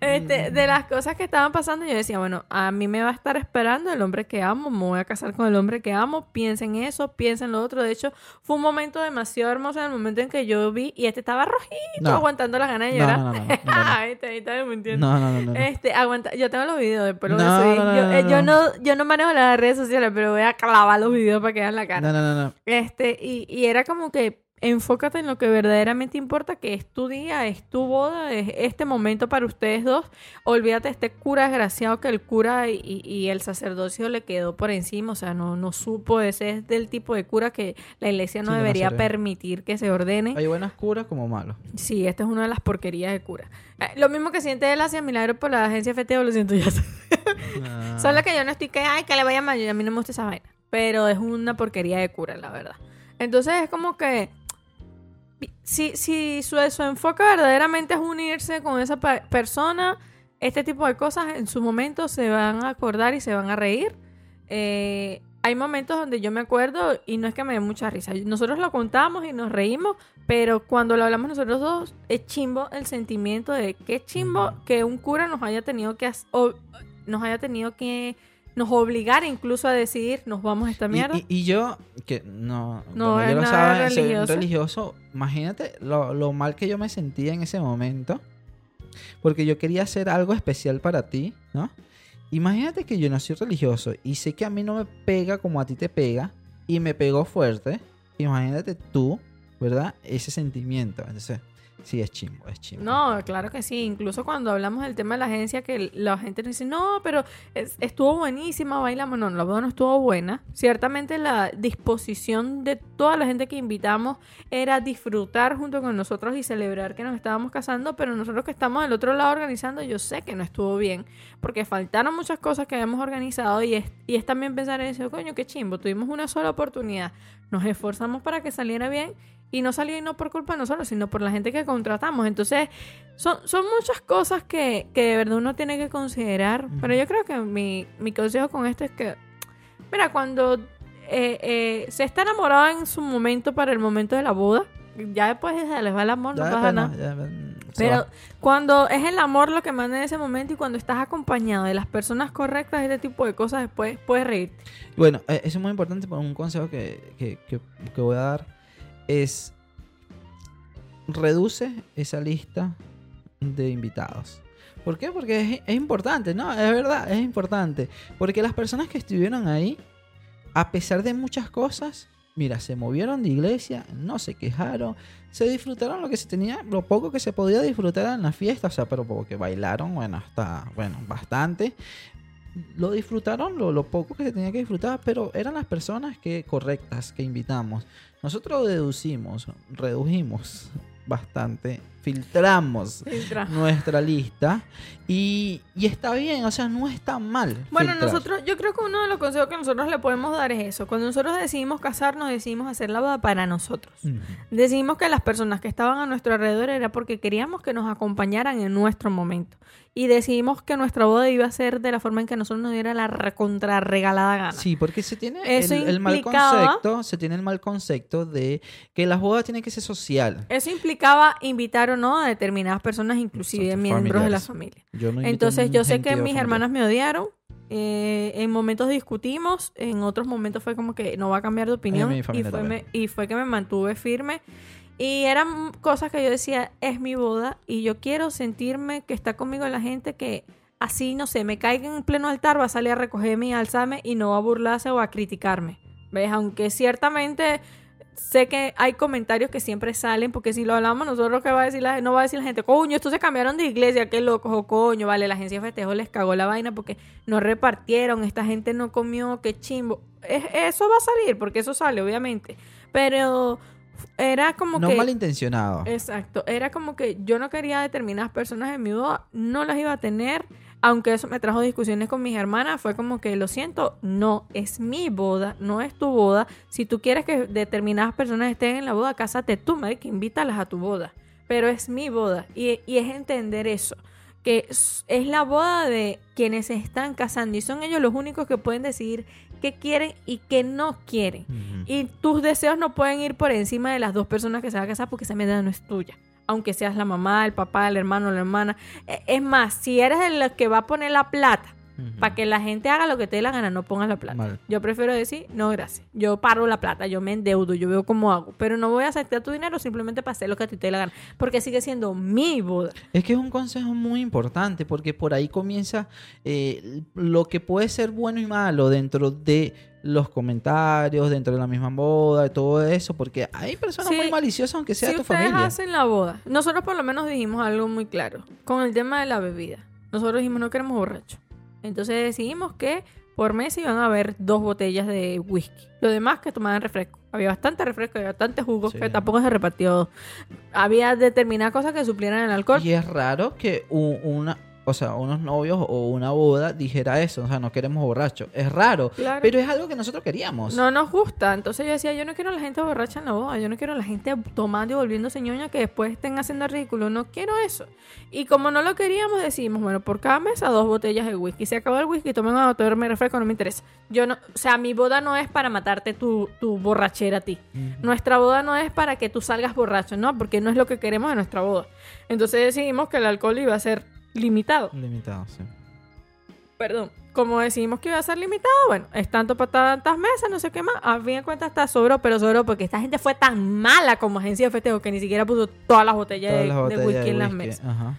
Este, de las cosas que estaban pasando, yo decía, bueno, a mí me va a estar esperando el hombre que amo, me voy a casar con el hombre que amo, piensa en eso, piensa en lo otro. De hecho, fue un momento demasiado hermoso en el momento en que yo vi y este estaba rojito, No. aguantando las ganas de llorar. no, no, no, no. Este, aguanta, yo tengo los videos, después lo voy No, a subir. yo, no, eh, no. yo no, manejo las redes sociales, pero voy a clavar los videos para que vean la cara. No, no, no, no. Este, y, y era como que enfócate en lo que verdaderamente importa, que es tu día, es tu boda, es este momento para ustedes dos. Olvídate de este cura desgraciado que el cura y, el sacerdocio le quedó por encima, o sea, no, no supo, ese es del tipo de cura que la iglesia no Sí, debería permitir que se ordene. Hay buenas curas como malos. Sí, esta es una de las porquerías de cura. Eh, lo mismo que siente él hacia Milagro por la agencia FTO, lo siento ya. Ah. Solo que yo no estoy que, ay, que le vaya mal, a mí no me gusta esa vaina. Pero es una porquería de cura, la verdad. Entonces es como que si, si su, su enfoque verdaderamente es unirse con esa persona, este tipo de cosas en su momento se van a acordar y se van a reír. Eh, hay momentos donde yo me acuerdo y no es que me dé mucha risa. Nosotros lo contamos y nos reímos, pero cuando lo hablamos nosotros dos, es chimbo el sentimiento de qué chimbo que un cura nos haya tenido que o- nos haya tenido que nos obligar incluso a decidir nos vamos a esta Y- mierda. Y, y yo, que no, No como yo lo soy religioso, imagínate lo, lo mal que yo me sentía en ese momento, porque yo quería hacer algo especial para ti, ¿no? Imagínate que yo no soy religioso y sé que a mí no me pega como a ti te pega y me pegó fuerte. Imagínate tú, ¿verdad? Ese sentimiento. Entonces, sí, es chimbo, es chimbo. No, claro que sí. Incluso cuando hablamos del tema de la agencia, que la gente nos dice, no, pero es- estuvo buenísima, bailamos. No, la boda no estuvo buena. Ciertamente la disposición de toda la gente que invitamos era disfrutar junto con nosotros y celebrar que nos estábamos casando, pero nosotros que estamos del otro lado organizando, yo sé que no estuvo bien, porque faltaron muchas cosas que habíamos organizado y es, y es también pensar en eso, coño, qué chimbo, tuvimos una sola oportunidad, nos esforzamos para que saliera bien y no salió y no por culpa de nosotros, sino por la gente que contratamos. Entonces, son, son muchas cosas que, que de verdad uno tiene que considerar. Pero yo creo que mi, mi consejo con esto es que, mira, cuando eh, eh, se está enamorado en su momento para el momento de la boda, ya después se les va el amor, no pasa pues, nada. ya, Pero va. cuando es el amor lo que manda en ese momento y cuando estás acompañado de las personas correctas, este tipo de cosas, después puedes reírte. Bueno, eh, eso es muy importante, pero un consejo que, que- que- que voy a dar es reduce esa lista de invitados. ¿Por qué? Porque es, es importante, ¿no? Es verdad, es importante. Porque las personas que estuvieron ahí, a pesar de muchas cosas, mira, se movieron de iglesia, no se quejaron, se disfrutaron lo que se tenía, lo poco que se podía disfrutar en la fiesta, o sea, pero porque bailaron, bueno, hasta, bueno, bastante lo disfrutaron lo, lo poco que se tenía que disfrutar, pero eran las personas que correctas que invitamos. Nosotros deducimos, redujimos bastante, filtramos nuestra lista y, y está bien, o sea, no está mal. Bueno, filtrar. nosotros, yo creo que uno de los consejos que nosotros le podemos dar es eso. Cuando nosotros decidimos casarnos, decidimos hacer la boda para nosotros. Decidimos que las personas que estaban a nuestro alrededor era porque queríamos que nos acompañaran en nuestro momento. Y decidimos que nuestra boda iba a ser de la forma en que nosotros nos diera la recontra regalada gana. Sí, porque se tiene Eso el, el mal concepto, se tiene el mal concepto de que las bodas tienen que ser social. Eso implicaba invitar o no a determinadas personas, inclusive Exacto, miembros de la familia. Yo no invito Entonces yo sé que mis familia. hermanas me odiaron. eh, en momentos discutimos, en otros momentos fue como que no va a cambiar de opinión. fue, me- y fue que me mantuve firme. Y eran cosas que yo decía, es mi boda y yo quiero sentirme que está conmigo la gente que así, no sé, me caiga en pleno altar, va a salir a recogerme y alzarme y no va a burlarse o a criticarme. ¿Ves? Aunque ciertamente sé que hay comentarios que siempre salen, porque si lo hablamos nosotros, ¿qué va a decir la gente? No va a decir la gente, coño, estos se cambiaron de iglesia, qué locos, o coño, vale, la agencia de festejo les cagó la vaina porque no repartieron, esta gente no comió, qué chimbo. Es- eso va a salir, porque eso sale, obviamente. Pero era como No que... malintencionado. Exacto, era como que yo no quería determinadas personas en mi boda, no las iba a tener, aunque eso me trajo discusiones con mis hermanas, fue como que lo siento, no es mi boda, no es tu boda. Si tú quieres que determinadas personas estén en la boda, cásate tú, que invítalas a tu boda. Pero es mi boda y, y es entender eso, que es es la boda de quienes se están casando y son ellos los únicos que pueden decidir qué quieren y qué no quieren. Y tus deseos no pueden ir por encima de las dos personas que se van a casar porque esa medida no es tuya. Aunque seas la mamá, el papá, el hermano, la hermana. E- Es más, si eres el que va a poner la plata para que la gente haga lo que te dé la gana, no pongas la plata. Mal. Yo prefiero decir, no, gracias. Yo paro la plata, yo me endeudo, yo veo cómo hago. Pero no voy a aceptar tu dinero simplemente para hacer lo que a ti te dé la gana. Porque sigue siendo mi boda. Es que es un consejo muy importante porque por ahí comienza eh, lo que puede ser bueno y malo dentro de los comentarios, dentro de la misma boda, y todo eso, porque hay personas Sí. muy maliciosas aunque sea si tu ustedes familia. hacen la boda, nosotros por lo menos dijimos algo muy claro. Con el tema de la bebida. Nosotros dijimos no queremos borrachos. Entonces decidimos que por mes iban a haber dos botellas de whisky. Lo demás que tomaban refresco. Había bastante refresco, había bastante jugo, Sí. que tampoco se repartió. Había determinadas cosas que suplieran el alcohol. Y es raro que una, o sea, unos novios o una boda dijera eso, o sea, no queremos borrachos. Es raro, Claro. pero es algo que nosotros queríamos. No nos gusta. Entonces yo decía, yo no quiero a la gente borracha en la boda. Yo no quiero a la gente tomando y volviéndose ñoña que después estén haciendo el ridículo. No quiero eso. Y como no lo queríamos, decimos, bueno, por cada mesa dos botellas de whisky. Se acabó el whisky, tomen a tomarme refresco, no me interesa. Yo no, o sea, mi boda no es para matarte tu, tu borrachera a ti. Nuestra boda no es para que tú salgas borracho, ¿no? Porque no es lo que queremos de nuestra boda. Entonces decidimos que el alcohol iba a ser limitado Limitado, sí. perdón, como decidimos que iba a ser limitado, bueno, es tanto para tantas mesas, no sé qué más. A fin de cuentas está sobró, pero sobró porque esta gente fue tan mala como agencia de festejo que ni siquiera puso todas las botellas, Todas de, las de botellas whisky de en las mesas. Ajá.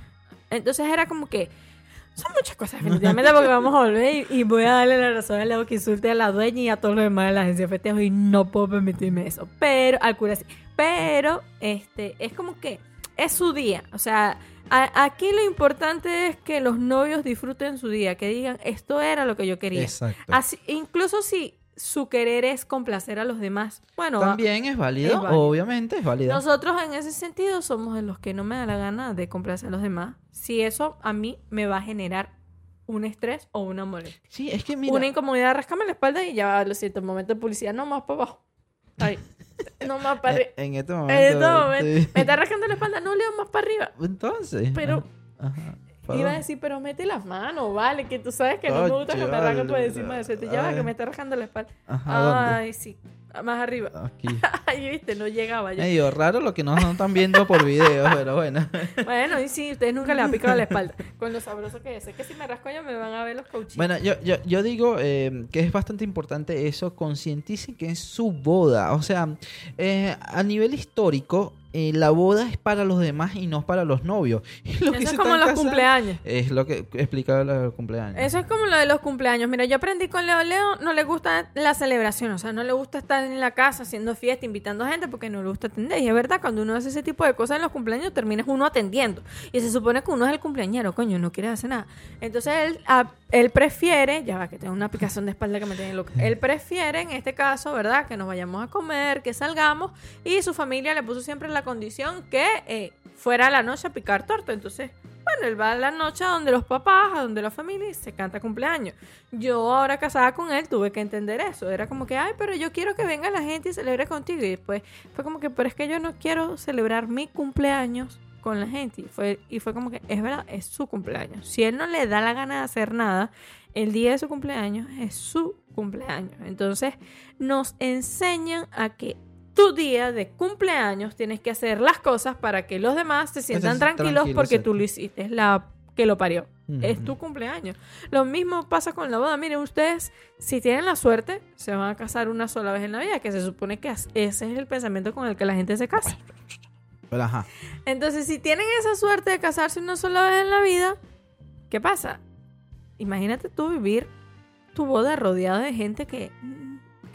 Entonces era como que son muchas cosas, definitivamente, porque vamos a volver y, y voy a darle la razón a Leo que insulte a la dueña y a todos los demás de la agencia de festejo y no puedo permitirme eso. Pero, al cura sí. Pero, este, es como que es su día. O sea, a- aquí lo importante es que los novios disfruten su día, que digan, esto era lo que yo quería. Exacto. Así, incluso si su querer es complacer a los demás. Bueno, También es válido, es válido. obviamente es válido. nosotros en ese sentido somos de los que no me da la gana de complacer a los demás. Si eso a mí me va a generar un estrés o una molestia. Sí, es que mira, Una incomodidad, rascame la espalda y ya lo siento, momento de publicidad, no más para abajo. Ahí. No más para arriba. en, en este En momento. este momento, me está rascando la espalda, no leo más para arriba. Entonces. Pero- ajá, Iba a decir, pero mete las manos, vale, que tú sabes que no me gusta que me rasguen por encima de eso. Te lleva Ay. que me está rasgando la espalda. Ajá. Ay, sí, más arriba. Aquí. Ay, viste, no llegaba yo. Medio raro lo que no no están viendo por video, pero bueno. Bueno, y sí, ustedes nunca le han picado la espalda. Con lo sabroso que es. Es que si me rasco yo me van a ver los coaches. Bueno, yo, yo, yo digo eh, que es bastante importante eso, concienticen que es su boda. O sea, eh, a nivel histórico, eh, la boda es para los demás y no para los novios. Los Eso es como los cumpleaños. Es lo que explicaba lo del cumpleaños. Eso es como lo de los cumpleaños. Mira, yo aprendí con Leo Leo, no le gusta la celebración, o sea, no le gusta estar en la casa haciendo fiesta, invitando gente porque no le gusta atender. Y es verdad, cuando uno hace ese tipo de cosas en los cumpleaños, terminas uno atendiendo. Y se supone que uno es el cumpleañero, coño, no quiere hacer nada. Entonces él, a- él prefiere, ya va, que tengo una picazón de espalda que me tiene loca. Él prefiere, en este caso, ¿verdad? Que nos vayamos a comer, que salgamos. Y su familia le puso siempre la condición que eh, fuera a la noche a picar torta. Entonces, bueno, él va a la noche a donde los papás, a donde la familia y se canta cumpleaños. Yo ahora casada con él tuve que entender eso. Era como que, ay, pero yo quiero que venga la gente y celebre contigo. Y después fue como que, pero es que yo no quiero celebrar mi cumpleaños con la gente. Y fue, y fue como que, es verdad, es su cumpleaños. Si él no le da la gana de hacer nada, el día de su cumpleaños es su cumpleaños. Entonces nos enseñan a que tu día de cumpleaños tienes que hacer las cosas para que los demás se sientan tranquilos porque tú lo hiciste. Es la que lo parió. Es tu cumpleaños. Lo mismo pasa con la boda. Miren, ustedes, si tienen la suerte, se van a casar una sola vez en la vida, que se supone que ese es el pensamiento con el que la gente se casa. Pero, ajá. Entonces, si tienen esa suerte de casarse una sola vez en la vida, ¿qué pasa? imagínate tú vivir tu boda rodeado de gente que,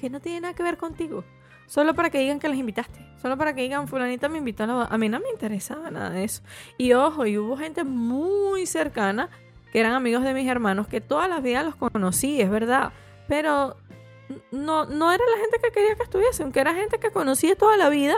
que no tiene nada que ver contigo. Solo para que digan que les invitaste. Solo para que digan, fulanita me invitó a la boda. A mí no me interesaba nada de eso. Y ojo, y hubo gente muy cercana que eran amigos de mis hermanos que todas las vidas los conocí, es verdad. Pero no, no era la gente que quería que estuviese, aunque era gente que conocí toda la vida,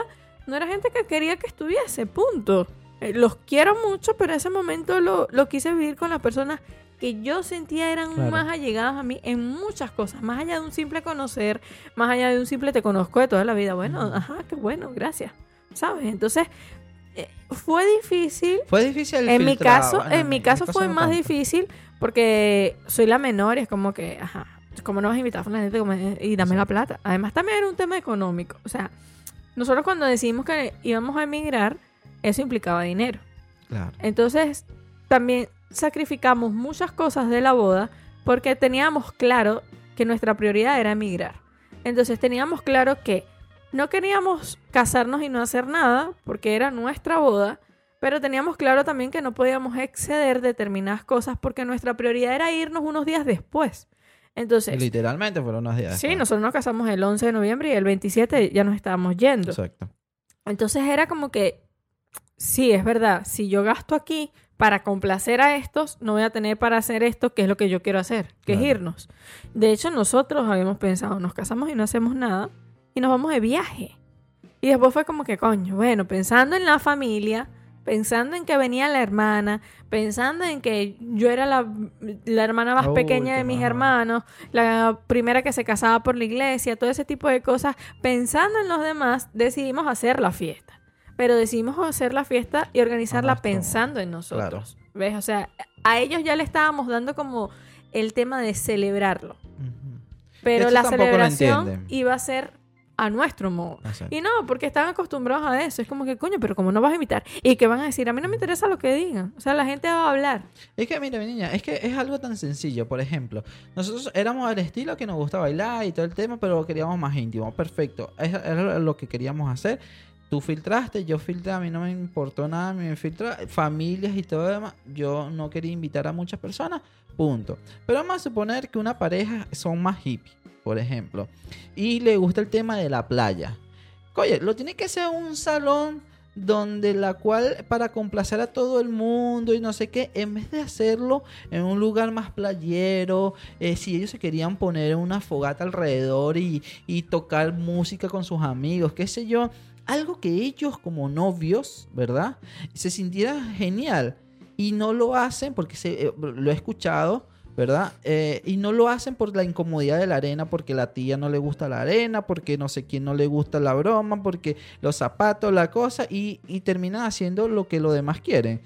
no era gente que quería que estuviese, punto. Eh, los quiero mucho, pero ese momento lo, lo quise vivir con las personas que yo sentía eran Claro. más allegadas a mí en muchas cosas, más allá de un simple conocer, más allá de un simple te conozco de toda la vida. Bueno, ajá, qué bueno, gracias. ¿Sabes? Entonces, eh, fue difícil. Fue difícil En mi caso, bueno, en mi caso fue no más tanto. difícil porque soy la menor y es como que, ajá, ¿cómo no vas a invitar a fulanito como- y dame la plata? Además también era un tema económico. O sea, nosotros cuando decidimos que íbamos a emigrar, eso implicaba dinero. Claro. Entonces, también sacrificamos muchas cosas de la boda porque teníamos claro que nuestra prioridad era emigrar. Entonces, teníamos claro que no queríamos casarnos y no hacer nada porque era nuestra boda, pero teníamos claro también que no podíamos exceder determinadas cosas porque nuestra prioridad era irnos unos días después. Entonces, Literalmente fueron unos días. sí, después. nosotros nos casamos el 11 de noviembre y el 27 ya nos estábamos yendo. Exacto. Entonces era como que, sí, es verdad, si yo gasto aquí para complacer a estos, no voy a tener para hacer esto, que es lo que yo quiero hacer, que Claro. es irnos. De hecho, nosotros habíamos pensado, nos casamos y no hacemos nada, y nos vamos de viaje. Y después fue como que, coño, bueno, pensando en la familia, pensando en que venía la hermana, pensando en que yo era la, la hermana más pequeña de mis mamá. hermanos, la primera que se casaba por la iglesia, todo ese tipo de cosas, pensando en los demás, decidimos hacer la fiesta. Pero decidimos hacer la fiesta y organizarla pensando en nosotros. ¿Ves? O sea, a ellos ya le estábamos dando como el tema de celebrarlo. Pero la celebración iba a ser a nuestro modo. Exacto. Y no, porque están acostumbrados a eso. Es como que, coño, pero como no vas a invitar. ¿Y qué van a decir? A mí no me interesa lo que digan. O sea, la gente va a hablar. Es que, mira, mi niña, es que es algo tan sencillo. Por ejemplo, nosotros éramos al estilo que nos gusta bailar y todo el tema, pero queríamos más íntimo. Perfecto. Es- Era lo que queríamos hacer. Tú filtraste, yo filtré, a mí no me importó nada, me filtró familias y todo lo demás. Yo no quería invitar a muchas personas, punto. Pero vamos a suponer que una pareja son más hippies, por ejemplo, y le gusta el tema de la playa. Oye, lo tiene que ser un salón donde la cual para complacer a todo el mundo y no sé qué, en vez de hacerlo en un lugar más playero, eh, si ellos se querían poner una fogata alrededor y, y tocar música con sus amigos, qué sé yo, algo que ellos como novios, ¿verdad? Se sintieran genial y no lo hacen porque se, eh, lo he escuchado. ¿Verdad? Eh, y no lo hacen por la incomodidad de la arena, porque la tía no le gusta la arena, porque no sé quién no le gusta la broma, porque los zapatos, la cosa, y, y terminan haciendo lo que los demás quieren.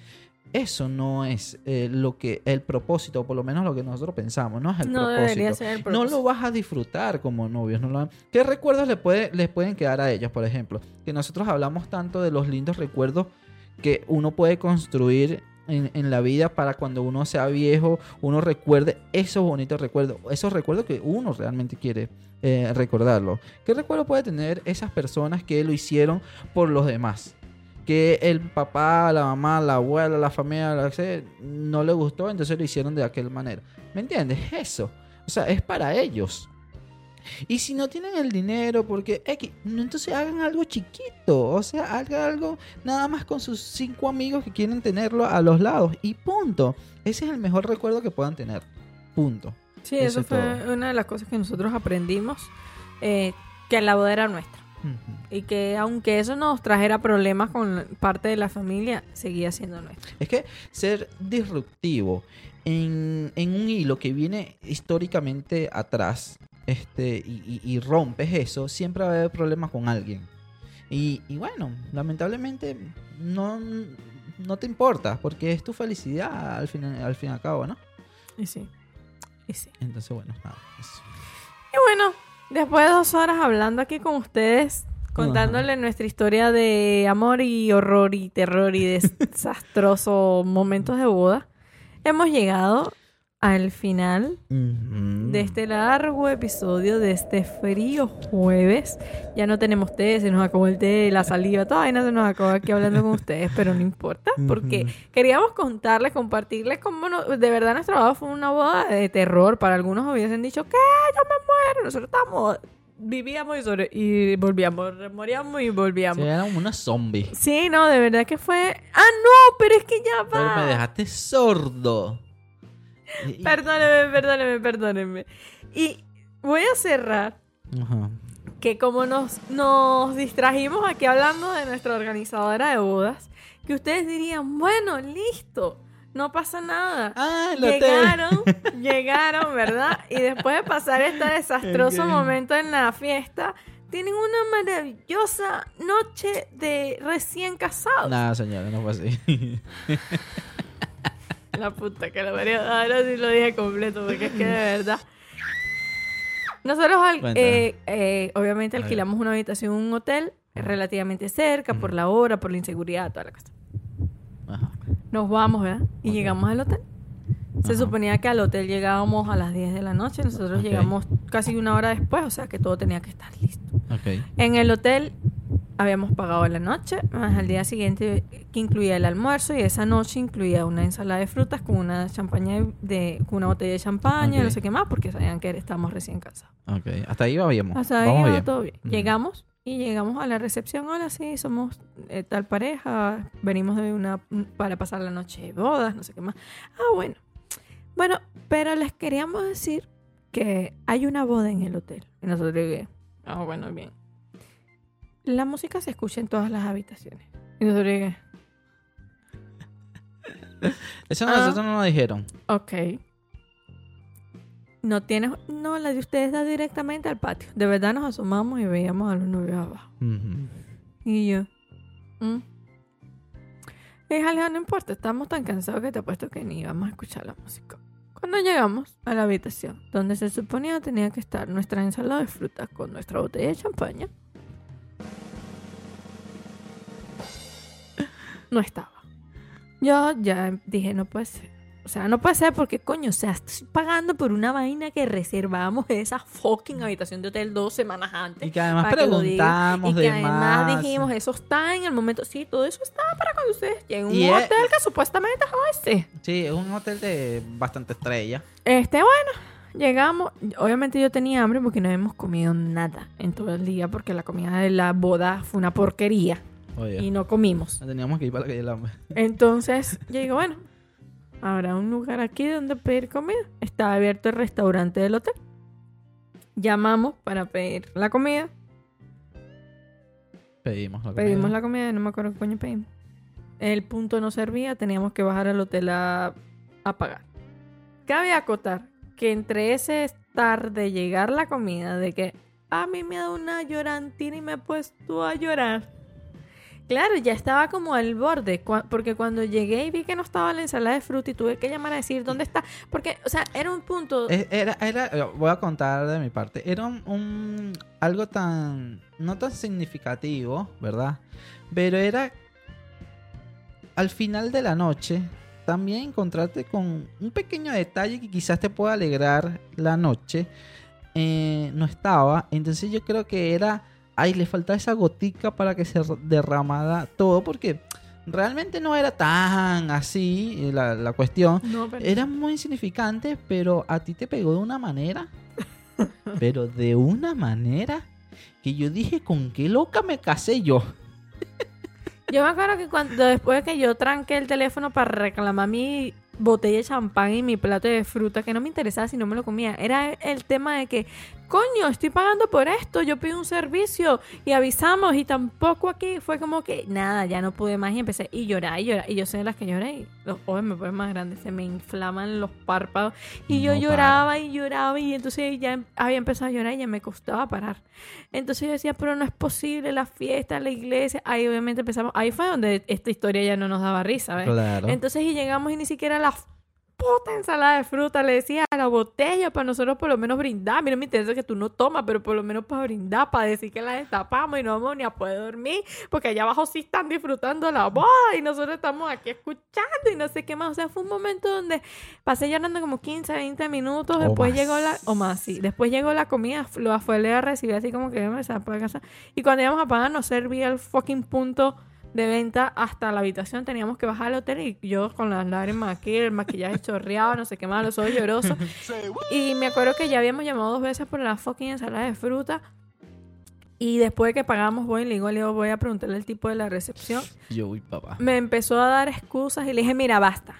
Eso no es eh, lo que el propósito, o por lo menos lo que nosotros pensamos, no es el no propósito. debería ser el No propósito. lo vas a disfrutar como novios. No lo... ¿Qué recuerdos les, puede, les pueden quedar a ellos, por ejemplo? Que nosotros hablamos tanto de los lindos recuerdos que uno puede construir en, en la vida para cuando uno sea viejo, uno recuerde esos bonitos recuerdos, esos recuerdos que uno realmente quiere eh, recordarlo. ¿Qué recuerdo puede tener esas personas que lo hicieron por los demás? Que el papá, la mamá, la abuela, la familia, la que no le gustó, entonces lo hicieron de aquel manera. ¿Me entiendes? Eso. O sea, es para ellos. Y si no tienen el dinero, porque X, entonces hagan algo chiquito. O sea, hagan algo nada más con sus cinco amigos que quieren tenerlo a los lados. Y punto. Ese es el mejor recuerdo que puedan tener. Punto. Sí, Eso eso es fue todo. una de las cosas que nosotros aprendimos, eh, que la boda era nuestra. Y que aunque eso nos trajera problemas con parte de la familia, seguía siendo nuestra. Es que ser disruptivo en, en un hilo que viene históricamente atrás este, y, y- y rompes eso, siempre va a haber problemas con alguien. Y, y bueno, lamentablemente no, no te importa, porque es tu felicidad al fin, al fin y al cabo, ¿no? Y sí. Y sí. Entonces, bueno, nada. eso. Y bueno, después de dos horas hablando aquí con ustedes, contándole nuestra historia de amor y horror y terror y desastroso momentos de boda, hemos llegado al final Ujú. de este largo episodio de este frío jueves. Ya no tenemos té, se nos acabó el té, la saliva, toda vaina se nos acabó aquí hablando con ustedes, pero no importa, porque queríamos contarles, compartirles cómo no- de verdad nuestra boda fue una boda de terror. Para algunos hubiesen dicho, ¿qué? Yo me muero. Nosotros estábamos, vivíamos y, sobre- y volvíamos, moríamos y Sí, volvíamos. era como una zombie. Sí, no, de verdad que fue... Ah, no, pero es que ya Pero va. me dejaste sordo. Perdóneme, perdóneme, perdóneme. Y voy a cerrar Ajá. que como nos, nos distrajimos aquí hablando de nuestra organizadora de bodas, que ustedes dirían, bueno, listo, no pasa nada. Ah. Llegaron, llegaron, ¿verdad? Y después de pasar este desastroso momento en la fiesta, tienen una maravillosa noche de recién casados. Nada, señora, no fue así. La puta que lo parió. Ahora sí lo dije completo porque es que de verdad. Nosotros, eh, eh, obviamente, alquilamos una habitación en un hotel relativamente cerca por la hora, por la inseguridad, toda la cosa. Ajá. Nos vamos, ¿verdad? Y llegamos al hotel. Se Ajá. suponía que al hotel llegábamos a las 10 de la noche. Nosotros llegamos casi una hora después, o sea que todo tenía que estar listo. En el hotel habíamos pagado la noche, más al día siguiente que incluía el almuerzo y esa noche incluía una ensalada de frutas con una champaña de, de- con una botella de champaña, Ok. no sé qué más, porque sabían que estábamos recién casados. Ok. Hasta ahí íbamos. Hasta ahí iba todo bien. Ujú. Llegamos y llegamos a la recepción. Ahora sí, somos eh, tal pareja, venimos de una para pasar la noche de bodas, no sé qué más. Ah, bueno. Bueno, pero les queríamos decir que hay una boda en el hotel. Y nosotros dije, ah, bueno, bien. La música se escucha en todas las habitaciones. Y nosotros Eso Ah. nosotros no nos dijeron. ok. No tienes, no, la de ustedes da directamente al patio. De verdad nos asomamos y veíamos a los novios abajo. Ujú. Y yo, ¿Mm? Es algo, no importa, estamos tan cansados que te apuesto que ni íbamos a escuchar la música. Cuando llegamos a la habitación, donde se suponía tenía que estar nuestra ensalada de frutas con nuestra botella de champaña, no estaba. Yo ya dije, no puede ser. O sea, no puede ser porque, coño, o sea, estoy pagando por una vaina que reservamos esa fucking habitación de hotel dos semanas antes. Y que además para que preguntamos Y que de además más. dijimos, eso está en el momento. Sí, todo eso está para cuando ustedes lleguen un es- hotel que supuestamente es ese. Sí, es un hotel de bastante estrella. Este, bueno, llegamos. Obviamente yo tenía hambre porque no habíamos comido nada en todo el día porque la comida de la boda fue una porquería Oye, y no comimos. teníamos que ir para la calle del hambre. Entonces, yo digo, bueno, habrá un lugar aquí donde pedir comida. Está abierto el restaurante del hotel. Llamamos para pedir la comida. Pedimos la Pedimos comida. la comida, no me acuerdo qué coño pedimos. El punto no servía, teníamos que bajar al hotel a, a pagar. Cabe acotar que entre ese estar de llegar la comida, de que a mí me ha dado una llorantina y me he puesto a llorar. Claro, ya estaba como al borde, porque cuando llegué y vi que no estaba la ensalada de fruta y tuve que llamar a decir dónde está, porque, o sea, era un punto... Es- Era, era, voy a contar de mi parte. Era un, un- algo tan, no tan significativo, ¿verdad? Pero era al final de la noche también encontrarte con un pequeño detalle que quizás te pueda alegrar la noche. eh, no estaba, entonces yo creo que era, ay, le faltaba esa gotica para que se derramara todo, porque realmente no era tan así eh, la, la cuestión. No, pero- Era muy insignificante, pero a ti te pegó de una manera. pero de una manera que yo dije, ¿con qué loca me casé yo? Yo me acuerdo que cuando después de que yo tranqué el teléfono para reclamar mi botella de champán y mi plato de fruta, que no me interesaba si no me lo comía, era el tema de que, coño, estoy pagando por esto, yo pido un servicio y avisamos y tampoco aquí fue como que nada, ya no pude más y empecé y llorar y llorar. Y yo soy de las que lloré y los ojos me ponen más grandes, se me inflaman los párpados y yo No lloraba y lloraba y entonces ya em- había empezado a llorar y ya me costaba parar. Entonces yo decía, pero no es posible, la fiesta, la iglesia. Ahí obviamente empezamos, ahí fue donde esta historia ya no nos daba risa, ¿ves? Claro. Entonces y llegamos y ni siquiera la puta ensalada de fruta. Le decía a la botella para nosotros por lo menos brindar. Mira, me interesa que tú no tomas, pero por lo menos para brindar, para decir que la destapamos y no vamos ni a poder dormir. Porque allá abajo sí están disfrutando la boda y nosotros estamos aquí escuchando y no sé qué más. O sea, fue un momento donde pasé llorando como 15, 20 minutos. Después llegó la... O más, sí. Después llegó la comida. Lo fue a recibir así como que me para casa. Y cuando íbamos a pagar nos servía el fucking punto de venta hasta la habitación. Teníamos que bajar al hotel y yo con las lágrimas aquí, el maquillaje chorreado, no sé qué más, los ojos llorosos. Y me acuerdo que ya habíamos llamado dos veces por la fucking ensalada de fruta. Y después de que pagamos, voy y le digo, le digo, voy a preguntarle el tipo de la recepción. Yo, uy, papá. Me empezó a dar excusas y le dije, mira, basta.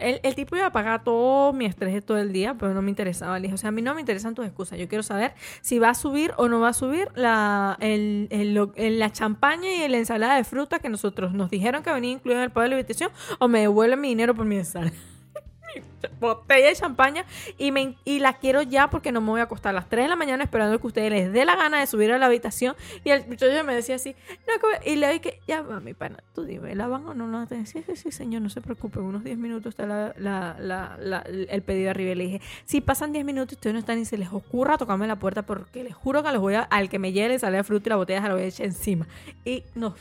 El, el tipo iba a pagar todo mi estrés de todo el día, pero no me interesaba. Le dije, o sea, a mí no me interesan tus excusas. Yo quiero saber si va a subir o no va a subir la, el, el- la champaña y la ensalada de fruta que nosotros nos dijeron que venía incluida en el pago de la habitación o me devuelven mi dinero por mi ensalada. Botella de champaña y, me, y la quiero ya porque no me voy a acostar a las 3 de la mañana esperando que ustedes les dé la gana de subir a la habitación. Y el muchacho me decía así, no, y le que, ya va, mi pana, tú dime, ¿la van o no la van Sí, sí, sí, señor, no se preocupe, unos 10 minutos está la, la- la- la- el pedido arriba. Y le dije, si pasan 10 minutos ustedes no están y se les ocurra tocarme la puerta porque les juro que les voy a, al que me lleve la ensalada de fruta y la botella se la voy a echar encima. Y nos.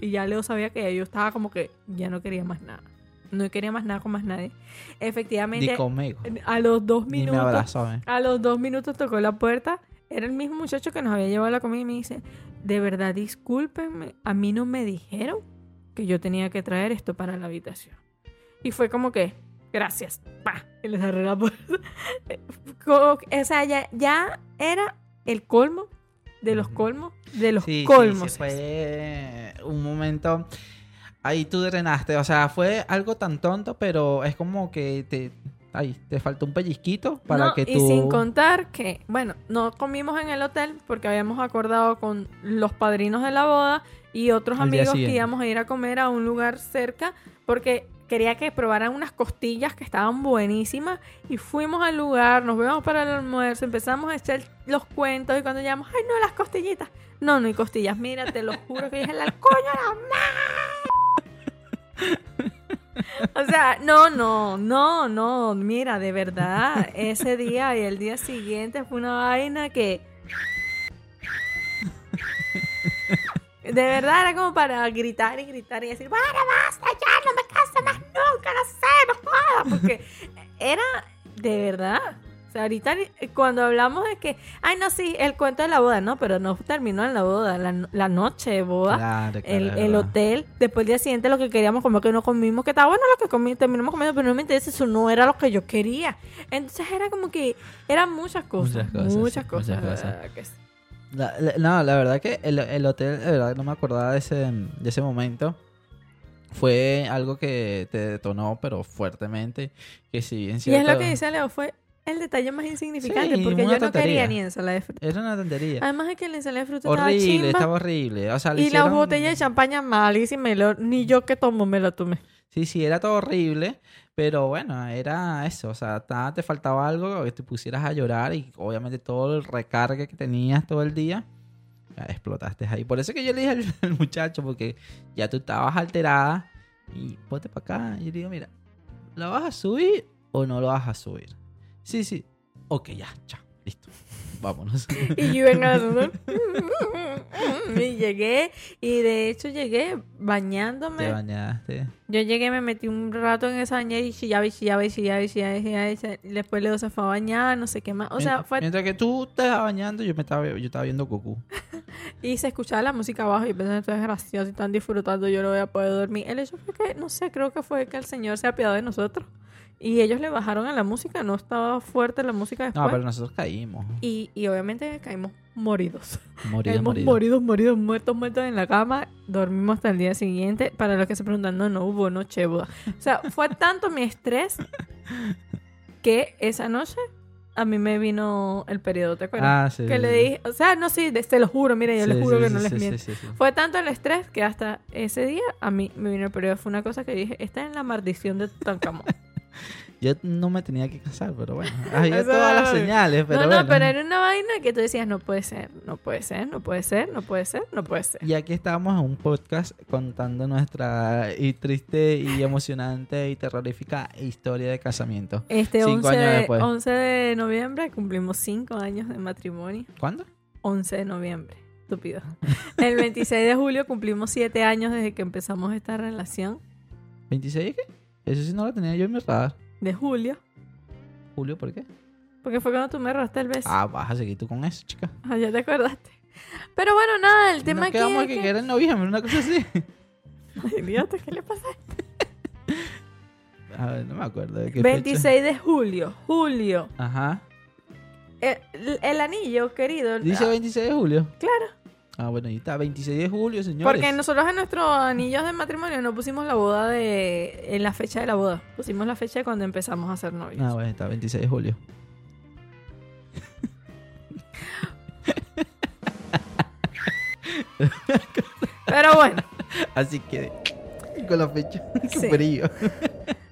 Y ya Leo sabía que yo estaba como que ya no quería más nada. No quería más nada con más nadie. Efectivamente, Ni conmigo. a los dos Ni me minutos. abrazó, eh. A los dos minutos tocó la puerta. Era el mismo muchacho que nos había llevado la comida y me dice, de verdad, discúlpenme, a mí no me dijeron que yo tenía que traer esto para la habitación. Y fue como que, gracias, pa, y le cerré la puerta. O sea, ya, ya era el colmo de los colmos de los Sí, sí, colmos. sí, fue un momento. Ahí tú drenaste. O sea, fue algo tan tonto, pero es como que te. Ay, te faltó un pellizquito para No, que tú. Y sin contar que, bueno, no comimos en el hotel porque habíamos acordado con los padrinos de la boda y otros Al amigos que íbamos a ir a comer a un lugar cerca porque quería que probaran unas costillas que estaban buenísimas y fuimos al lugar, nos vemos para el almuerzo, empezamos a echar los cuentos y cuando llegamos, ay no, las costillitas. No, no hay costillas, mira, te lo juro que dije la coño la madre. O sea, no, no, no, no, mira, de verdad, ese día y el día siguiente fue una vaina que... De verdad era como para gritar y gritar y decir, bueno, basta, ya no me caso más nunca, no sé, no jodas, porque era de verdad. Sea, ahorita eh, cuando hablamos de que, ay, no, sí, el cuento de la boda, no, pero no terminó en la boda, la, la noche de boda Claro, claro, el, hotel. Después el día siguiente lo que queríamos comer que no comimos, que estaba bueno lo que comí, terminamos comiendo, pero no me interesa, eso no era lo que yo quería. Entonces era como que eran muchas cosas, Muchas muchas cosas, muchas cosas. ¿verdad? Que sí. La- la- no, la verdad que el, el hotel, de verdad, no me acordaba de ese, de ese momento. Fue algo que te detonó, pero fuertemente. Que si bien Y es lo que dice Leo, fue el detalle más insignificante, Sí, porque yo no quería ni ensalada de fruta. Era una tontería. Además de que la ensalada de fruta estaba horrible, chimba, estaba horrible. O sea, y hicieron- la botella de champaña malísima, y Leo- ni yo que tomo me la tomé. Sí, sí, era todo horrible, pero bueno, era eso, o sea, te faltaba algo que te pusieras a llorar y obviamente todo el recargue que tenías todo el día, ya explotaste ahí. Por eso que yo le dije al, al muchacho, porque ya tú estabas alterada y ponte para acá. Y yo le digo, mira, ¿la vas a subir o no lo vas a subir? Sí, sí. Ok, ya, chao, listo. Vámonos. Y yo venga y llegué, y de hecho llegué bañándome. Te bañaste. Yo llegué, me metí un rato en esa bañera y chillaba y chillaba y chillaba y chillaba y chillaba y chillaba. Y Después Leo se fue a bañar, no sé qué más. O sea, fue... Mientras que tú te estabas bañando, yo me estaba, yo estaba viendo Goku. Y se escuchaba la música abajo y pensé, esto es gracioso y están disfrutando, yo no voy a poder dormir. El hecho fue que, no sé, creo que fue que el Señor se apiadó de nosotros. Y ellos le bajaron a la música, no estaba fuerte la música después. No, pero nosotros caímos. y, y obviamente caímos moridos. Morido, Caímos morido. moridos, moridos, muertos, muertos en la cama. Dormimos hasta el día siguiente. Para los que se preguntan, no, no hubo noche boda. O sea, fue tanto mi estrés que esa noche a mí me vino el periodo, ¿te acuerdas? Ah, sí. que le dije, o sea, no, sí, te lo juro, mira, yo Sí, les juro sí, que no les miento. sí, sí, sí. Fue tanto el estrés que hasta ese día a mí me vino el periodo. Fue una cosa que dije, esta es la maldición de Tutankamón. Yo no me tenía que casar, pero bueno. Había todas las señales, pero no, bueno. no, pero era una vaina que tú decías, no puede ser, no puede ser, no puede ser, no puede ser, no puede ser. Y aquí estamos en un podcast contando nuestra y triste y emocionante y terrorífica historia de casamiento. Este Cinco 11 años de, después. 11 de noviembre cumplimos 5 años de matrimonio. ¿Cuándo? 11 de noviembre, estúpido. El 26 de julio cumplimos 7 años desde que empezamos esta relación. ¿26 de qué? Eso sí no lo tenía yo en mi radar. De julio. Julio, ¿por qué? Porque fue cuando tú me robaste el beso. Ah, vas a seguir tú con eso, chica. Ah, ya te acordaste. Pero bueno, nada, el tema aquí quedamos es que, que... era en noviembre, una cosa así. Ay, idiota, ¿qué le pasa? A ver, no me acuerdo de qué 26 de julio, julio. Ajá. El, el anillo, querido. Dice ah, 26 de julio. Claro. Ah, bueno, ahí está, 26 de julio, señores. Porque nosotros en nuestros anillos de matrimonio no pusimos la boda de... En la fecha de la boda. Pusimos la fecha de cuando empezamos a ser novios. Ah, bueno, está, 26 de julio. Pero bueno, Así que, con la fecha, Sí. qué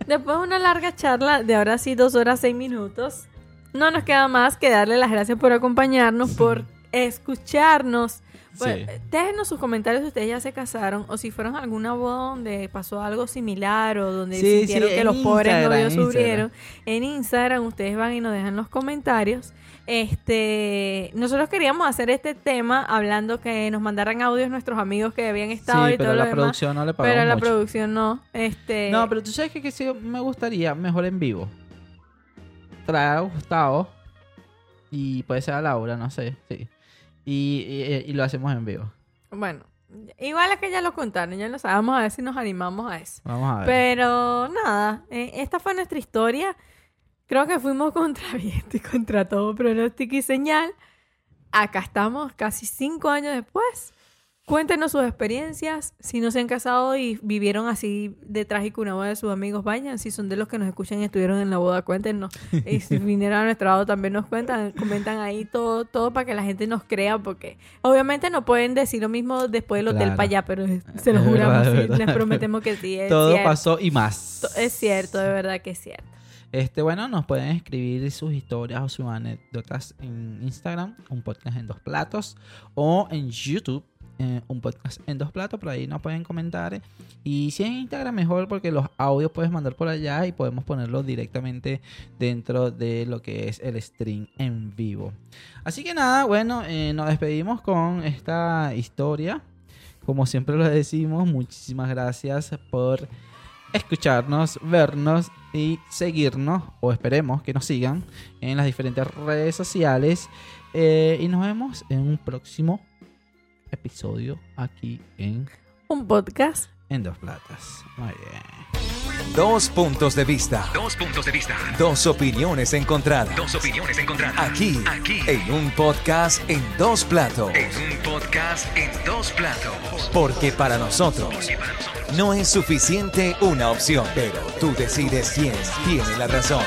después de una larga charla de ahora sí dos horas seis minutos, no nos queda más que darle las gracias por acompañarnos, por escucharnos. Pues, Sí. déjenos sus comentarios si ustedes ya se casaron o si fueron a alguna boda donde pasó algo similar o donde Sí, sintieron sí, que los pobres Instagram, novios en sufrieron. En Instagram ustedes van y nos dejan los comentarios. Este, nosotros queríamos hacer este tema hablando que nos mandaran audios nuestros amigos que habían estado y todo pero lo la demás. producción no le pagó Pero la mucho. producción no. Este, No, pero tú sabes que, que sí me gustaría mejor en vivo. Traer a Gustavo y puede ser a Laura, no sé, sí. Y, y- y lo hacemos en vivo. bueno, igual es que ya lo contaron, ya lo sabemos, a ver si nos animamos a eso. Vamos a ver. Pero nada, eh, esta fue nuestra historia. Creo que fuimos contra viento y contra todo pronóstico y señal. Acá estamos casi cinco años después. Cuéntenos sus experiencias. Si no se han casado y vivieron así de trágico una boda de sus amigos, vayan. Si son de los que nos escuchan y estuvieron en la boda, cuéntenos. Y si vinieron a nuestro lado, también nos cuentan. Comentan ahí todo, todo para que la gente nos crea. Porque obviamente no pueden decir lo mismo después del hotel Claro. para allá, pero se lo juramos. verdad, sí, verdad. les prometemos que sí. Es Todo cierto. pasó y más. Es cierto, de verdad que es cierto. Este, bueno, nos pueden escribir sus historias o sus anécdotas en Instagram, un podcast en dos platos, o en YouTube, eh, un podcast en dos platos, por ahí nos pueden comentar. Y si en Instagram mejor porque los audios puedes mandar por allá y podemos ponerlos directamente dentro de lo que es el stream en vivo. Así que nada, bueno, eh, nos despedimos con esta historia. Como siempre lo decimos, muchísimas gracias por escucharnos, vernos y seguirnos, o esperemos que nos sigan en las diferentes redes sociales. Eh, y nos vemos en un próximo episodio aquí en, Un podcast. en Dos Platas. Muy bien. Dos puntos de vista. Dos puntos de vista. Dos opiniones encontradas. Dos opiniones encontradas. Aquí, Aquí. en un podcast en dos platos. En un podcast en dos platos. Porque para nosotros Porque para nosotros no es suficiente una opción, pero tú decides quién tiene la razón.